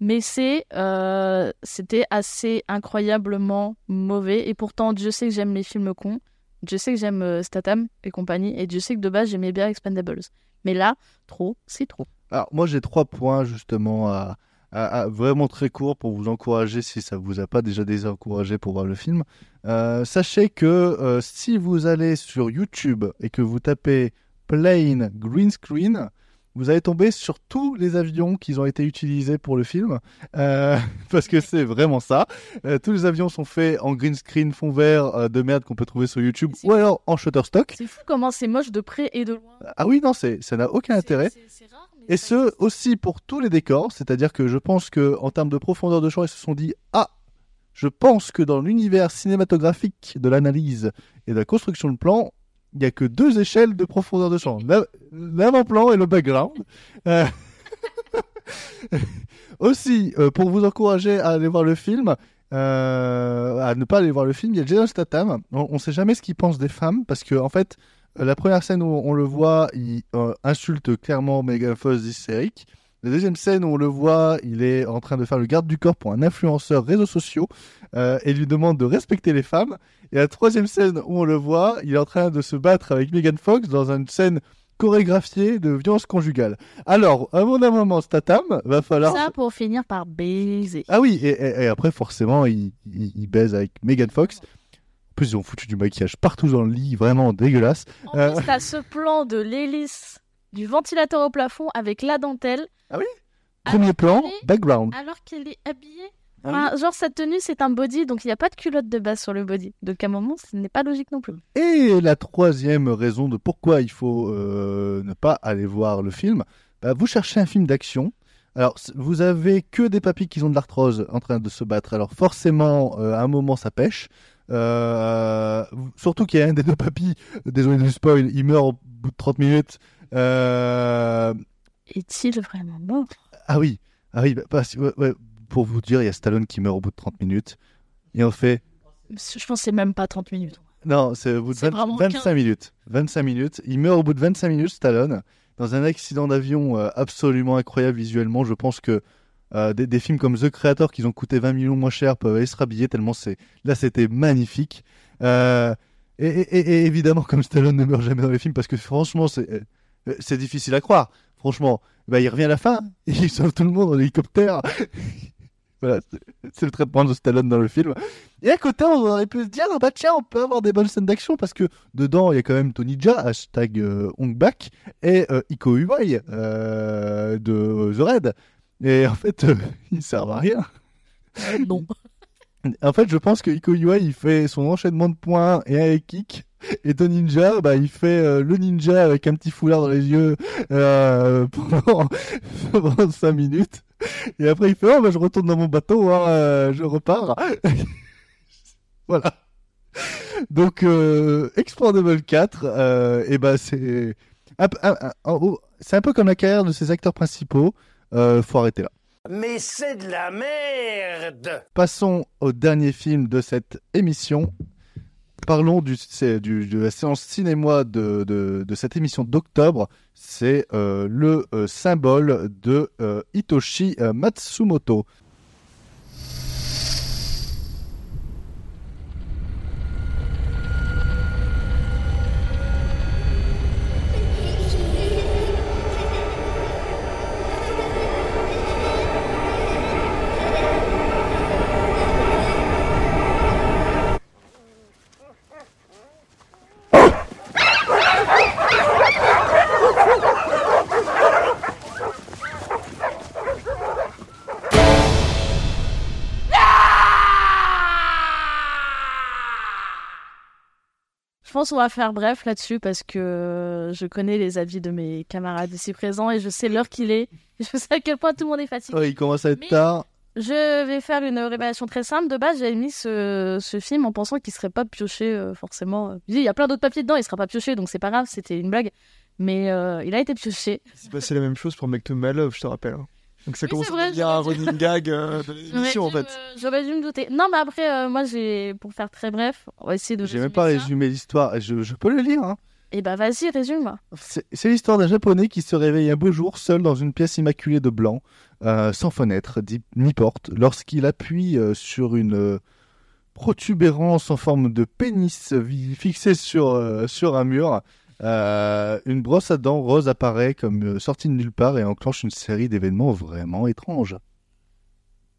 mais c'est euh, c'était assez incroyablement mauvais. Et pourtant, Dieu sait que j'aime les films cons, Dieu sait que j'aime euh, Statham et compagnie, et Dieu sait que de base j'aimais bien Expendables. Mais là, trop, c'est trop. Alors moi j'ai trois points justement à, vraiment très court pour vous encourager si ça vous a pas déjà désencouragé pour voir le film. Euh, sachez que si vous allez sur YouTube et que vous tapez plain green screen, vous allez tomber sur tous les avions qui ont été utilisés pour le film, euh, parce que c'est vraiment ça. Euh, tous les avions sont faits en green screen fond vert euh, de merde qu'on peut trouver sur YouTube, ou alors en Shutterstock. C'est fou comment c'est moche de près et de loin. Ah oui, non, c'est, ça n'a aucun intérêt. Et ce aussi pour tous les décors, c'est-à-dire que je pense que en termes de profondeur de champ, ils se sont dit ah, je pense que dans l'univers cinématographique de l'analyse et de la construction de plan, il n'y a que deux échelles de profondeur de champ, La- l'avant-plan et le background. Euh, aussi, euh, pour vous encourager à aller voir le film, euh, à ne pas aller voir le film, il y a Jason Statham. On ne sait jamais ce qu'il pense des femmes parce que fait, la première scène où on le voit, il insulte clairement Megan Fox hystérique. La deuxième scène où on le voit, il est en train de faire le garde du corps pour un influenceur réseaux sociaux euh, et lui demande de respecter les femmes. Et la troisième scène où on le voit, il est en train de se battre avec Megan Fox dans une scène chorégraphiée de violence conjugale. Alors, à mon moment, Statham, va falloir. Ça pour finir par baiser. Ah oui, et, et- et après, forcément, il, il, il baise avec Megan Fox. En plus, ils ont foutu du maquillage partout dans le lit, vraiment dégueulasse. En Euh, plus, t'as ce plan de l'hélice du ventilateur au plafond avec la dentelle. Ah oui Premier plan, est- background. Alors qu'elle est habillée. Ah Enfin, Genre, cette tenue, c'est un body, donc il n'y a pas de culotte de base sur le body. Donc, à un moment, ce n'est pas logique non plus. Et la troisième raison de pourquoi il faut euh, ne pas aller voir le film, bah, vous cherchez un film d'action. Alors, vous avez que des papis qui ont de l'arthrose en train de se battre. Alors, forcément, euh, à un moment, ça pêche. Euh, surtout qu'il y a un des deux papis, désolé du spoil, il meurt au bout de 30 minutes. Euh, Est-il vraiment mort? Ah oui, ah oui, bah, parce- ouais, ouais, pour vous dire, il y a Stallone qui meurt au bout de 30 minutes. Et on fait, Je pense que c'est même pas 30 minutes. non, c'est au bout de C'est 20 vraiment 25 15. minutes. 25 minutes. Il meurt au bout de 25 minutes, Stallone, dans un accident d'avion euh, absolument incroyable visuellement. Je pense que euh, des, des films comme The Creator, qui ont coûté 20 millions moins cher, peuvent aller se rhabiller tellement c'est. Là, c'était magnifique. Euh, et, et- évidemment, comme Stallone ne meurt jamais dans les films, parce que franchement, c'est c'est difficile à croire. Franchement, bah, il revient à la fin, et il sauve tout le monde en hélicoptère. voilà, c'est- le traitement de Stallone dans le film. Et à côté, on aurait pu se dire, ah bah tiens, on peut avoir des bonnes scènes d'action parce que dedans, il y a quand même Tony Jaa, hashtag euh, et euh, Iko Uwai euh, de The Red. Et en fait, euh, ils servent à rien. non. En fait, je pense que Iko Uwai, il fait son enchaînement de points et un kick. Et Tony Ninja, bah, il fait euh, le ninja avec un petit foulard dans les yeux euh, pendant, pendant 5 minutes. Et après, il fait Oh, bah, je retourne dans mon bateau, hein, euh, je repars. voilà. Donc, euh, Expandable 4, euh, et bah, c'est c'est un peu comme la carrière de ses acteurs principaux. Faut arrêter là. Mais c'est de la merde Passons au dernier film de cette émission. Parlons de la séance cinéma de, cette émission d'octobre. C'est euh, le euh, symbole de euh, Hitoshi Matsumoto. Pense qu'on va faire bref là-dessus parce que je connais les avis de mes camarades ici présents et je sais l'heure qu'il est. Je sais à quel point tout le monde est fatigué. Il commence à être tard. Je vais faire une révélation très simple. De base, j'avais mis ce, ce film en pensant qu'il serait pas pioché euh, forcément. Il y a plein d'autres papiers dedans, il sera pas pioché, donc c'est pas grave, c'était une blague. Mais euh, il a été pioché. C'est passé la même chose pour Make to My Love, je te rappelle. Donc ça Oui, commence c'est à vrai, devenir un running gag euh, de l'émission en fait. dû J'aurais dû me douter. Non, mais après, euh, moi, j'ai pour faire très bref, on va essayer de. J'ai même pas résumé l'histoire. Je, je peux le lire. hein. Et bah, vas-y, résume. C'est c'est l'histoire d'un japonais qui se réveille un beau jour seul dans une pièce immaculée de blanc, euh, sans fenêtre ni porte, lorsqu'il appuie euh, sur une protubérance en forme de pénis fixée sur, euh, sur un mur. Euh, une brosse à dents rose apparaît comme euh, sortie de nulle part et enclenche une série d'événements vraiment étranges.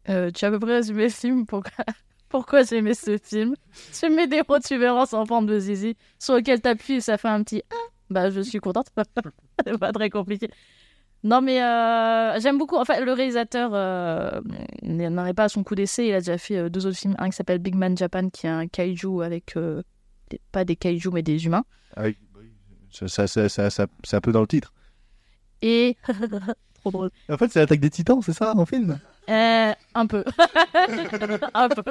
Euh, tu as à peu près résumé le film. Pourquoi, pourquoi j'ai aimé ce film? Tu mets des protubérances en forme de zizi sur lequel t'appuies et ça fait un petit ah. Bah, je suis contente. C'est pas très compliqué. Non, mais euh, j'aime beaucoup. En fait, le réalisateur euh, n'en est pas à son coup d'essai. Il a déjà fait euh, deux autres films. Un qui s'appelle Big Man Japan, qui est un kaiju avec. des- pas des kaiju, mais des humains. Avec- ça- ça- ça- ça- ça- c'est un peu dans le titre. Et. Trop drôle. En fait, c'est l'attaque des titans, c'est ça, en film? Euh, un peu. un peu.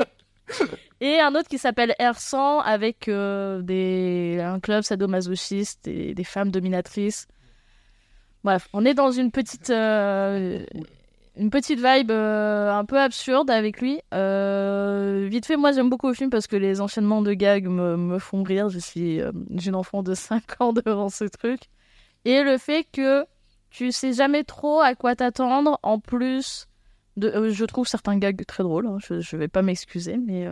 Et un autre qui s'appelle R100 avec euh, des... un club sadomasochiste et des femmes dominatrices. Bref, on est dans une petite, euh, une petite vibe euh, un peu absurde avec lui. Euh, vite fait, moi j'aime beaucoup le film parce que les enchaînements de gags me, font rire. Je suis euh, une enfant de 5 ans devant ce truc. Et le fait que tu sais jamais trop à quoi t'attendre, en plus de, je trouve certains gags très drôles. hein, je, je vais pas m'excuser, mais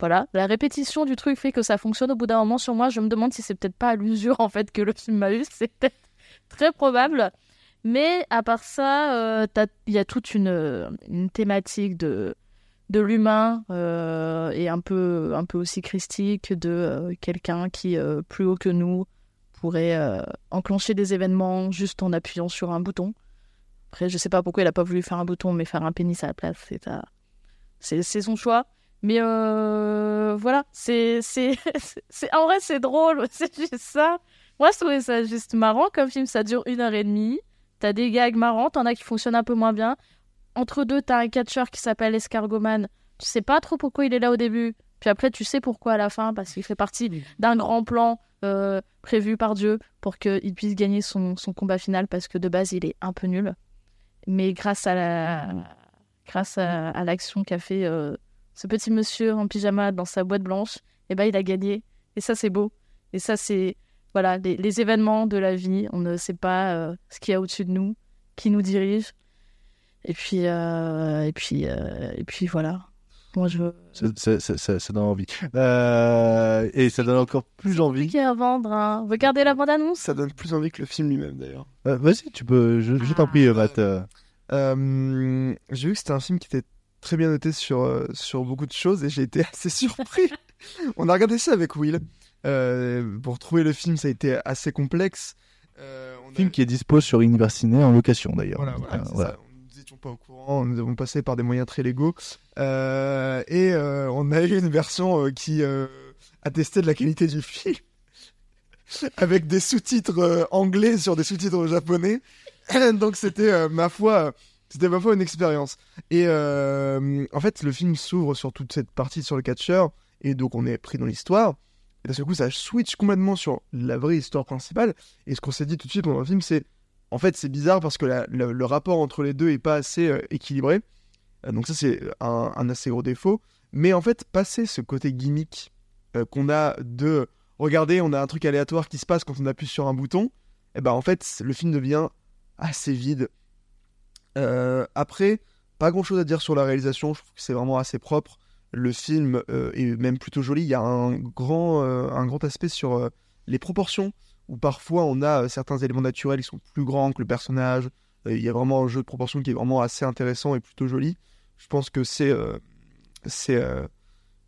voilà, la répétition du truc fait que ça fonctionne au bout d'un moment sur moi. Je me demande si c'est peut-être pas à l'usure en fait que le film m'a eu. C'est peut-être très probable. Mais à part ça, euh, il y a toute une, une thématique de, de l'humain euh, et un peu, un peu aussi christique de euh, quelqu'un qui, euh, plus haut que nous, pourrait euh, enclencher des événements juste en appuyant sur un bouton. Après, je sais pas pourquoi il a pas voulu faire un bouton, mais faire un pénis à la place, c'est à- c'est c'est son choix. Mais euh, voilà, c'est c'est c'est- en vrai c'est drôle, c'est juste ça. Moi, je trouvais ça juste marrant comme film. Ça dure une heure et demie. T'as des gags marrants, t'en as qui fonctionnent un peu moins bien. Entre deux, t'as un catcheur qui s'appelle Escargoman. Tu sais pas trop pourquoi il est là au début. Puis après, tu sais pourquoi à la fin, parce qu'il fait partie d'un grand plan euh, prévu par Dieu pour qu'il puisse gagner son, son combat final, parce que de base, il est un peu nul. Mais grâce à la grâce à, à l'action qu'a fait euh, ce petit monsieur en pyjama dans sa boîte blanche, eh ben, il a gagné. Et ça, c'est beau. Et ça, c'est voilà les, les événements de la vie. On ne sait pas euh, ce qu'il y a au-dessus de nous, qui nous dirige. Et puis, euh, et puis, euh, et puis voilà. Moi, je. Ça, ça- ça- donne envie. Euh, et ça donne encore plus envie. Qui à vendre hein. Regardez la bande-annonce? Ça donne plus envie que le film lui-même d'ailleurs. Euh, Vas-y, tu peux. Je, je t'en prie, euh, Matt. j'ai vu que c'était un film qui était très bien noté sur, euh, sur beaucoup de choses et j'ai été assez surpris. On a regardé ça avec Will. Euh, pour trouver le film, ça a été assez complexe. Euh, on a- Film qui est dispo sur Universiné en location d'ailleurs. Voilà, voilà, Euh, c'est voilà. ça. Nous n'étions pas au courant, nous avons passé par des moyens très légaux. Et on a eu une version qui attestait de la qualité du film. Avec des sous-titres euh, anglais sur des sous-titres japonais. Donc c'était, euh, ma foi, c'était ma foi une expérience. Et euh, en fait, le film s'ouvre sur toute cette partie sur le catcheur. Et donc on est pris dans l'histoire. Et d'un seul coup, ça switch complètement sur la vraie histoire principale. Et ce qu'on s'est dit tout de suite pendant le film, c'est en fait, c'est bizarre parce que le, rapport entre les deux est pas assez euh, équilibré. Euh, donc ça, c'est un, assez gros défaut. Mais en fait, passer ce côté gimmick euh, qu'on a de regarder, on a un truc aléatoire qui se passe quand on appuie sur un bouton, et ben en fait, le film devient assez vide. Après, pas grand chose à dire sur la réalisation. Je trouve que c'est vraiment assez propre. Le film euh, est même plutôt joli. Il y a un grand, euh, un grand aspect sur euh, les proportions où parfois on a certains éléments naturels qui sont plus grands que le personnage. Il y a vraiment un jeu de proportions qui est vraiment assez intéressant et plutôt joli. Je pense que c'est c'est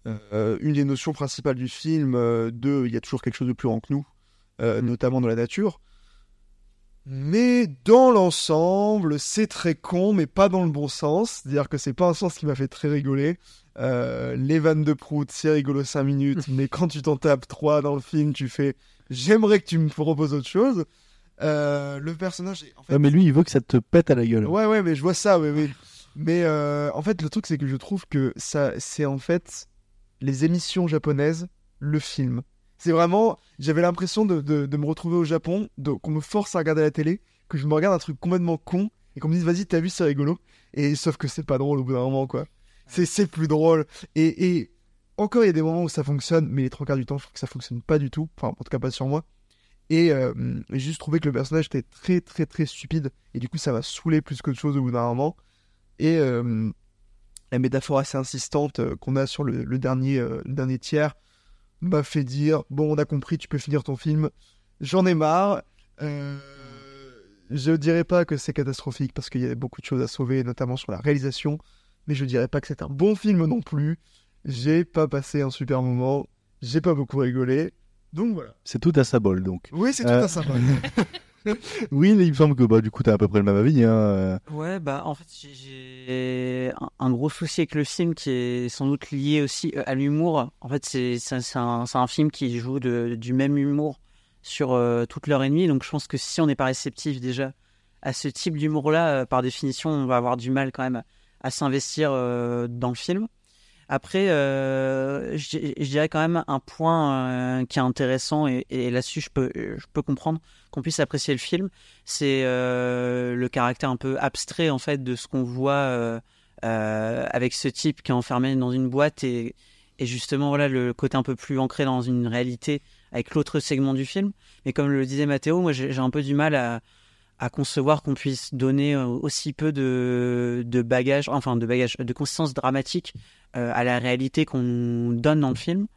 une des notions principales du film. de, il y a toujours quelque chose de plus grand que nous, euh, notamment dans la nature. Mais dans l'ensemble, c'est très con, mais pas dans le bon sens. C'est-à-dire que c'est pas un sens qui m'a fait très rigoler. Euh, les vannes de prout, c'est rigolo 5 minutes, mais quand tu t'en tapes 3 dans le film, tu fais j'aimerais que tu me proposes autre chose. Euh, le personnage est en fait Ouais, mais lui, il veut que ça te pète à la gueule. Ouais, ouais, mais je vois ça, ouais, ouais. Mais euh, en fait, le truc, c'est que je trouve que ça, c'est en fait les émissions japonaises, le film. C'est vraiment, j'avais l'impression de, de, de me retrouver au Japon, qu'on me force à regarder la télé, que je me regarde un truc complètement con, et qu'on me dise, vas-y, t'as vu, c'est rigolo. Et sauf que c'est pas drôle au bout d'un moment, quoi. C'est, plus drôle. Et, et encore, il y a des moments où ça fonctionne, mais les trois quarts du temps, je trouve que ça fonctionne pas du tout. Enfin, en tout cas, pas sur moi. Et euh, j'ai juste trouvé que le personnage était très très très stupide et du coup ça m'a saoulé plus qu'autre chose au bout d'un moment. Et euh, la métaphore assez insistante euh, qu'on a sur le, dernier, dernier tiers m'a fait dire bon on a compris tu peux finir ton film j'en ai marre je dirais pas que c'est catastrophique parce qu'il y a beaucoup de choses à sauver notamment sur la réalisation mais je dirais pas que c'est un bon film non plus j'ai pas passé un super moment j'ai pas beaucoup rigolé donc voilà C'est tout à sa bol, donc. oui c'est tout Euh, à sa oui, il me semble que bah, du coup, t'as à peu près le même avis. Hein. euh. Ouais, bah en fait, j'ai- un, gros souci avec le film qui est sans doute lié aussi euh, à l'humour. En fait, c'est un, c'est un film qui joue de- du même humour sur euh, toute l'heure et demie. Donc, je pense que si on n'est pas réceptif déjà à ce type d'humour-là, euh, par définition, on va avoir du mal quand même à s'investir euh, dans le film. Après, euh, je dirais quand même un point euh, qui est intéressant et, là-dessus, je peux, comprendre qu'on puisse apprécier le film. C'est le caractère un peu abstrait en fait de ce qu'on voit avec ce type qui est enfermé dans une boîte et, et justement voilà le côté un peu plus ancré dans une réalité avec l'autre segment du film. Mais comme le disait Mathéo, moi j'ai un peu du mal à, à concevoir qu'on puisse donner euh, aussi peu de, de bagages, enfin de bagages, de consistance dramatique euh, à la réalité qu'on donne dans le film,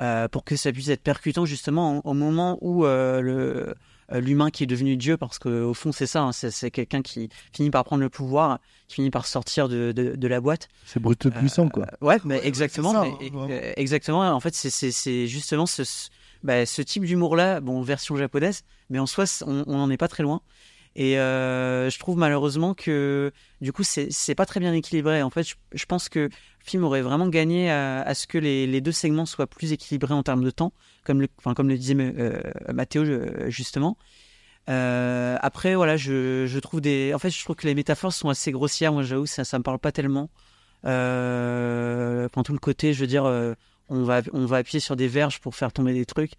euh, pour que ça puisse être percutant justement au, au moment où euh, le l'humain qui est devenu Dieu, parce qu'au fond c'est ça, hein, c'est, quelqu'un qui finit par prendre le pouvoir, qui finit par sortir de, de, de la boîte. C'est brut puissant, quoi. Ouais, mais exactement, ça, mais- hein, exactement. En fait, c'est- justement ce, ce- bah, ce type d'humour-là, bon, version japonaise, mais en soi, on n'en est pas très loin. Et euh, je trouve malheureusement que du coup, c'est pas très bien équilibré. En fait, je, pense que le film aurait vraiment gagné à, ce que les, deux segments soient plus équilibrés en termes de temps, comme le, enfin, comme le disait euh, Mathéo euh, justement. Après, voilà, je, trouve des. En fait, je trouve que les métaphores sont assez grossières. Moi, j'avoue, ça, ça me parle pas tellement. Enfin, tout le côté, je veux dire, on va, on va appuyer sur des verges pour faire tomber des trucs.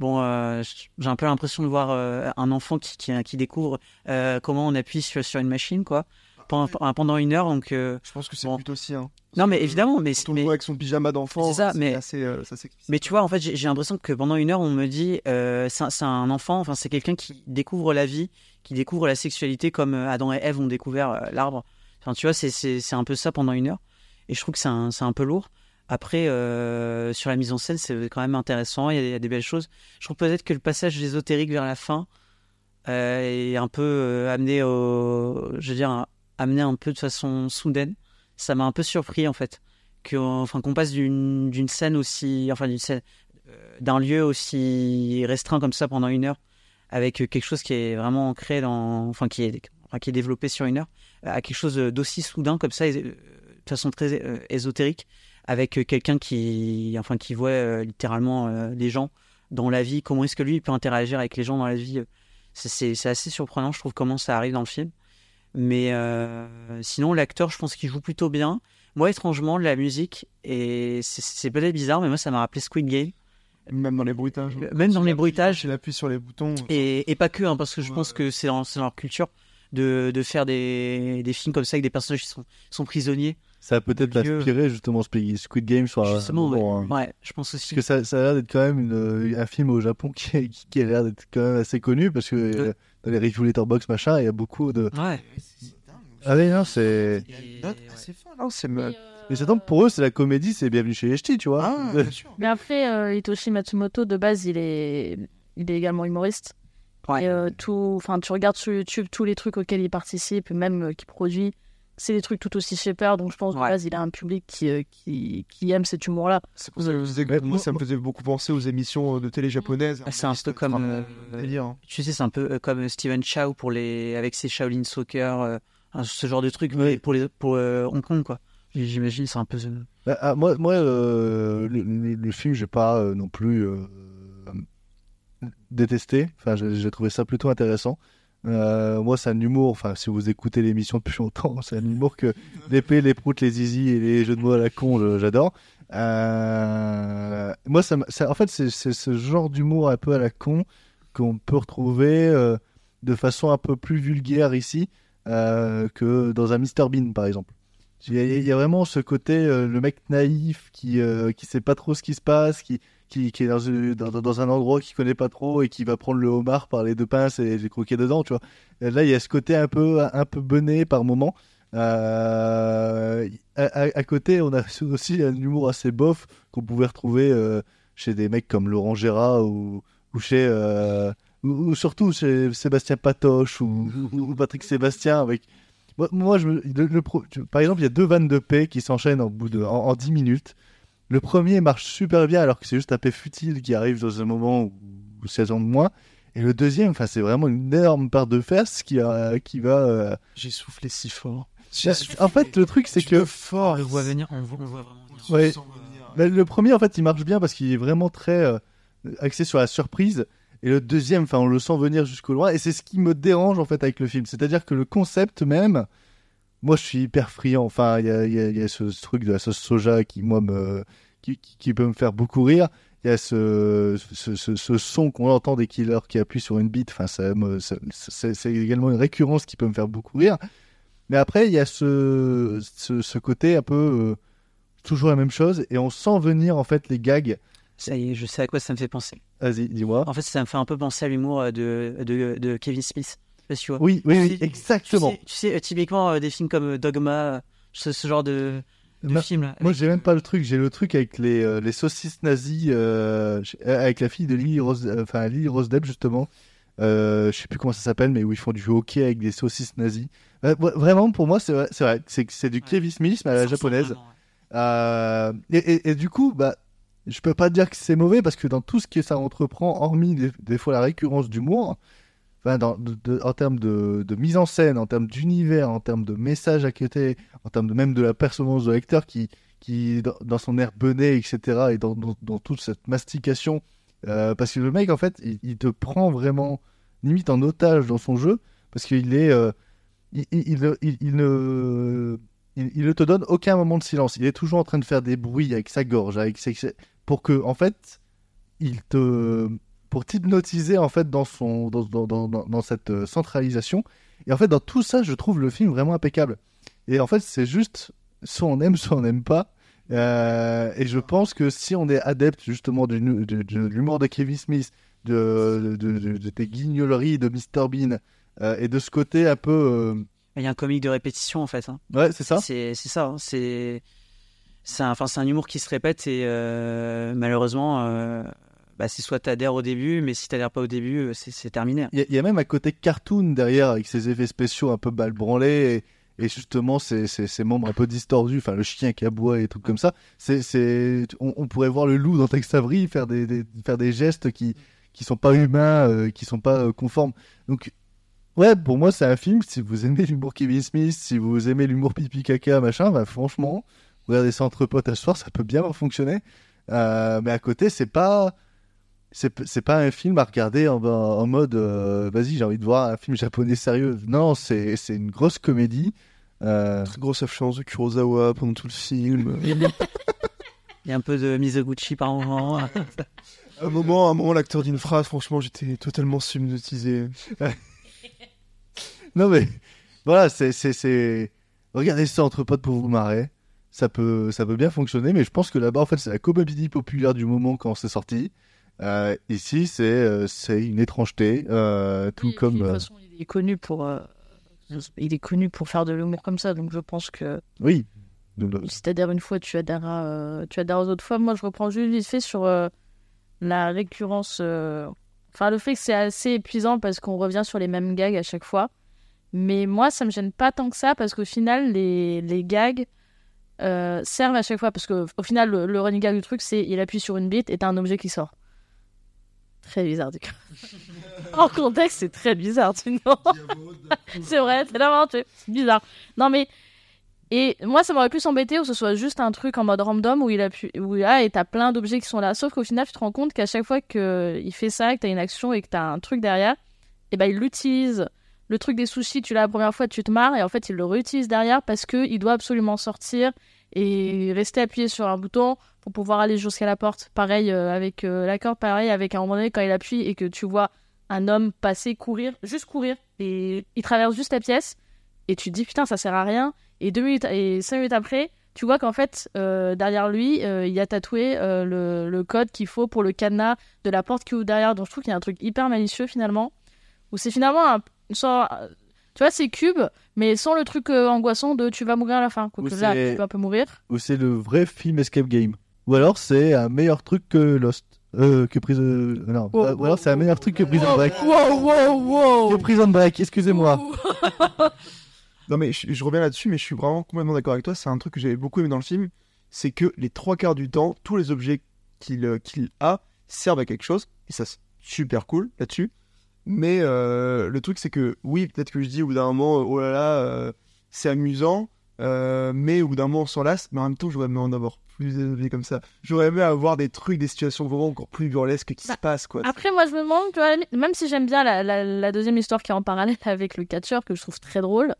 Bon, euh, j'ai un peu l'impression de voir euh, un enfant qui, qui, qui découvre euh, comment on appuie sur, sur une machine, quoi, pendant, pendant une heure. Donc, euh, Je pense que c'est bon. plutôt aussi. Hein. Non, mais évidemment, mais, on mais, avec son pyjama d'enfant, C'est ça, mais- assez, euh, ça mais tu vois, en fait, j'ai l'impression que pendant une heure, on me dit, euh, c'est un- enfant, enfin, c'est quelqu'un qui découvre la vie, qui découvre la sexualité comme Adam et Ève ont découvert l'arbre. Enfin, tu vois, c'est- un peu ça pendant une heure. Et je trouve que c'est un, c'est un peu lourd. Après, euh, sur la mise en scène, c'est quand même intéressant, il y, a, des belles choses. Je trouve peut-être que le passage ésotérique vers la fin euh, est un peu euh, amené. Je veux dire, amené un peu de façon soudaine. Ça m'a un peu surpris, en fait. Enfin, qu'on passe d'une scène aussi. Enfin, d'une scène d'un lieu aussi restreint comme ça pendant une heure, avec quelque chose qui est vraiment ancré dans, enfin qui est, qui est développé sur une heure, à quelque chose d'aussi soudain comme ça, de façon très ésotérique, avec euh, quelqu'un qui, enfin qui voit euh, littéralement euh, les gens dans la vie. Comment est-ce que lui il peut interagir avec les gens dans la vie C'est- assez surprenant, je trouve, comment ça arrive dans le film. Mais euh, sinon, l'acteur, je pense qu'il joue plutôt bien. Moi, étrangement, la musique, et c'est- peut-être bizarre, mais moi, ça m'a rappelé Squid Game. Même dans les bruitages. Même dans les bruitages. Il appuie sur les boutons. Et, et pas que, hein, parce que je pense que c'est dans, leur culture de, de faire des, des films comme ça avec des personnages qui sont, sont prisonniers. Ça a peut-être inspiré justement Squid Game sur un- Justement, ouais. bon, hein. Ouais, je pense aussi. Parce que ça, ça a l'air d'être quand même une- un film au Japon qui, est- qui, qui a l'air d'être quand même assez connu parce que euh, dans les reviews letterbox machin, il y a beaucoup de. Ouais. Ah oui, non, c'est. C'est fun, non C'est me- Mais c'est donc pour eux, c'est la comédie, c'est bienvenue chez les ch'tis, tu vois. Ah, bien sûr. Mais après, euh, Hitoshi Matsumoto, de base, il est, il est également humoriste. Et euh, tout, enfin, tu regardes sur YouTube tous les trucs auxquels il participe, même euh, qu'il produit, c'est des trucs tout aussi shaper. Donc je pense il a un public qui, euh, qui, qui aime cet humour-là. C'est pour ça que je disais que moi, ça me faisait beaucoup penser aux émissions euh, de télé japonaises. Ah, C'est un peu comme. euh, hein. Tu sais, c'est un peu euh, comme Steven Chow pour les, avec ses Shaolin Soccer, euh, ce genre de truc, mais pour, les, pour euh, Hong Kong, quoi. J'imagine, c'est un peu. euh, Bah, ah, moi, moi euh, le, le- le film, j'ai pas euh, non plus euh, détesté. Enfin, j'ai j'ai trouvé ça plutôt intéressant. Euh, moi, c'est un humour. Enfin, si vous écoutez l'émission depuis longtemps, c'est un humour que l'épée, les proutes, les zizi et les jeux de mots à la con, j'adore. Euh, moi, ça, en fait, c'est ce genre d'humour un peu à la con qu'on peut retrouver euh, de façon un peu plus vulgaire ici que dans un Mr Bean, par exemple. Il y, a, vraiment ce côté, le mec naïf qui qui sait pas trop ce qui se passe, qui, qui, est dans, un endroit qu'il connaît pas trop et qui va prendre le homard par les deux pinces et les croquer dedans, tu vois. Là, il y a ce côté un peu, un peu bené par moment. Euh, à, côté, on a aussi un humour assez bof qu'on pouvait retrouver euh, chez des mecs comme Laurent Gérard ou, chez. euh, ou, ou surtout chez Sébastien Patoche ou, Patrick Sébastien avec moi, je par exemple il y a deux vannes de paix qui s'enchaînent en en, en 10 minutes le premier marche super bien alors que c'est juste un paix futile qui arrive dans un moment où, où c'est de moins et le deuxième enfin c'est vraiment une énorme part de fesses qui, a- qui va euh, J'ai soufflé si fort. en fait le truc c'est que fort. On voit venir, on voit, on voit vraiment. Ouais. Le premier, en fait, il marche bien parce qu'il est vraiment très euh, axé sur la surprise. Et le deuxième, enfin, on le sent venir jusqu'au loin. Et c'est ce qui me dérange, en fait, avec le film. C'est-à-dire que le concept même, moi, je suis hyper friand. Enfin, il y a, il y a- il y a ce, truc de la sauce soja qui, moi, me, qui, qui- qui peut me faire beaucoup rire. Il y a ce, ce, ce- ce son qu'on entend des killers qui appuient sur une bite. Enfin, ça me- ça- c'est également une récurrence qui peut me faire beaucoup rire. Mais après, il y a ce, côté un peu euh, toujours la même chose et on sent venir en fait les gags. Ça y est, je sais à quoi ça me fait penser. Vas-y, dis-moi. En fait, ça me fait un peu penser à l'humour euh, de, de, de Kevin Smith. Sais pas si tu vois. Oui, oui, oui, Tu sais- exactement. Tu sais, tu sais, euh, typiquement euh, des films comme euh, Dogma, ce, ce genre de, de Ma- film. là. Moi, j'ai même pas le truc. J'ai le truc avec les, euh, les saucisses nazies, euh, avec la fille de Lily Rose, enfin Lily Rose Depp justement. Euh, je sais plus comment ça s'appelle, mais où ils font du hockey avec des saucisses nazies. Vraiment, pour moi, c'est vrai, c'est vrai. C'est du mais à la japonaise. Et, et- et du coup, bah, je peux pas dire que c'est mauvais parce que dans tout ce que ça entreprend, hormis des, des fois la récurrence d'humour, en termes de, mise en scène, en termes d'univers, en termes de message à côté, en termes de même de la performance de l'acteur qui, qui dans, son air bené, etc., et dans, dans, toute cette mastication, euh, parce que le mec, en fait, il, te prend vraiment limite en otage dans son jeu, parce qu'il est, euh, il, il, il- ne, il ne te donne aucun moment de silence. Il est toujours en train de faire des bruits avec sa gorge, avec ses, pour que, en fait, il te, pour t'hypnotiser en fait dans son, dans, dans, dans, dans- cette euh, centralisation. Et en fait, dans tout ça, je trouve le film vraiment impeccable. Et en fait, c'est juste, soit on aime, soit on n'aime pas. Euh, et je pense que si on est adepte justement du, nu- de, de l'humour de Kevin Smith, de, de, de, de tes guignoleries de Mr Bean, euh, et de ce côté un peu... euh, Il y a un comique de répétition en fait. hein. Ouais, c'est ça. C'est ça. hein. C'est c'est un, un humour qui se répète et malheureusement, bah, c'est soit t'adhères au début, mais si t'adhères pas au début, euh, c'est terminé. Il y, a- il y a même un côté cartoon derrière avec ses effets spéciaux un peu mal branlés et, et justement ses, ses- ses membres un peu distordus, enfin le chien qui aboie et tout comme ça. C'est, c'est, on, on pourrait voir le loup dans Tex Avery faire des, des- faire des gestes qui qui sont pas humains, euh, qui sont pas euh, conformes. Donc ouais, pour moi c'est un film. Si vous aimez l'humour Kevin Smith, si vous aimez l'humour pipi caca machin, bah franchement, regardez ça entre potes à ce soir, ça peut bien fonctionner. Euh, mais à côté, c'est pas c'est pas un film à regarder en, en mode euh, vas-y j'ai envie de voir un film japonais sérieux non c'est c'est une grosse comédie euh, Très grosse influence de Kurosawa pendant tout le film. Il y a un peu de Mizoguchi par moment. À un moment, à un moment, l'acteur d'une phrase, franchement, j'étais totalement subnotisé. non mais voilà c'est c'est c'est regardez ça entre potes pour vous marrer ça peut ça peut bien fonctionner mais je pense que là-bas en fait c'est la comédie populaire du moment quand c'est sorti Euh, ici c'est euh, c'est une étrangeté euh, tout comme De toute façon, il est connu pour, il est connu pour faire de l'humour comme ça, donc je pense que oui t'adhères une fois, tu adhères, tu adhères aux autres fois. Moi, je reprends juste vite fait sur la récurrence, enfin le fait que c'est assez épuisant parce qu'on revient sur les mêmes gags à chaque fois. Mais moi, ça me gêne pas tant que ça parce qu'au final, les, les gags servent à chaque fois parce que au final, le, le running gag du truc, c'est il appuie sur une bite et t'as un objet qui sort. Très bizarre du coup. en contexte, c'est très bizarre, tu vois. c'est vrai, c'est l'inventé. C'est bizarre. Non mais et moi, ça m'aurait plus embêté que ce soit juste un truc en mode random où il appuie, où là, et t'as plein d'objets qui sont là. Sauf qu'au final, tu te rends compte qu'à chaque fois qu'il fait ça, que t'as une action et que t'as un truc derrière, et ben il l'utilise. Le truc des sushis, tu l'as la première fois, tu te marres, et en fait, il le réutilise derrière parce que il doit absolument sortir et rester appuyé sur un bouton pour pouvoir aller jusqu'à la porte. Pareil euh, avec euh, la corde, pareil avec un moment donné quand il appuie et que tu vois un homme passer, courir, juste courir, et il traverse juste la pièce, et tu te dis putain, ça sert à rien. Et deux minutes et cinq minutes après, tu vois qu'en fait, euh, derrière lui, il a tatoué le, code qu'il faut pour le cadenas de la porte qui ouvre derrière. Donc je trouve qu'il y a un truc hyper malicieux finalement, où c'est finalement un, sorte- tu vois, c'est cube, mais sans le truc euh, angoissant de tu vas mourir à la fin. Quoique Ou là, c'est- tu peux un peu mourir. ou c'est le vrai film escape game ou alors c'est un meilleur truc que Lost euh, que Prison non Wow, euh, ou alors c'est un meilleur truc que Prison Break Wow, wow, wow que Prison Break excusez-moi Non, mais je, je reviens là-dessus, mais je suis vraiment complètement d'accord avec toi. C'est un truc que j'avais beaucoup aimé dans le film. C'est que les trois quarts du temps, tous les objets qu'il euh, qu'il a servent à quelque chose. Et ça, c'est super cool là-dessus. Mais euh, le truc, c'est que oui, peut-être que je dis au bout d'un moment, euh, oh là là, euh, c'est amusant. euh, mais au bout d'un moment, on s'en lasse. Mais en même temps, j'aurais aimé en avoir plus des comme ça. J'aurais aimé avoir des trucs, des situations vraiment encore plus burlesques qui se passent, quoi. Après, moi, je me demande, tu vois, même si j'aime bien la, la- la deuxième histoire qui est en parallèle avec le catcheur, que je trouve très drôle,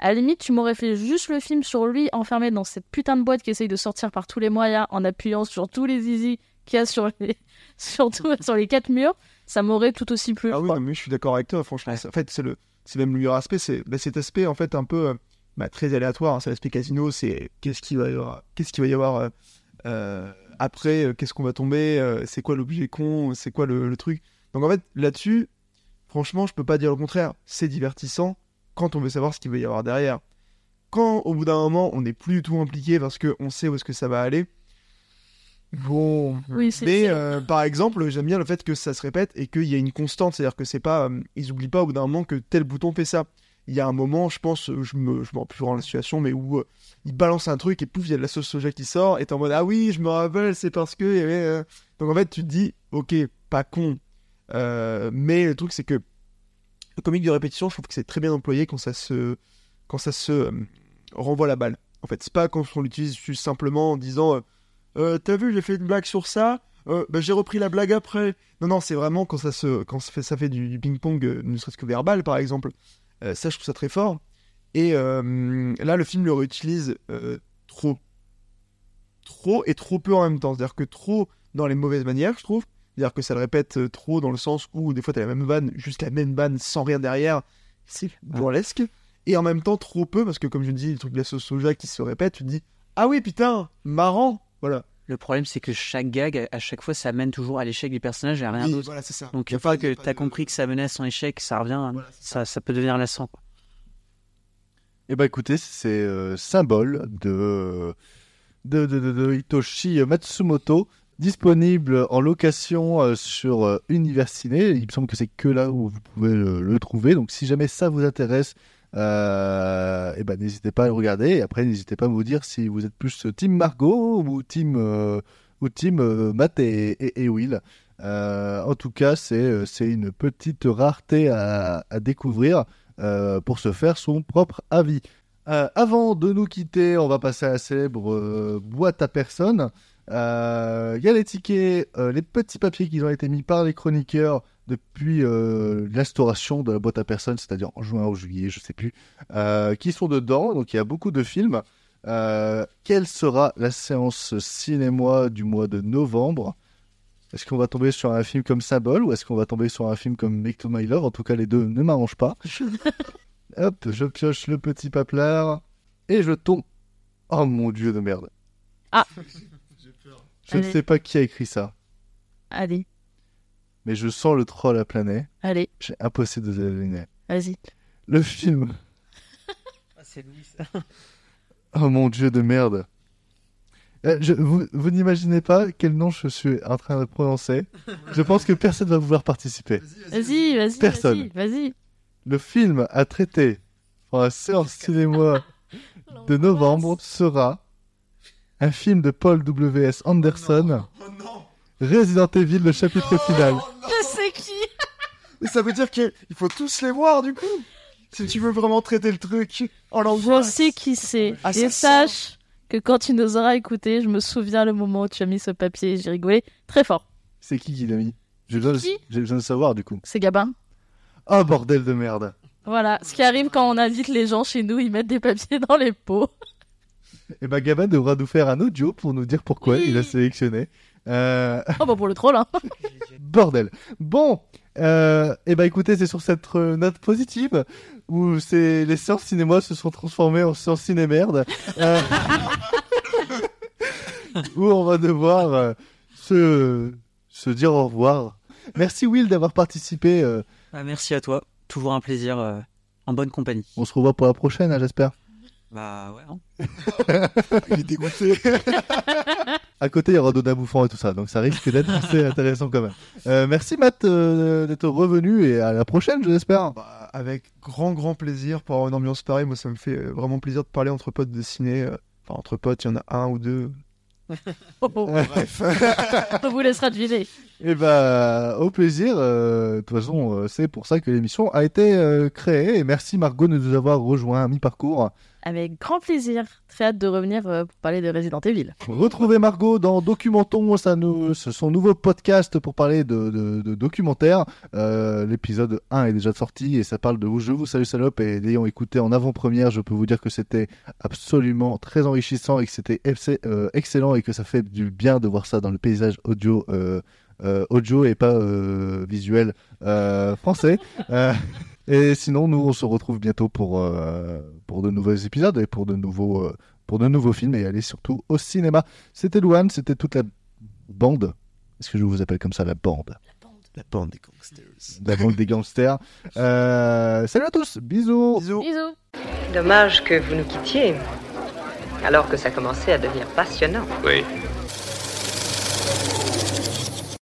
à la limite, tu m'aurais fait juste le film sur lui enfermé dans cette putain de boîte qui essaye de sortir par tous les moyens en appuyant sur tous les zizi qu'il y a sur les, sur, tout- sur les quatre murs. Ça m'aurait tout aussi plu. Ah oui, mais je suis d'accord avec toi, franchement. En fait, c'est le, c'est même le meilleur aspect, c'est bah, cet aspect en fait un peu euh, bah, très aléatoire. hein, c'est l'aspect casino, c'est qu'est-ce qu'il va y avoir, qu'est-ce qu'il va y avoir euh, euh, après, euh, qu'est-ce qu'on va tomber, euh, c'est quoi l'objet con, c'est quoi le, le truc. Donc en fait, là-dessus, franchement, je peux pas dire le contraire. C'est divertissant quand on veut savoir ce qu'il va y avoir derrière. Quand au bout d'un moment, on n'est plus du tout impliqué parce qu'on sait où est-ce que ça va aller. Bon, Oui, mais euh, par exemple, j'aime bien le fait que ça se répète et qu'il y a une constante, c'est-à-dire que c'est pas, euh, ils oublient pas au bout d'un moment que tel bouton fait ça. Il y a un moment, je pense, euh, je me, je me rappelle plus vraiment la situation, mais où euh, il balance un truc et pouf, il y a de la sauce soja qui sort et t'es en mode ah oui, je me rappelle, c'est parce que donc en fait tu te dis ok, pas con, mais le truc c'est que le comique de répétition, je trouve que c'est très bien employé quand ça se, quand ça se renvoie la balle. En fait, c'est pas quand on l'utilise juste simplement en disant euh, t'as vu, j'ai fait une blague sur ça, euh, bah, j'ai repris la blague après. Non, non, c'est vraiment quand ça se, quand ça fait, ça fait du, du ping-pong, euh, ne serait-ce que verbal par exemple. Euh, ça, je trouve ça très fort. Et là, le film le réutilise trop. Trop et trop peu en même temps. C'est-à-dire que trop dans les mauvaises manières, je trouve. C'est-à-dire que ça le répète trop dans le sens où des fois t'as la même vanne, juste la même vanne sans rien derrière. C'est burlesque. Et en même temps, trop peu, parce que comme je dis, le truc de la sauce soja qui se répète, tu te dis Ah oui, putain, marrant Voilà. Le problème, c'est que chaque gag, à chaque fois, ça mène toujours à l'échec du personnage et à rien Oui, d'autre. voilà, c'est ça. Donc, une fois que tu as de- compris que ça menait à son échec, ça revient, ça, ça peut devenir lassant. quoi. Eh ben écoutez, c'est euh, symbole de, de, de, de- de Hitoshi Matsumoto, disponible en location euh, sur euh, Universiné. Il me semble que c'est que là où vous pouvez le, le trouver. Donc si jamais ça vous intéresse, euh, eh ben n'hésitez pas à le regarder. Et après, n'hésitez pas à vous dire si vous êtes plus Team Margot ou Team, euh, ou team euh, Matt et, et- et Will. Euh, en tout cas, c'est une petite rareté à, découvrir pour se faire son propre avis. Avant de nous quitter, on va passer à la célèbre boîte à personnes. Euh, Il y a les tickets, les petits papiers qui ont été mis par les chroniqueurs depuis euh, l'instauration de la boîte à personnes, c'est-à-dire en juin ou juillet, je sais plus, euh, qui sont dedans. Donc il y a beaucoup de films. Euh, quelle sera la séance cinéma du mois de novembre? Est-ce qu'on va tomber sur un film comme Symbole ou est-ce qu'on va tomber sur un film comme Make to My Love? En tout cas, les deux ne m'arrangent pas. Hop, je pioche le petit paplard et je tombe. Oh mon dieu de merde. Ah. Je ne sais pas qui a écrit ça, Allez, mais je sens le troll à planer. allez, J'ai impossible de deviner. vas-y. Le film. c'est Louis, ça. Oh mon dieu de merde. Euh, je- vous vous n'imaginez pas quel nom je suis en train de prononcer. Je pense que personne va vouloir participer. Vas-y, vas-y, Personne. vas-y, vas-y. Le film à traiter pour la séance cinéma de novembre sera un film de Paul W.S. Anderson, Resident Evil, le chapitre final. Je sais qui Mais ça veut dire qu'il faut tous les voir du coup Si tu veux vraiment traiter le truc en Je l'angoisse. sais qui c'est. Ah, ça Et sent. sache que quand tu nous auras écoutés, je me souviens le moment où tu as mis ce papier et j'ai rigolé très fort. C'est qui qui l'a mis J'ai besoin, de- Qui? j'ai besoin de savoir du coup. C'est Gabin. Oh bordel de merde. Voilà, ce qui arrive quand on invite les gens chez nous, ils mettent des papiers dans les pots. Et ben Gabin devra nous faire un audio pour nous dire pourquoi il a sélectionné. Euh... Oh bah pour le troll, hein. Bordel. Bon, euh, et ben écoutez, c'est sur cette euh, note positive où c'est les séances cinéma se sont transformées en séances ciné-merde. euh, où on va devoir euh, se, se dire au revoir. Merci Will d'avoir participé. euh, Ah, merci à toi. Toujours un plaisir euh, en bonne compagnie. on se revoit pour la prochaine, hein, j'espère. Bah ouais. hein. Il est dégoûté. À côté, il y aura Donna Bouffant et tout ça, donc ça risque d'être assez intéressant quand même. Euh, merci Matt euh, d'être revenu et à la prochaine, je l'espère. Bah, avec grand grand plaisir pour avoir une ambiance pareille. Moi, ça me fait euh, vraiment plaisir de parler entre potes de ciné. Enfin, entre potes, il y en a un ou deux. Oh, oh. Bref. On vous laissera deviner. Et bah, au plaisir. euh, De toute façon, c'est pour ça que l'émission a été euh, créée. Et merci Margot de nous avoir rejoint à mi-parcours. Avec grand plaisir. Très hâte de revenir euh, pour parler de Resident Evil. Retrouvez Margot dans Documentons, son nouveau podcast pour parler de, documentaires. Euh, L'épisode 1 est déjà sorti et ça parle de Je vous salue salope. Et l'ayant écouté en avant-première, je peux vous dire que c'était absolument très enrichissant et que c'était euh, excellent et que ça fait du bien de voir ça dans le paysage audio. et pas visuel français. Et sinon, nous, on se retrouve bientôt pour, euh, pour de nouveaux épisodes et pour de nouveaux, euh, pour de nouveaux films et aller surtout au cinéma. C'était Louane, c'était toute la bande. Est-ce que je vous appelle comme ça, la bande? La bande des gangsters. La bande des gangsters. Euh, salut à tous, bisous. Bisous. Bisous. Dommage que vous nous quittiez. Alors que ça commençait à devenir passionnant. Oui.